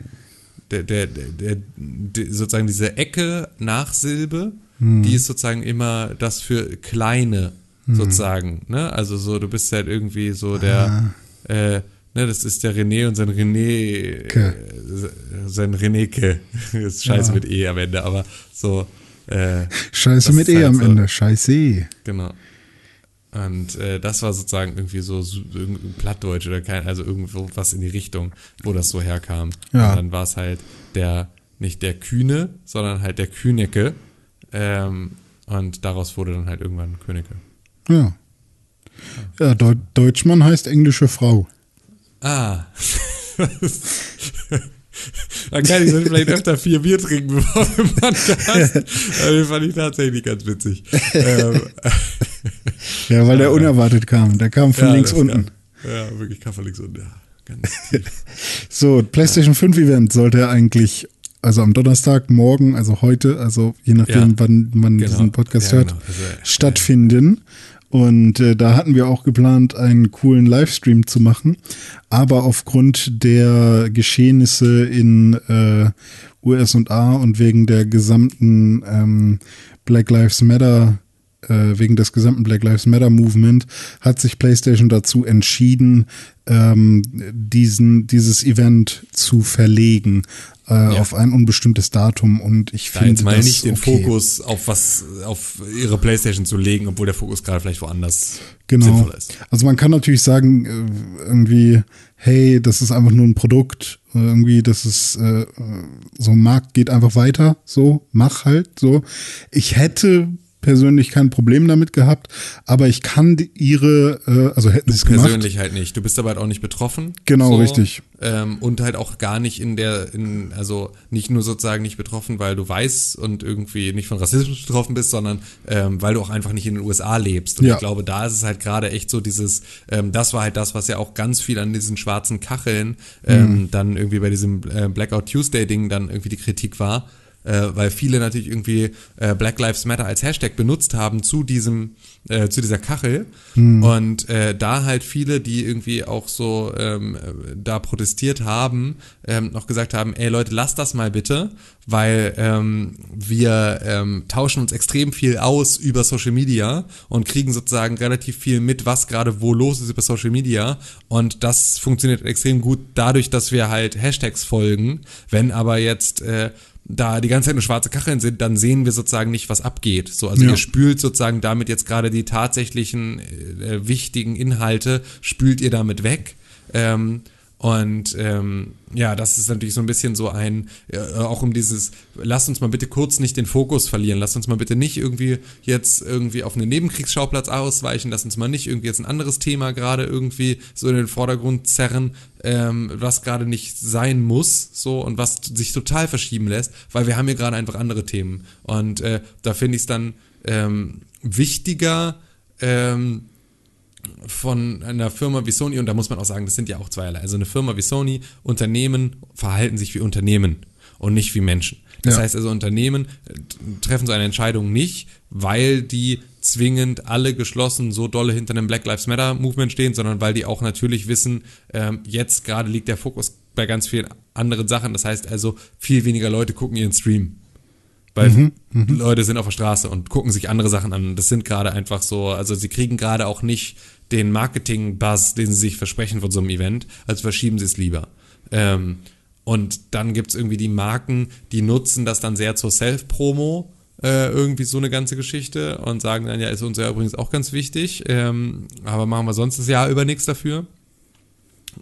Der, der, der, der, sozusagen diese Ecke Nachsilbe, hm. die ist sozusagen immer das für kleine hm. sozusagen. Ne? Also so, du bist halt irgendwie so der, ah. äh, ne, das ist der René und sein René, äh, sein Reneke. ist scheiße ja. mit E am Ende, aber so. Äh, scheiße mit E halt am so, Ende, scheiße. Genau. Und äh, das war sozusagen irgendwie so, so Plattdeutsch oder kein, also irgendwo was in die Richtung, wo das so herkam. Ja. Und dann war es halt der, nicht der Kühne, sondern halt der Künecke. Ähm, und daraus wurde dann halt irgendwann Königke. Ja. Ja, Deu Deutschmann heißt englische Frau. Ah. Dann kann ich so vielleicht öfter vier Bier trinken, bevor wir Podcast. Das fand ich tatsächlich ganz witzig. Ähm, ja, weil der unerwartet kam. Der kam von ja, links unten. Kam, ja, wirklich kam von links unten. Ja, ganz tief. so, PlayStation 5 Event sollte eigentlich, also am Donnerstag, morgen, also heute, also je nachdem, ja, wann man genau. diesen Podcast ja, hört, genau. also, stattfinden. Und äh, da hatten wir auch geplant, einen coolen Livestream zu machen. Aber aufgrund der Geschehnisse in äh, USA und wegen der gesamten ähm, Black Lives Matter äh, wegen des gesamten Black Lives Matter Movement hat sich PlayStation dazu entschieden, ähm, diesen, dieses Event zu verlegen äh, ja. auf ein unbestimmtes Datum und ich da finde jetzt mal das nicht den okay. Fokus auf was auf ihre PlayStation zu legen, obwohl der Fokus gerade vielleicht woanders genau. sinnvoll ist. Also man kann natürlich sagen äh, irgendwie hey, das ist einfach nur ein Produkt, irgendwie, das ist äh, äh so Markt geht einfach weiter, so mach halt so. Ich hätte persönlich kein Problem damit gehabt, aber ich kann ihre, äh, also hätten sie es gemacht. Persönlich halt nicht. Du bist aber halt auch nicht betroffen. Genau, so, richtig. Ähm, und halt auch gar nicht in der, in, also nicht nur sozusagen nicht betroffen, weil du weißt und irgendwie nicht von Rassismus betroffen bist, sondern ähm, weil du auch einfach nicht in den USA lebst. Und Ja. ich glaube, da ist es halt gerade echt so dieses, ähm, das war halt das, was ja auch ganz viel an diesen schwarzen Kacheln ähm, dann irgendwie bei diesem äh, Blackout Tuesday-Ding dann irgendwie die Kritik war. Äh, weil viele natürlich irgendwie äh, Black Lives Matter als Hashtag benutzt haben zu diesem, äh, zu dieser Kachel. Und äh, da halt viele, die irgendwie auch so ähm, äh, da protestiert haben, ähm, noch gesagt haben, ey Leute, lasst das mal bitte, weil ähm, wir ähm, tauschen uns extrem viel aus über Social Media und kriegen sozusagen relativ viel mit, was gerade wo los ist über Social Media. Und das funktioniert extrem gut dadurch, dass wir halt Hashtags folgen. Wenn aber jetzt äh, da die ganze Zeit nur schwarze Kacheln sind, dann sehen wir sozusagen nicht, was abgeht. So, also Ja. ihr spült sozusagen damit jetzt gerade die tatsächlichen äh, wichtigen Inhalte, spült ihr damit weg. Ähm, und ähm, ja, das ist natürlich so ein bisschen so ein, äh, auch um dieses, lasst uns mal bitte kurz nicht den Fokus verlieren, lasst uns mal bitte nicht irgendwie jetzt irgendwie auf einen Nebenkriegsschauplatz ausweichen, lasst uns mal nicht irgendwie jetzt ein anderes Thema gerade irgendwie so in den Vordergrund zerren, ähm, was gerade nicht sein muss, so und was sich total verschieben lässt, weil wir haben hier gerade einfach andere Themen. Und äh, da finde ich es dann ähm, wichtiger, ähm, von einer Firma wie Sony, und da muss man auch sagen, das sind ja auch zweierlei. Also eine Firma wie Sony, Unternehmen verhalten sich wie Unternehmen und nicht wie Menschen. Das Ja. heißt also, Unternehmen äh, treffen so eine Entscheidung nicht, weil die zwingend alle geschlossen so dolle hinter einem Black Lives Matter Movement stehen, sondern weil die auch natürlich wissen, ähm, jetzt gerade liegt der Fokus bei ganz vielen anderen Sachen. Das heißt also, viel weniger Leute gucken ihren Stream. Weil Leute sind auf der Straße und gucken sich andere Sachen an. Das sind gerade einfach so, also sie kriegen gerade auch nicht den Marketing-Buzz, den sie sich versprechen von so einem Event, also verschieben sie es lieber. Ähm, und dann gibt's irgendwie die Marken, die nutzen das dann sehr zur Self-Promo, äh, irgendwie so eine ganze Geschichte und sagen dann, ja, ist uns ja übrigens auch ganz wichtig, ähm, aber machen wir sonst das Jahr über nichts dafür.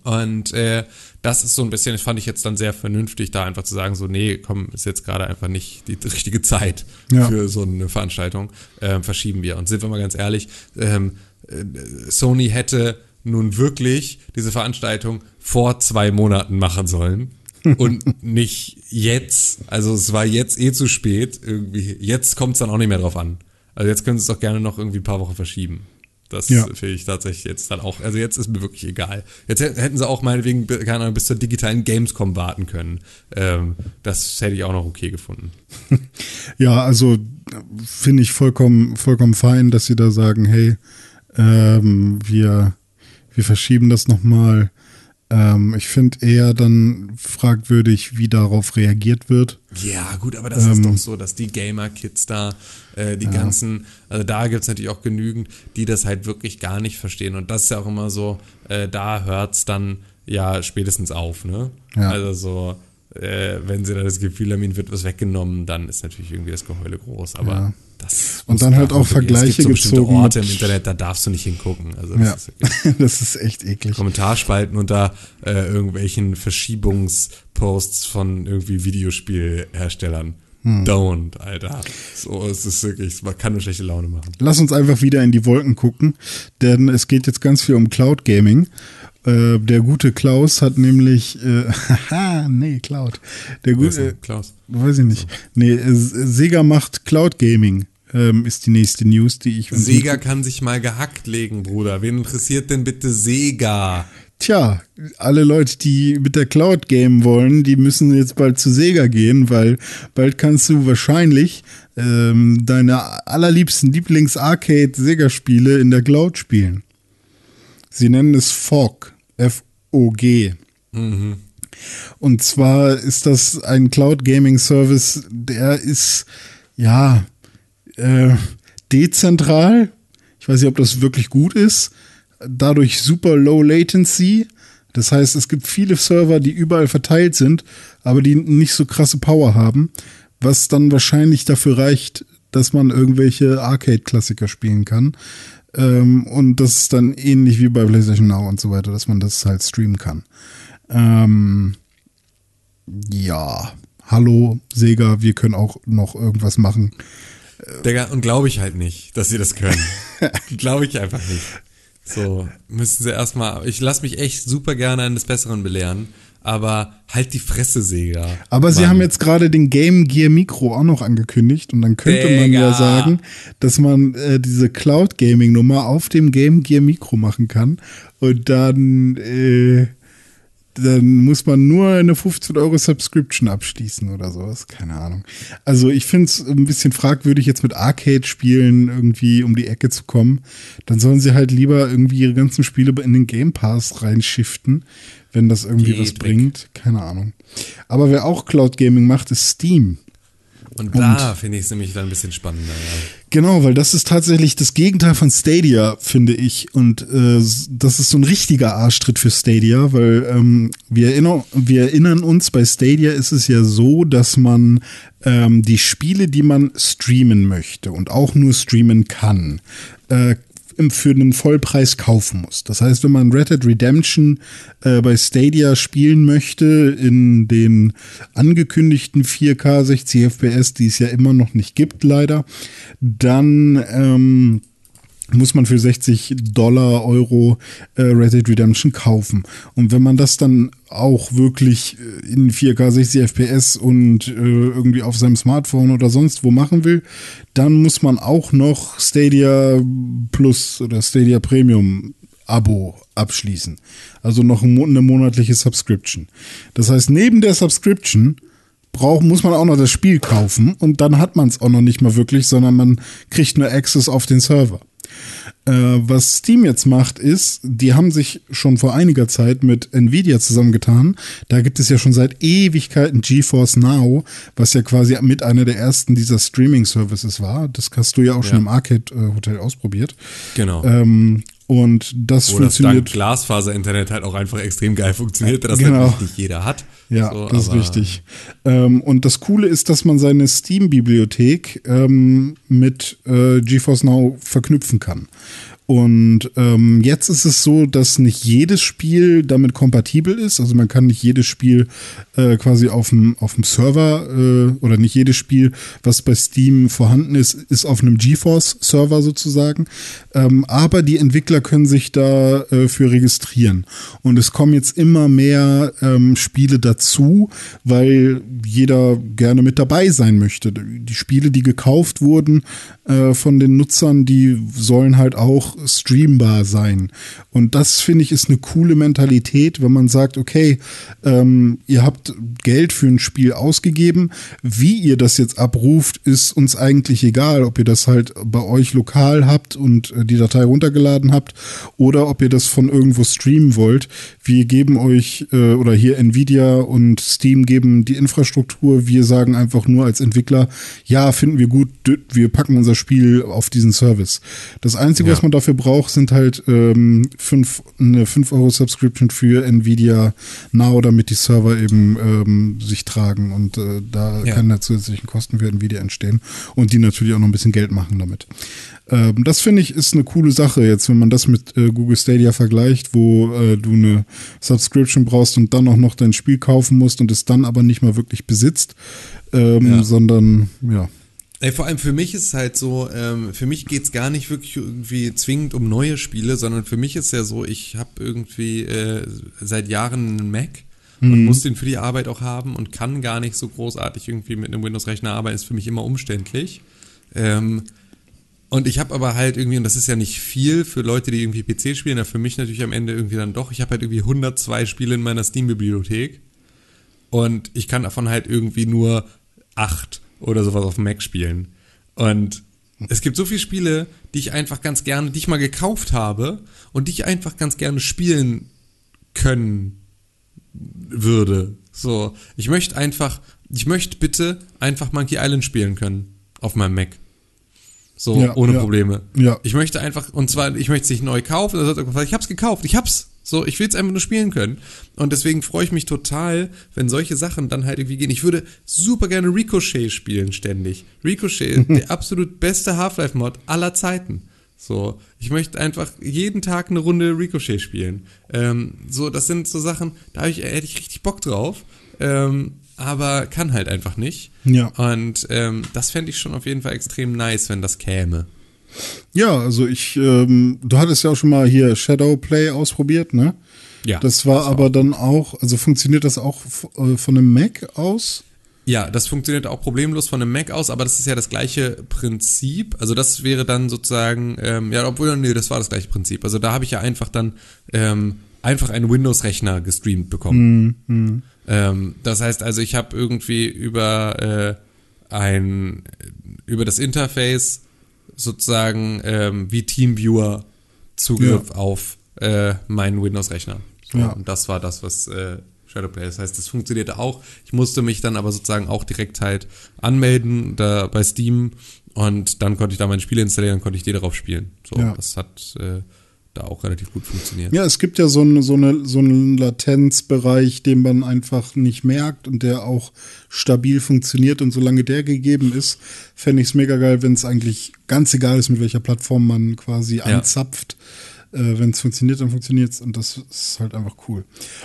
Und äh, das ist so ein bisschen, das fand ich jetzt dann sehr vernünftig, da einfach zu sagen, so, nee, komm, ist jetzt gerade einfach nicht die richtige Zeit Ja. für so eine Veranstaltung. Ähm, verschieben wir. Und sind wir mal ganz ehrlich, ähm, äh, Sony hätte nun wirklich diese Veranstaltung vor zwei Monaten machen sollen. und nicht jetzt. Also es war jetzt eh zu spät. Irgendwie. Jetzt kommt es dann auch nicht mehr drauf an. Also jetzt können sie es doch gerne noch irgendwie ein paar Wochen verschieben. Das Ja. finde ich tatsächlich jetzt dann auch. Also jetzt ist mir wirklich egal. Jetzt hä- hätten sie auch meinetwegen, keine Ahnung, bis zur digitalen Gamescom warten können. Ähm, das hätte ich auch noch okay gefunden. Ja, also finde ich vollkommen, vollkommen fein, dass sie da sagen, hey, ähm, wir, wir verschieben das nochmal. Ähm, ich finde eher dann fragwürdig, wie darauf reagiert wird. Ja, gut, aber das Ähm. ist doch so, dass die Gamer-Kids da, äh, die ganzen, also da gibt's natürlich auch genügend, die das halt wirklich gar nicht verstehen. Und das ist ja auch immer so, äh, da hört's dann ja spätestens auf, ne? Ja. Also so, äh, wenn sie da das Gefühl haben, ihnen wird was weggenommen, dann ist natürlich irgendwie das Geheule groß. Aber Ja. das Und dann da halt auch Vergleiche es gibt so bestimmte gezogen Orte im Internet, da darfst du nicht hingucken. Also Ja, das ist wirklich das ist echt eklig. Kommentarspalten unter äh, irgendwelchen Verschiebungsposts von irgendwie Videospielherstellern. Hm. Don't, Alter. So, es ist wirklich, man kann nur schlechte Laune machen. Lass uns einfach wieder in die Wolken gucken, denn es geht jetzt ganz viel um Cloud Gaming. Äh, der gute Klaus hat nämlich, äh, haha, nee, Cloud. Der gute, Klaus. weiß ich nicht. Nee, äh, Sega macht Cloud Gaming, ähm, ist die nächste News, die ich. Sega kann sich mal gehackt legen, Bruder. Wen interessiert denn bitte Sega? Tja, alle Leute, die mit der Cloud gamen wollen, die müssen jetzt bald zu Sega gehen, weil bald kannst du wahrscheinlich ähm, deine allerliebsten Lieblings-Arcade-Sega-Spiele in der Cloud spielen. Sie nennen es FOG, F-O-G. Und zwar ist das ein Cloud Gaming Service, der ist ja äh, dezentral. Ich weiß nicht, ob das wirklich gut ist. Dadurch super low latency. Das heißt, es gibt viele Server, die überall verteilt sind, aber die nicht so krasse Power haben, was dann wahrscheinlich dafür reicht, dass man irgendwelche Arcade-Klassiker spielen kann. Ähm, und das ist dann ähnlich wie bei PlayStation Now und so weiter, dass man das halt streamen kann. Ähm, ja, hallo Sega, wir können auch noch irgendwas machen. Digga, und glaube ich halt nicht, dass sie das können. glaube ich einfach nicht. So, müssen sie erstmal, ich lasse mich echt super gerne eines Besseren belehren, aber halt die Fresse, Sega. Aber sie haben jetzt gerade den Game Gear Micro auch noch angekündigt und dann könnte man Digga. ja sagen, dass man äh, diese Cloud Gaming Nummer auf dem Game Gear Micro machen kann und dann äh, dann muss man nur eine 15 Euro Subscription abschließen oder sowas. Keine Ahnung. Also ich finde es ein bisschen fragwürdig, jetzt mit Arcade-Spielen irgendwie um die Ecke zu kommen. Dann sollen sie halt lieber irgendwie ihre ganzen Spiele in den Game Pass reinschiften, wenn das irgendwie Geh was weg. bringt. Keine Ahnung. Aber wer auch Cloud Gaming macht, ist Steam. Und da finde ich es nämlich dann ein bisschen spannender, ja. Genau, weil das ist tatsächlich das Gegenteil von Stadia, finde ich. Und äh, das ist so ein richtiger Arschtritt für Stadia, weil ähm, wir, erinnern, wir erinnern uns, bei Stadia ist es ja so, dass man ähm, die Spiele, die man streamen möchte und auch nur streamen kann, äh, für einen Vollpreis kaufen muss. Das heißt, wenn man Red Dead Redemption äh, bei Stadia spielen möchte, in den angekündigten 4K 60 FPS, die es ja immer noch nicht gibt, leider, dann ähm, muss man für 60 Dollar, Euro äh, Red Dead Redemption kaufen. Und wenn man das dann auch wirklich äh, in 4K 60 FPS und äh, irgendwie auf seinem Smartphone oder sonst wo machen will, dann muss man auch noch Stadia Plus oder Stadia Premium Abo abschließen. Also noch eine monatliche Subscription. Das heißt, neben der Subscription braucht, muss man auch noch das Spiel kaufen und dann hat man es auch noch nicht mal wirklich, sondern man kriegt nur Access auf den Server. Äh, was Steam jetzt macht, ist, die haben sich schon vor einiger Zeit mit Nvidia zusammengetan. Da gibt es ja schon seit Ewigkeiten GeForce Now, was ja quasi mit einer der ersten dieser Streaming-Services war. Das hast du ja auch schon Ja. im Arcade-Hotel ausprobiert. Genau. Ähm, und das Wo das dank funktioniert. Glasfaser-Internet halt auch einfach extrem geil funktioniert, das Genau. natürlich nicht jeder hat. Ja, So, das ist richtig. Ähm, und das Coole ist, dass man seine Steam-Bibliothek ähm, mit äh, GeForce Now verknüpfen kann. Und ähm, jetzt ist es so, dass nicht jedes Spiel damit kompatibel ist. Also man kann nicht jedes Spiel äh, quasi auf dem Server äh, oder nicht jedes Spiel, was bei Steam vorhanden ist, ist auf einem GeForce-Server sozusagen. Ähm, aber die Entwickler können sich da äh, registrieren. Und es kommen jetzt immer mehr ähm, Spiele dazu, weil jeder gerne mit dabei sein möchte. Die Spiele, die gekauft wurden äh, von den Nutzern, die sollen halt auch streambar sein. Und das finde ich ist eine coole Mentalität, wenn man sagt, okay, ähm, ihr habt Geld für ein Spiel ausgegeben, wie ihr das jetzt abruft, ist uns eigentlich egal, ob ihr das halt bei euch lokal habt und äh, die Datei runtergeladen habt oder ob ihr das von irgendwo streamen wollt. Wir geben euch äh, oder hier Nvidia und Steam geben die Infrastruktur. Wir sagen einfach nur als Entwickler, ja, finden wir gut, wir packen unser Spiel auf diesen Service. Das Einzige, Ja. was man dafür braucht, sind halt ähm, fünf, eine 5 Euro Subscription für Nvidia Now, damit die Server eben ähm, sich tragen und äh, da Ja. keine zusätzlichen Kosten für Nvidia entstehen und die natürlich auch noch ein bisschen Geld machen damit. Ähm, das finde ich ist eine coole Sache jetzt, wenn man das mit äh, Google Stadia vergleicht, wo äh, du eine Subscription brauchst und dann auch noch dein Spiel kaufen musst und es dann aber nicht mal wirklich besitzt, ähm, Ja. sondern ja. Ey, vor allem für mich ist es halt so, ähm, für mich geht's gar nicht wirklich irgendwie zwingend um neue Spiele, sondern für mich ist ja so, ich habe irgendwie äh, seit Jahren einen Mac und muss den für die Arbeit auch haben und kann gar nicht so großartig irgendwie mit einem Windows-Rechner arbeiten, ist für mich immer umständlich. Ähm, und ich habe aber halt irgendwie, und das ist ja nicht viel für Leute, die irgendwie PC spielen, ja für mich natürlich am Ende irgendwie dann doch, ich habe halt irgendwie 102 Spiele in meiner Steam-Bibliothek. Und ich kann davon halt irgendwie nur acht oder sowas auf dem Mac spielen. Und es gibt so viele Spiele, die ich einfach ganz gerne, die ich mal gekauft habe und die ich einfach ganz gerne spielen können würde. So, ich möchte einfach, ich möchte bitte einfach Monkey Island spielen können auf meinem Mac. So, Ja, ohne ja. Probleme. Ja. Ich möchte einfach, und zwar, ich möchte es nicht neu kaufen, ich hab's gekauft, ich hab's. So, ich will es einfach nur spielen können. Und deswegen freue ich mich total, wenn solche Sachen dann halt irgendwie gehen. Ich würde super gerne Ricochet spielen, ständig. Ricochet, der absolut beste Half-Life-Mod aller Zeiten. So, ich möchte einfach jeden Tag eine Runde Ricochet spielen. Ähm, so, das sind so Sachen, da ich, hätte ich richtig Bock drauf. Ähm, aber kann halt einfach nicht. Ja. Und ähm, das fände ich schon auf jeden Fall extrem nice, wenn das käme. Ja, also ich, ähm, du hattest ja auch schon mal hier Shadowplay ausprobiert, ne? Ja. Das war aber dann auch, also funktioniert das auch äh, von einem Mac aus? Ja, das funktioniert auch problemlos von einem Mac aus, aber das ist ja das gleiche Prinzip. Also das wäre dann sozusagen, ähm, ja, obwohl, nee, das war das gleiche Prinzip. Also da habe ich ja einfach dann ähm, einfach einen Windows-Rechner gestreamt bekommen. Ähm, das heißt also, ich habe irgendwie über äh, ein über das Interface sozusagen ähm, wie Teamviewer Zugriff auf äh, meinen Windows-Rechner. So, Ja. Und das war das, was äh, Shadowplay. Das heißt, das funktionierte auch. Ich musste mich dann aber sozusagen auch direkt halt anmelden da bei Steam und dann konnte ich da meine Spiele installieren und konnte ich die darauf spielen. So, Ja. das hat äh, da auch relativ gut funktioniert. Ja, es gibt ja so, eine, so, eine, so einen Latenzbereich, den man einfach nicht merkt und der auch stabil funktioniert. Und solange der gegeben ist, fände ich es mega geil, wenn es eigentlich ganz egal ist, mit welcher Plattform man quasi anzapft. Äh, wenn es funktioniert, dann funktioniert es. Und das ist halt einfach cool.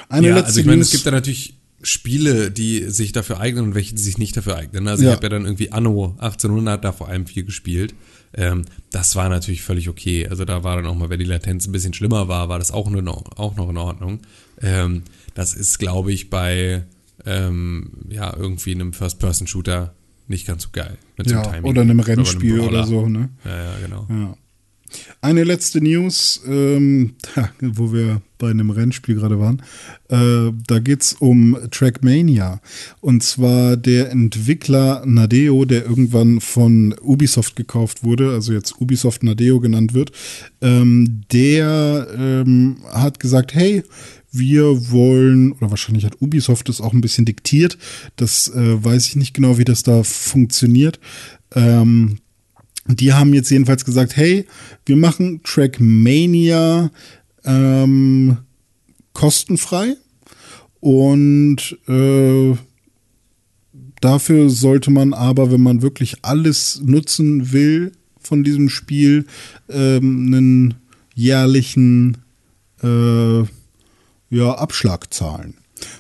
Eine ja, letzte also ich meine, es gibt da natürlich Spiele, die sich dafür eignen und welche, die sich nicht dafür eignen. Also Ja. ich habe ja dann irgendwie Anno 1800 da vor allem viel gespielt. Ähm, das war natürlich völlig okay. Also da war dann auch mal, wenn die Latenz ein bisschen schlimmer war, war das auch, nur noch, auch noch in Ordnung. Ähm, das ist, glaube ich, bei ähm, ja irgendwie einem First-Person-Shooter nicht ganz so geil. Mit so ja, oder einem Rennspiel oder, Brawler. so, ne? Ja, ja, genau. Ja. Eine letzte News, ähm, wo wir bei einem Rennspiel gerade waren. Äh, da geht's um Trackmania. Und zwar der Entwickler Nadeo, der irgendwann von Ubisoft gekauft wurde, also jetzt Ubisoft Nadeo genannt wird, ähm, der ähm, hat gesagt, hey, wir wollen, oder wahrscheinlich hat Ubisoft das auch ein bisschen diktiert, das äh, weiß ich nicht genau, wie das da funktioniert. Ähm, die haben jetzt jedenfalls gesagt, hey, wir machen Trackmania ähm, kostenfrei und äh, dafür sollte man aber, wenn man wirklich alles nutzen will von diesem Spiel, ähm, einen jährlichen äh, ja, Abschlag zahlen.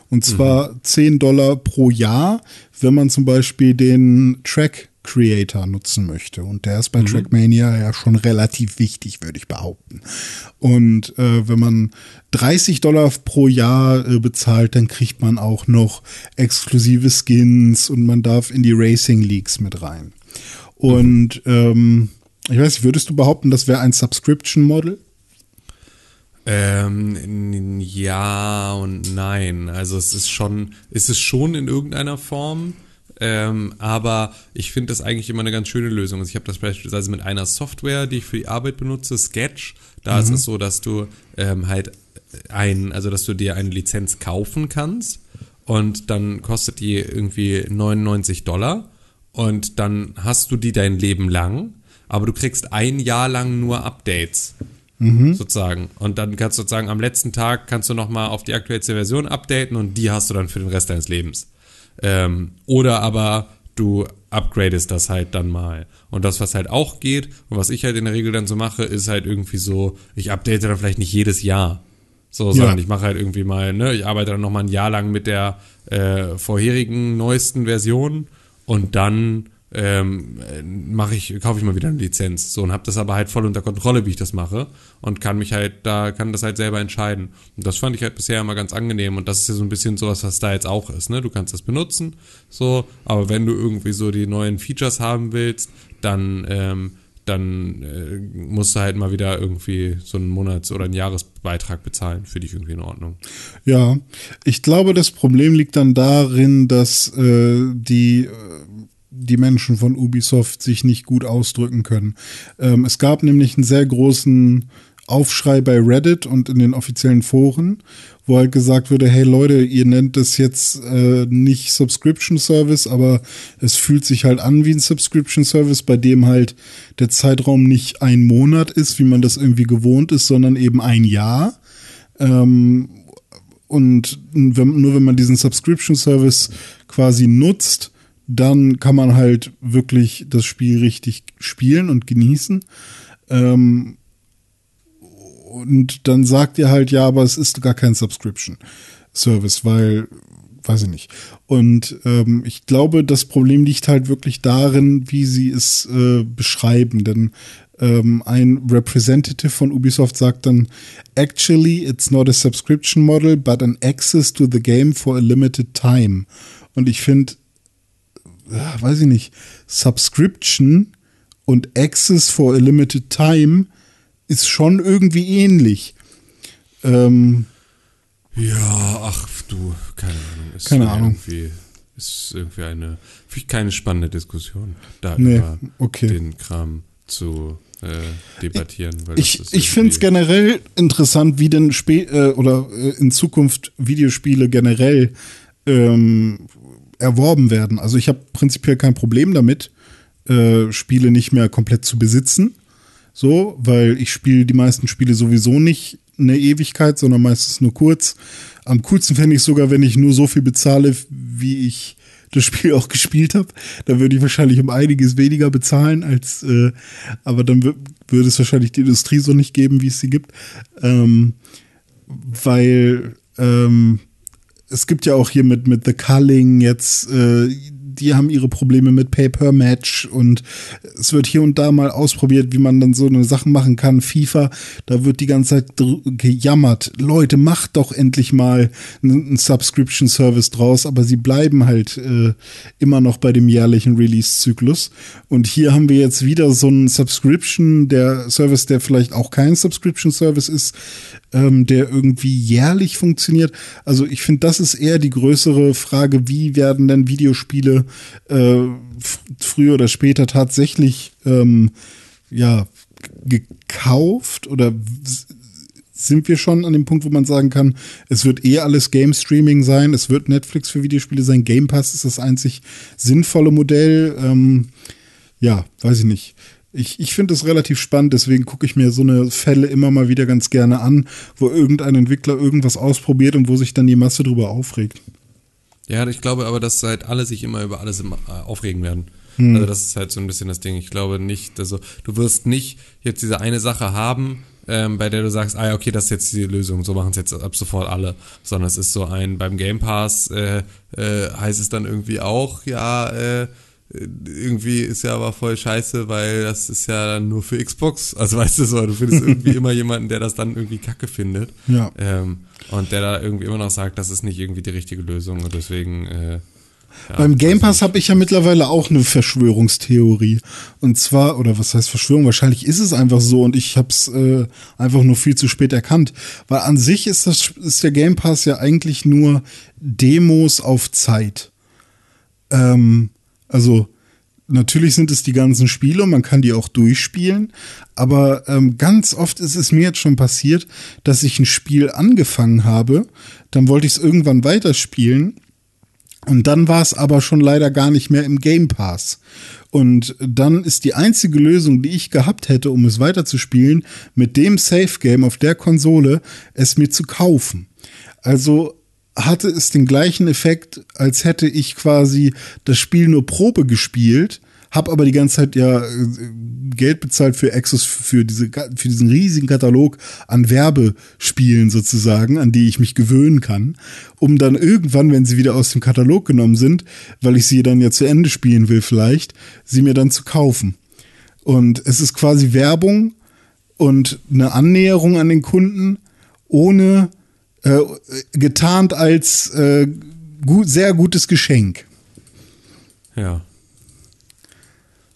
Und zwar 10 Dollar pro Jahr, wenn man zum Beispiel den Track Creator nutzen möchte. Und der ist bei Trackmania ja schon relativ wichtig, würde ich behaupten. Und äh, wenn man 30 Dollar pro Jahr äh, bezahlt, dann kriegt man auch noch exklusive Skins und man darf in die Racing Leagues mit rein. Und ähm, ich weiß nicht, würdest du behaupten, das wäre ein Subscription Model? Ähm, ja und nein. Also es ist schon, ist es schon in irgendeiner Form. Ähm, aber ich finde das eigentlich immer eine ganz schöne Lösung. Also ich habe das beispielsweise mit einer Software, die ich für die Arbeit benutze, Sketch. Da ist es so, dass du ähm, halt ein, also dass du dir eine Lizenz kaufen kannst und dann kostet die irgendwie 99 Dollar und dann hast du die dein Leben lang, aber du kriegst ein Jahr lang nur Updates sozusagen. Und dann kannst du sozusagen am letzten Tag kannst du nochmal auf die aktuellste Version updaten und die hast du dann für den Rest deines Lebens. Ähm, oder aber du upgradest das halt dann mal. Und das, was halt auch geht und was ich halt in der Regel dann so mache, ist halt irgendwie so, ich update dann vielleicht nicht jedes Jahr. So, sondern ich mache halt irgendwie mal, ne, ich arbeite dann nochmal ein Jahr lang mit der äh, vorherigen neuesten Version und dann ähm, äh, mache ich, kaufe ich mal wieder eine Lizenz. So und habe das aber halt voll unter Kontrolle, wie ich das mache und kann mich halt da, kann das halt selber entscheiden. Und das fand ich halt bisher immer ganz angenehm und das ist ja so ein bisschen sowas, was da jetzt auch ist. Ne, du kannst das benutzen, so, aber wenn du irgendwie so die neuen Features haben willst, dann ähm, dann äh, musst du halt mal wieder irgendwie so einen Monats- oder einen Jahresbeitrag bezahlen. Für dich irgendwie in Ordnung. Ja, ich glaube, das Problem liegt dann darin, dass äh, die, äh, die Menschen von Ubisoft sich nicht gut ausdrücken können. Ähm, es gab nämlich einen sehr großen Aufschrei bei Reddit und in den offiziellen Foren, wo halt gesagt wurde, hey Leute, ihr nennt das jetzt äh, nicht Subscription Service, aber es fühlt sich halt an wie ein Subscription Service, bei dem halt der Zeitraum nicht ein Monat ist, wie man das irgendwie gewohnt ist, sondern eben ein Jahr. Ähm, und wenn, nur wenn man diesen Subscription Service quasi nutzt, dann kann man halt wirklich das Spiel richtig spielen und genießen. Ähm, und dann sagt ihr halt, ja, aber es ist gar kein Subscription Service, weil weiß ich nicht. Und ähm, ich glaube, das Problem liegt halt wirklich darin, wie sie es äh, beschreiben. Denn ähm, ein Representative von Ubisoft sagt dann, actually, it's not a subscription model, but an access to the game for a limited time. Und ich finde, weiß ich nicht, Subscription und Access for a limited time ist schon irgendwie ähnlich. Ähm, ja, ach du, keine Ahnung. Ist Keine Ahnung. Irgendwie, ist irgendwie eine, finde ich keine spannende Diskussion, da Nee, über okay. den Kram zu äh, debattieren. Ich, ich finde es generell interessant, wie denn spä äh, oder äh, in Zukunft Videospiele generell ähm, erworben werden. Also ich habe prinzipiell kein Problem damit, äh, Spiele nicht mehr komplett zu besitzen. So, weil ich spiele die meisten Spiele sowieso nicht eine Ewigkeit, sondern meistens nur kurz. Am coolsten fände ich sogar, wenn ich nur so viel bezahle, wie ich das Spiel auch gespielt habe. Da würde ich wahrscheinlich um einiges weniger bezahlen als, äh, aber dann wür- würde es wahrscheinlich die Industrie so nicht geben, wie es sie gibt. Ähm, weil ähm, es gibt ja auch hier mit, mit The Culling jetzt, äh, die haben ihre Probleme mit Pay-Per-Match und es wird hier und da mal ausprobiert, wie man dann so eine Sachen machen kann. FIFA, da wird die ganze Zeit gejammert. Leute, macht doch endlich mal einen einen Subscription-Service draus, aber sie bleiben halt äh, immer noch bei dem jährlichen Release-Zyklus. Und hier haben wir jetzt wieder so einen Subscription, der Service, der vielleicht auch kein Subscription-Service ist, ähm, der irgendwie jährlich funktioniert. Also ich finde, das ist eher die größere Frage, wie werden denn Videospiele äh, früher oder später tatsächlich ähm, ja gekauft oder sind wir schon an dem Punkt, wo man sagen kann, es wird eher alles Game Streaming sein, es wird Netflix für Videospiele sein, Game Pass ist das einzig sinnvolle Modell. Ähm, ja, weiß ich nicht. Ich, ich finde es relativ spannend, deswegen gucke ich mir so eine Fälle immer mal wieder ganz gerne an, wo irgendein Entwickler irgendwas ausprobiert und wo sich dann die Masse drüber aufregt. Ja, ich glaube aber, dass halt alle sich immer über alles immer, äh, aufregen werden. Hm. Also das ist halt so ein bisschen das Ding. Ich glaube nicht, also du wirst nicht jetzt diese eine Sache haben, ähm, bei der du sagst, ah ja, okay, das ist jetzt die Lösung, so machen es jetzt ab sofort alle. Sondern es ist so ein, beim Game Pass äh, äh, heißt es dann irgendwie auch, ja, äh, irgendwie ist ja aber voll scheiße, weil das ist ja dann nur für Xbox. Also weißt du so, du findest irgendwie immer jemanden, der das dann irgendwie kacke findet. Ja. Ähm, und der da irgendwie immer noch sagt, das ist nicht irgendwie die richtige Lösung und deswegen. Äh, ja, Beim Game Pass habe ich ja mittlerweile auch eine Verschwörungstheorie. Und zwar, oder was heißt Verschwörung? Wahrscheinlich ist es einfach so und ich habe es äh, einfach nur viel zu spät erkannt. Weil an sich ist, das, ist der Game Pass ja eigentlich nur Demos auf Zeit. Ähm, also natürlich sind es die ganzen Spiele und man kann die auch durchspielen, aber ähm, ganz oft ist es mir jetzt schon passiert, dass ich ein Spiel angefangen habe, dann wollte ich es irgendwann weiterspielen und dann war es aber schon leider gar nicht mehr im Game Pass. Und dann ist die einzige Lösung, die ich gehabt hätte, um es weiterzuspielen, mit dem Safe Game auf der Konsole, es mir zu kaufen. Also hatte es den gleichen Effekt, als hätte ich quasi das Spiel nur Probe gespielt, habe aber die ganze Zeit ja äh, Geld bezahlt für Access für diese für diesen riesigen Katalog an Werbespielen sozusagen, an die ich mich gewöhnen kann, um dann irgendwann, wenn sie wieder aus dem Katalog genommen sind, weil ich sie dann ja zu Ende spielen will vielleicht, sie mir dann zu kaufen. Und es ist quasi Werbung und eine Annäherung an den Kunden ohne äh, getarnt als äh, gut, sehr gutes Geschenk. Ja.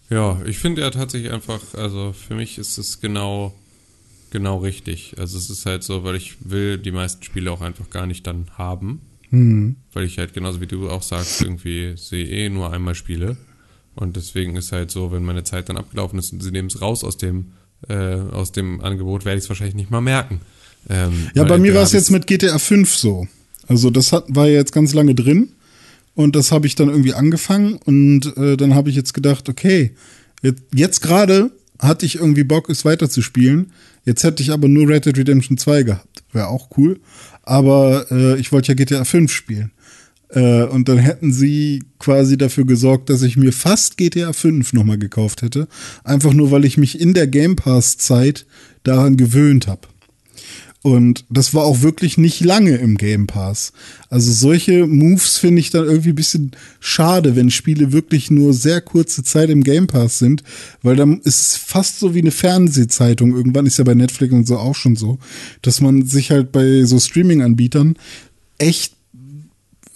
Ja, ich finde ja tatsächlich einfach, also für mich ist es genau, genau richtig. Also es ist halt so, weil ich will die meisten Spiele auch einfach gar nicht dann haben. Weil ich halt genauso wie du auch sagst, irgendwie sehe eh nur einmal Spiele. Und deswegen ist halt so, wenn meine Zeit dann abgelaufen ist und sie nehmen es raus aus dem, äh, aus dem Angebot, werde ich es wahrscheinlich nicht mal merken. Ähm, Ja, bei mir war es jetzt mit GTA 5 so. Also das hat, war ja jetzt ganz lange drin und das habe ich dann irgendwie angefangen und äh, dann habe ich jetzt gedacht, okay, jetzt, jetzt gerade hatte ich irgendwie Bock, es weiterzuspielen. Jetzt hätte ich aber nur Red Dead Redemption 2 gehabt. Wäre auch cool. Aber äh, ich wollte ja GTA 5 spielen. Äh, und dann hätten sie quasi dafür gesorgt, dass ich mir fast GTA 5 nochmal gekauft hätte. Einfach nur, weil ich mich in der Game Pass-Zeit daran gewöhnt habe. Und das war auch wirklich nicht lange im Game Pass. Also solche Moves finde ich dann irgendwie ein bisschen schade, wenn Spiele wirklich nur sehr kurze Zeit im Game Pass sind, weil dann ist es fast so wie eine Fernsehzeitung. Irgendwann ist ja bei Netflix und so auch schon so, dass man sich halt bei so Streaming-Anbietern echt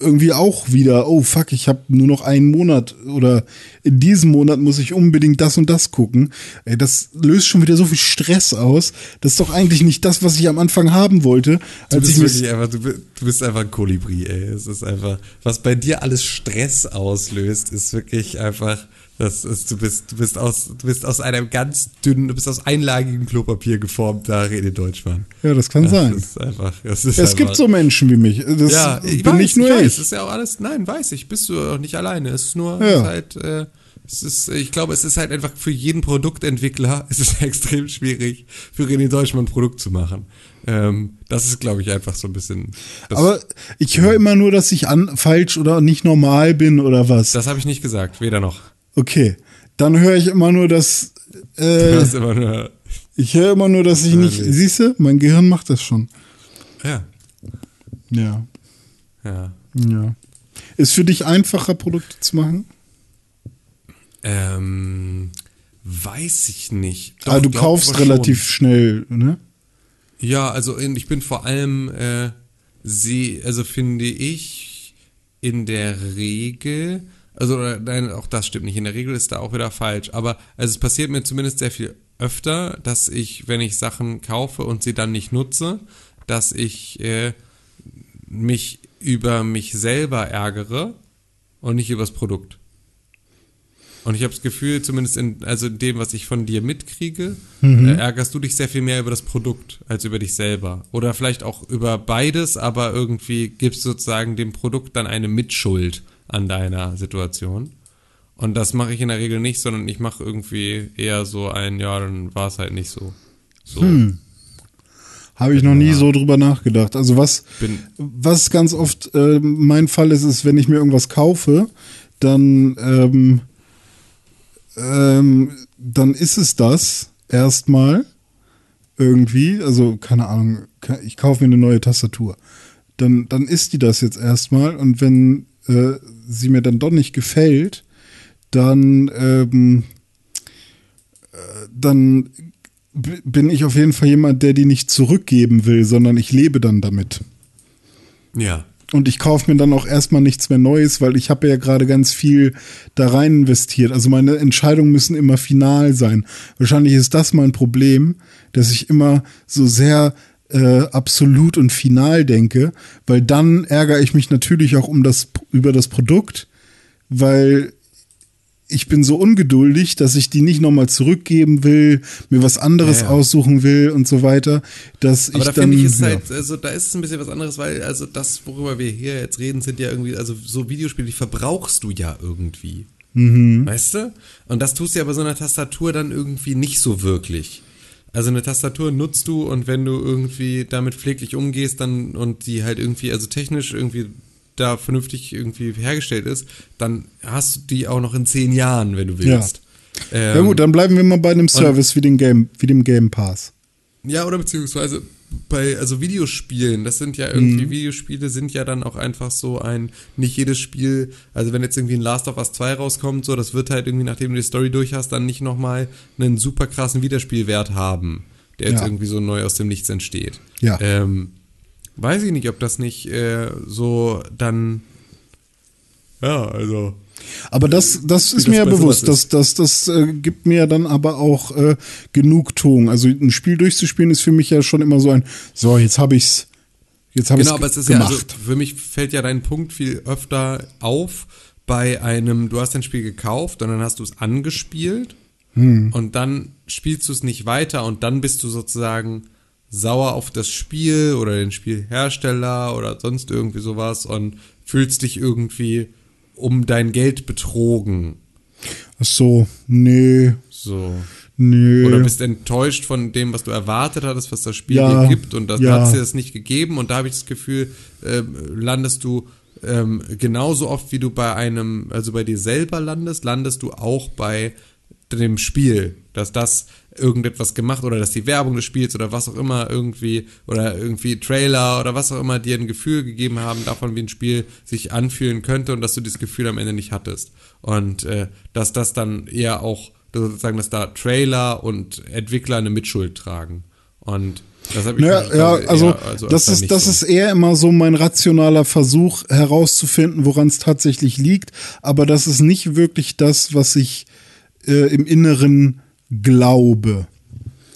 irgendwie auch wieder, oh fuck, ich habe nur noch einen Monat oder in diesem Monat muss ich unbedingt das und das gucken. Das löst schon wieder so viel Stress aus. Das ist doch eigentlich nicht das, was ich am Anfang haben wollte. Du bist, ich wirklich einfach, du, du bist einfach ein Kolibri, ey. Es ist einfach, was bei dir alles Stress auslöst, ist wirklich einfach, das ist, du bist, du bist aus, du bist aus einem ganz dünnen, du bist aus einlagigem Klopapier geformt, da redet Deutschmann. ja, das kann Das sein. ist einfach, das ist Es einfach, gibt so Menschen wie mich. Das ja, ich bin weiß, nicht nur ich. Weiß, ich. es ist ja auch alles, nein, weiß ich, bist du auch nicht alleine. Es ist nur, Ja. halt, äh, es ist, ich glaube, es ist halt einfach für jeden Produktentwickler, es ist extrem schwierig, für René Deutschmann ein Produkt zu machen. Ähm, das ist, glaube ich, einfach so ein bisschen. Aber ich höre immer nur, dass ich an, falsch oder nicht normal bin oder was. das habe ich nicht gesagt, weder noch. Okay. Dann höre ich immer nur, dass äh, immer nur, ich höre immer nur, dass ich nicht. nee. Siehst du, mein Gehirn macht das schon. ja, Ja, ja. ja. Ist für dich einfacher, Produkte zu machen? Ähm, weiß ich nicht. Doch, ah, du kaufst schon. relativ schnell, ne? Ja, also in, ich bin vor allem, äh, sie, also finde ich in der Regel, also nein, auch das stimmt nicht. In der Regel ist da auch wieder falsch. Aber also es passiert mir zumindest sehr viel öfter, dass ich, wenn ich Sachen kaufe und sie dann nicht nutze, dass ich äh, mich über mich selber ärgere und nicht übers Produkt. Und ich habe das Gefühl, zumindest in also in dem, was ich von dir mitkriege, äh, ärgerst du dich sehr viel mehr über das Produkt als über dich selber. Oder vielleicht auch über beides, aber irgendwie gibst sozusagen dem Produkt dann eine Mitschuld an deiner Situation. Und das mache ich in der Regel nicht, sondern ich mache irgendwie eher so ein, ja, dann war es halt nicht so. So. Habe ich noch nie so drüber nachgedacht. Also was, Bin- was ganz oft äh, mein Fall ist, ist, wenn ich mir irgendwas kaufe, dann, ähm, ähm, dann ist es das erstmal irgendwie. Also keine Ahnung, ich kaufe mir eine neue Tastatur. Dann, dann ist die das jetzt erstmal. Und wenn äh, sie mir dann doch nicht gefällt, dann, ähm, äh, dann bin ich auf jeden Fall jemand, der die nicht zurückgeben will, sondern ich lebe dann damit. Ja. Und ich kaufe mir dann auch erstmal nichts mehr Neues, weil ich habe ja gerade ganz viel da rein investiert. Also meine Entscheidungen müssen immer final sein. Wahrscheinlich ist das mein Problem, dass ich immer so sehr äh, absolut und final denke, weil dann ärgere ich mich natürlich auch um das, über das Produkt, weil ich bin so ungeduldig, dass ich die nicht nochmal zurückgeben will, mir was anderes Ja, ja. aussuchen will und so weiter, dass Aber ich da dann finde ich es ja. halt, also da ist es ein bisschen was anderes, weil also das, worüber wir hier jetzt reden, sind ja irgendwie, also so Videospiele, die verbrauchst du ja irgendwie. Mhm. Weißt du? Und das tust du ja bei so einer Tastatur dann irgendwie nicht so wirklich. Also eine Tastatur nutzt du und wenn du irgendwie damit pfleglich umgehst, dann und die halt irgendwie, also technisch irgendwie da vernünftig irgendwie hergestellt ist, dann hast du die auch noch in zehn Jahren, wenn du willst. Ja Ähm, gut, dann bleiben wir mal bei einem Service wie dem Game, wie dem Game Pass. Ja, oder beziehungsweise bei, also Videospielen, das sind ja Mhm. irgendwie, Videospiele sind ja dann auch einfach so ein, nicht jedes Spiel, also wenn jetzt irgendwie ein Last of Us 2 rauskommt, so, das wird halt irgendwie, nachdem du die Story durch hast, dann nicht nochmal einen super krassen Wiederspielwert haben, der jetzt Ja. irgendwie so neu aus dem Nichts entsteht. Ja. Ähm, weiß ich nicht, ob das nicht äh, so dann, ja, also, Aber das, das ist das mir ja bewusst. Das, das, das äh, gibt mir dann aber auch äh, Genugtuung. Also ein Spiel durchzuspielen ist für mich ja schon immer so ein, so, jetzt habe ich's, jetzt habe Genau, ich's aber es ist gemacht. ja, also für mich fällt ja dein Punkt viel öfter auf bei einem, du hast ein Spiel gekauft und dann hast du es angespielt Hm. und dann spielst du es nicht weiter und dann bist du sozusagen sauer auf das Spiel oder den Spielhersteller oder sonst irgendwie sowas und fühlst dich irgendwie um dein Geld betrogen. Ach so, nee, So. nee. Oder bist enttäuscht von dem, was du erwartet hattest, was das Spiel Ja, dir gibt und das ja. hat dir das nicht gegeben und da habe ich das Gefühl, ähm, landest du ähm, genauso oft wie du bei einem, also bei dir selber landest, landest du auch bei dem Spiel, dass das irgendetwas gemacht oder dass die Werbung des Spiels oder was auch immer irgendwie oder irgendwie Trailer oder was auch immer dir ein Gefühl gegeben haben davon, wie ein Spiel sich anfühlen könnte und dass du dieses Gefühl am Ende nicht hattest. Und äh, dass das dann eher auch sozusagen, dass da Trailer und Entwickler eine Mitschuld tragen. Und das habe ich Ja, halt, ja äh, also, eher- also das, ist, das so. ist eher immer so mein rationaler Versuch herauszufinden, woran es tatsächlich liegt. Aber das ist nicht wirklich das, was ich äh, im Inneren glaube.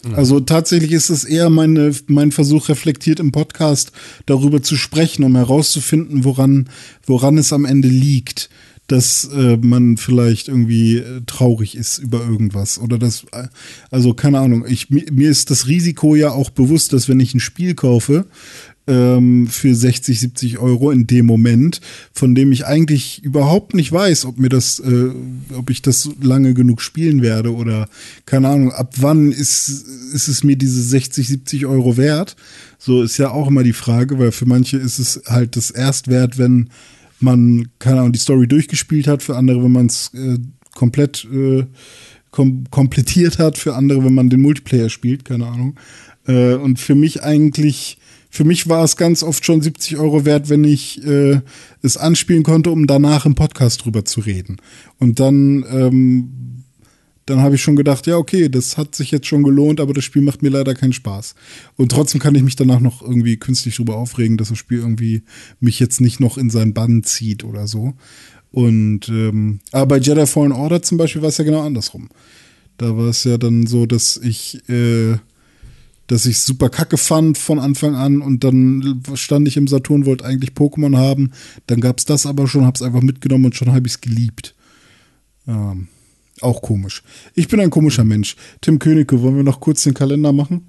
Mhm. Also tatsächlich ist es eher meine, mein Versuch, reflektiert im Podcast darüber zu sprechen, um herauszufinden, woran, woran es am Ende liegt, dass äh, man vielleicht irgendwie äh, traurig ist über irgendwas. Oder das, äh, also keine Ahnung, ich, mir, mir ist das Risiko ja auch bewusst, dass wenn ich ein Spiel kaufe, ähm, für 60, 70 Euro in dem Moment, von dem ich eigentlich überhaupt nicht weiß, ob mir das, äh, ob ich das lange genug spielen werde oder keine Ahnung, ab wann ist, ist es mir diese 60, 70 Euro wert? So ist ja auch immer die Frage, weil für manche ist es halt das erst wert, wenn man, keine Ahnung, die Story durchgespielt hat, für andere, wenn man es äh, komplett äh, kom komplettiert hat, für andere, wenn man den Multiplayer spielt, keine Ahnung. Äh, und für mich eigentlich, für mich war es ganz oft schon 70 Euro wert, wenn ich äh, es anspielen konnte, um danach im Podcast drüber zu reden. Und dann, ähm, dann habe ich schon gedacht, ja, okay, das hat sich jetzt schon gelohnt, aber das Spiel macht mir leider keinen Spaß. Und trotzdem kann ich mich danach noch irgendwie künstlich drüber aufregen, dass das Spiel irgendwie mich jetzt nicht noch in seinen Bann zieht oder so. Und ähm, aber bei Jedi Fallen Order zum Beispiel war es ja genau andersrum. Da war es ja dann so, dass ich äh, dass ich super kacke fand von Anfang an und dann stand ich im Saturn, wollte eigentlich Pokémon haben, dann gab's das aber schon, hab's einfach mitgenommen und schon habe ich's geliebt. Ähm, auch komisch. Ich bin ein komischer Mensch. Tim Königke, wollen wir noch kurz den Kalender machen?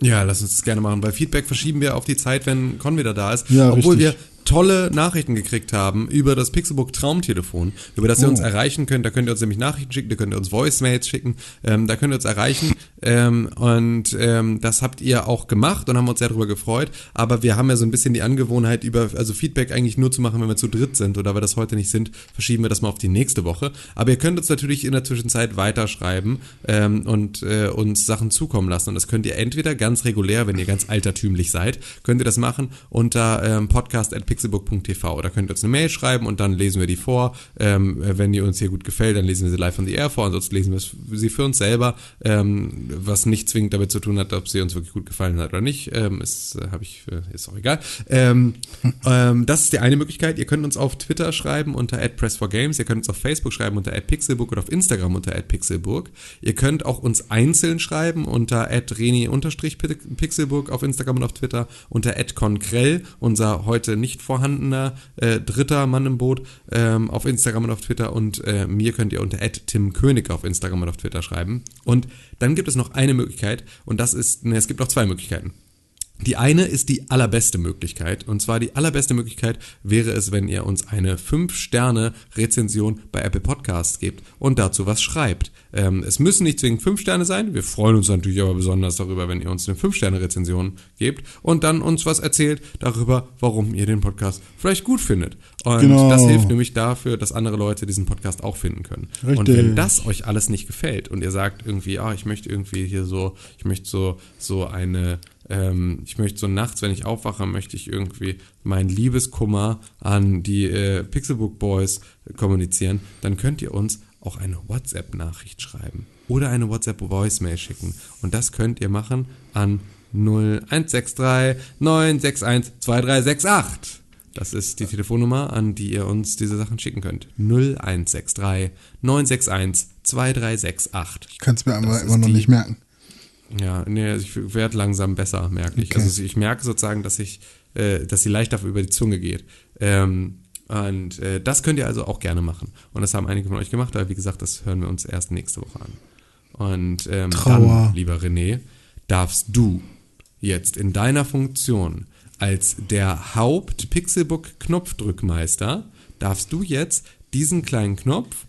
Ja, lass uns das gerne machen. Bei Feedback verschieben wir auf die Zeit, wenn Con wieder da ist. Ja, Obwohl richtig. wir tolle Nachrichten gekriegt haben über das Pixelbook Traumtelefon, über das ihr uns Oh. erreichen könnt. Da könnt ihr uns nämlich Nachrichten schicken, da könnt ihr uns Voicemails schicken, ähm, da könnt ihr uns erreichen. Ähm, und ähm, das habt ihr auch gemacht und haben uns sehr darüber gefreut. Aber wir haben ja so ein bisschen die Angewohnheit, über also Feedback eigentlich nur zu machen, wenn wir zu dritt sind. Oder wir das heute nicht sind, verschieben wir das mal auf die nächste Woche. Aber ihr könnt uns natürlich in der Zwischenzeit weiterschreiben ähm, und äh, uns Sachen zukommen lassen. Und das könnt ihr entweder ganz regulär, wenn ihr ganz altertümlich seid, könnt ihr das machen unter ähm, podcast.pixelbook.tv. Da könnt ihr uns eine Mail schreiben und dann lesen wir die vor. Ähm, äh, wenn ihr uns hier gut gefällt, dann lesen wir sie live on the air vor. Ansonsten lesen wir sie für uns selber, ähm, was nicht zwingend damit zu tun hat, ob sie uns wirklich gut gefallen hat oder nicht. Ähm, ist, äh, ich, äh, ist auch egal. Ähm, ähm, das ist die eine Möglichkeit. Ihr könnt uns auf Twitter schreiben unter @press4games. Ihr könnt uns auf Facebook schreiben unter @pixelbook oder auf Instagram unter @pixelburg. Ihr könnt auch uns einzeln schreiben unter @reni_pixelburg auf Instagram und auf Twitter unter @conkrell, unser heute nicht vorhandener äh, dritter Mann im Boot ähm, auf Instagram und auf Twitter und äh, mir könnt ihr unter @timkönig auf Instagram und auf Twitter schreiben. Und dann gibt es noch eine Möglichkeit und das ist, ne, es gibt noch zwei Möglichkeiten. Die eine ist die allerbeste Möglichkeit. Und zwar die allerbeste Möglichkeit wäre es, wenn ihr uns eine 5-Sterne-Rezension bei Apple Podcasts gebt und dazu was schreibt. Ähm, es müssen nicht zwingend 5 Sterne sein. Wir freuen uns natürlich aber besonders darüber, wenn ihr uns eine 5-Sterne-Rezension gebt und dann uns was erzählt darüber, warum ihr den Podcast vielleicht gut findet. Und Genau. das hilft nämlich dafür, dass andere Leute diesen Podcast auch finden können. Und Richtig. wenn das euch alles nicht gefällt und ihr sagt irgendwie, ah, ich möchte irgendwie hier so, ich möchte so, so eine, ähm, ich möchte so nachts, wenn ich aufwache, möchte ich irgendwie mein Liebeskummer an die äh, Pixelbook Boys kommunizieren, dann könnt ihr uns auch eine WhatsApp-Nachricht schreiben oder eine WhatsApp-Voicemail schicken. Und das könnt ihr machen an 0163 961 2368. Das ist die Telefonnummer, an die ihr uns diese Sachen schicken könnt. 0163 961 2368. Ich kann es mir aber immer noch nicht merken. Ja, nee, also ich werde langsam besser, merke ich. Okay. Also ich merke sozusagen, dass ich, äh, dass sie leichter über die Zunge geht. Ähm, und äh, das könnt ihr also auch gerne machen. Und das haben einige von euch gemacht, aber wie gesagt, das hören wir uns erst nächste Woche an. Und ähm, Trauer. dann, lieber René, darfst du jetzt in deiner Funktion als der Haupt-Pixelbook-Knopfdrückmeister, darfst du jetzt diesen kleinen Knopf,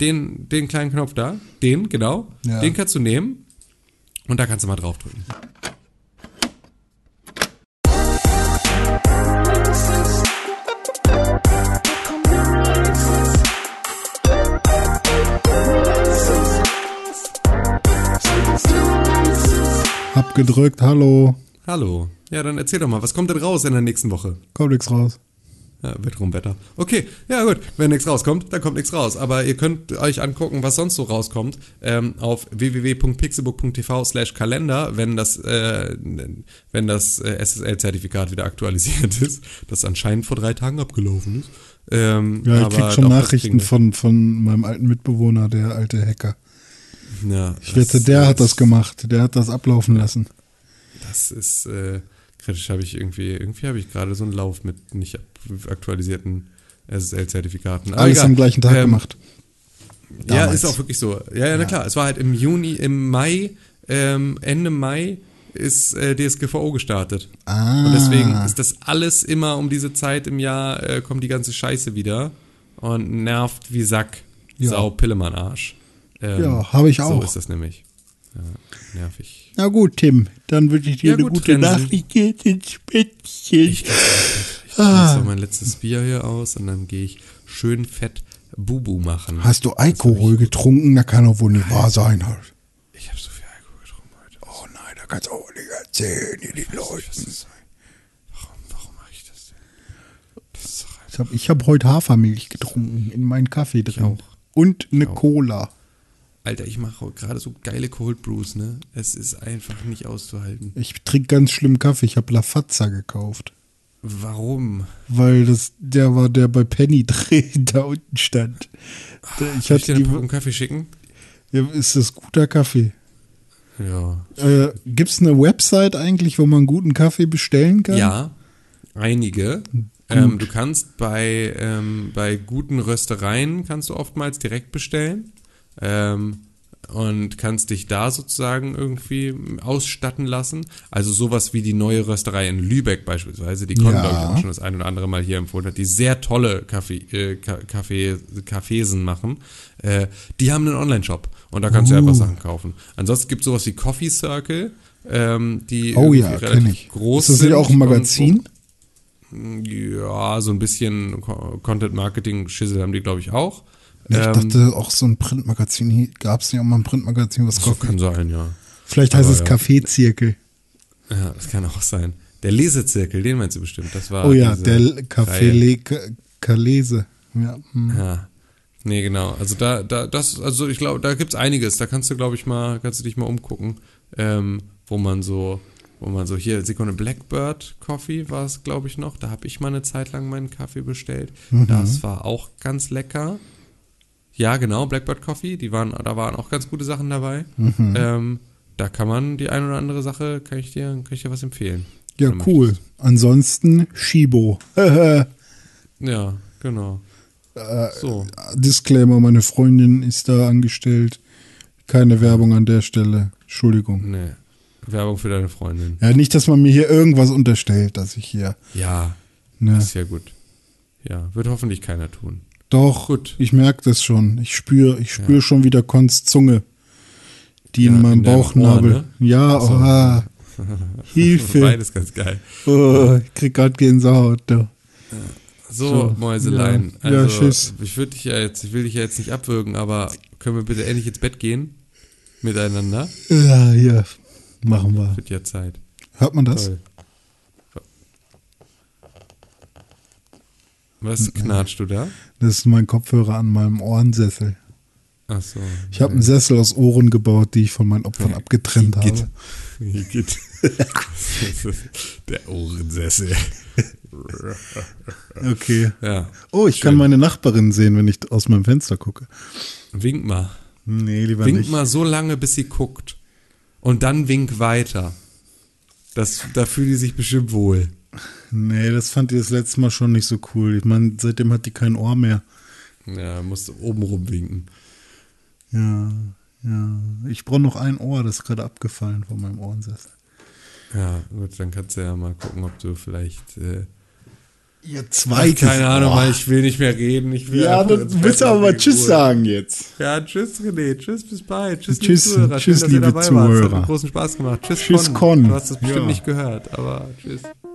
den, den kleinen Knopf da, den, genau, Ja. den kannst du nehmen und da kannst du mal draufdrücken. Hab gedrückt, hallo. Hallo. Ja, dann erzähl doch mal, was kommt denn raus in der nächsten Woche? Kommt nichts raus. Ja, wird rum Wetter. Okay, ja gut. Wenn nichts rauskommt, dann kommt nichts raus. Aber ihr könnt euch angucken, was sonst so rauskommt, ähm, auf www.pixelbook.tv slash Kalender, wenn das, äh, wenn das äh, SSL-Zertifikat wieder aktualisiert ist, das anscheinend vor drei Tagen abgelaufen ist. Ähm, Ja, ich krieg schon Nachrichten von, von meinem alten Mitbewohner, der alte Hacker. Ja, Ich wette, der hat das gemacht. Der hat das ablaufen lassen. Das ist äh, kritisch. Habe ich irgendwie, irgendwie habe ich gerade so einen Lauf mit nicht aktualisierten SSL-Zertifikaten. Aber Alles am gleichen Tag Ähm, gemacht. Ja, Damals. ist auch wirklich so. Ja, ja, na klar. Es war halt im Juni, im Mai, ähm, Ende Mai ist äh, DSGVO gestartet. Ah. Und deswegen ist das alles immer um diese Zeit im Jahr, äh, kommt die ganze Scheiße wieder und nervt wie Sack. Ja. Sau Pillemann Arsch. Ähm, Ja, habe ich So auch. ist das nämlich. Ja, nervig. Na gut, Tim, dann wünsche ich dir Ja, eine gut, gute Jensen. Nacht. Ich gehe jetzt ins Bettchen. Ich Ah. trinke so mein letztes Bier hier aus und dann gehe ich schön fett Bubu machen. Hast du Alkohol getrunken? Da kann doch wohl nicht wahr sein. Halt. Ich habe so viel Alkohol getrunken heute. Oh nein, da kannst du auch nicht erzählen, den Leuten. ist das? Warum, warum mache ich das denn? Das. Ich habe ich hab heute Hafermilch getrunken in meinen Kaffee drin. Und eine. Cola. Alter, ich mache gerade so geile Cold Brews, ne? Es ist einfach nicht auszuhalten. Ich trinke ganz schlimm Kaffee. Ich habe Lavazza gekauft. Warum? Weil das der war, der bei Penny drin da unten stand. Der- Ich Soll ich hatte dir die, eine Packung Kaffee schicken? ja, ist das guter Kaffee? Ja. Äh, Gibt es eine Website eigentlich, wo man guten Kaffee bestellen kann? Ja, einige. Ähm, du kannst bei, ähm, bei guten Röstereien kannst du oftmals direkt bestellen ähm, und kannst dich da sozusagen irgendwie ausstatten lassen. Also sowas wie die neue Rösterei in Lübeck beispielsweise, die Con, Ja. glaube ich, auch schon das ein oder andere Mal hier empfohlen hat, die sehr tolle Kaffee, äh, Ka- Kaffee, Kaffeesen machen. Äh, die haben einen Online-Shop und da kannst du Uh. einfach Sachen kaufen. Ansonsten gibt es sowas wie Coffee Circle, ähm, die Oh ja, relativ ich. groß ist das nicht sind auch ein und Magazin? ja, so ein bisschen Co- Content-Marketing-Schissel haben die, glaube ich, auch. Ich Ähm, dachte auch so ein Printmagazin. Gab es nicht auch mal ein Printmagazin, was so Kaffee? kann sein, ja. Vielleicht heißt aber es ja. Kaffeezirkel. Ja, das kann auch sein. Der Lesezirkel, den meinst du bestimmt. Das war Oh ja, der Ka- Kalese. Ja. hm. Ja. Nee, genau. Also da, da, das, also ich glaube, da gibt's einiges. Da kannst du, glaube ich, mal, kannst du dich mal umgucken, ähm, wo man so, wo man so, hier, Sekunde, Blackbird Coffee war es, glaube ich, noch. Da habe ich mal eine Zeit lang meinen Kaffee bestellt. Mhm. Das war auch ganz lecker. Ja, genau, Blackbird Coffee, die waren, da waren auch ganz gute Sachen dabei. Mhm. Ähm, da kann man die ein oder andere Sache, kann ich dir, kann ich dir was empfehlen. Ja, cool. möchtest. Ansonsten Shibo. Ja, genau. Äh, So. Disclaimer, meine Freundin ist da angestellt. Keine Werbung an der Stelle. Entschuldigung. Nee. Werbung für deine Freundin. Ja, nicht, dass man mir hier irgendwas unterstellt, dass ich hier. Ja, Ne. Ist ja gut. Ja, wird hoffentlich keiner tun. Doch, Gut. ich merke das schon. Ich spüre ich spür Ja. schon wieder Kons Zunge, die Ja, in meinem in Bauchnabel. Ohr, Ja, Ach so. oh, ah. Hilfe. Beides ganz geil. Oh, ich krieg grad Gänsehaut. Da. So, So, Mäuselein. ja. Ja, Also, tschüss. ich dich ja jetzt, ich will dich ja jetzt nicht abwürgen, aber können wir bitte endlich ins Bett gehen? Miteinander? Ja, ja, machen wir. Wird ja Zeit. Hört man das? Toll. Was knatscht du da? Das ist mein Kopfhörer an meinem Ohrensessel. Ach so. Ich habe einen Sessel aus Ohren gebaut, die ich von meinen Opfern abgetrennt Igitt. habe. Igitt. Der Ohrensessel. Okay. Ja. Oh, ich kann Schön. meine Nachbarin sehen, wenn ich aus meinem Fenster gucke. Wink mal. Nee, lieber Wink nicht. mal so lange, bis sie guckt. Und dann wink weiter. Das, da fühlt die sich bestimmt wohl. Nee, das fand die das letzte Mal schon nicht so cool. Ich meine, seitdem hat die kein Ohr mehr. Ja, musst du oben rum winken. Ja, ja. Ich brauche noch ein Ohr, das ist gerade abgefallen von meinem Ohrensessel. Ja, gut, dann kannst du ja mal gucken, ob du vielleicht. Äh, Ihr Ach, zweites keine Ahnung, Ohr. weil ich will nicht mehr reden. Ich will Ja, ins willst du aber mal Tschüss Ruhe. sagen jetzt. Ja, tschüss René, tschüss, bis bald. Tschüss, Tschüss, liebe Zuhörer. tschüss, Schön, liebe dabei wart. Es hat Zuhörer. einen großen Spaß gemacht. Tschüss, Tschüss, Con. Con. Du hast das bestimmt Ja. nicht gehört, aber tschüss.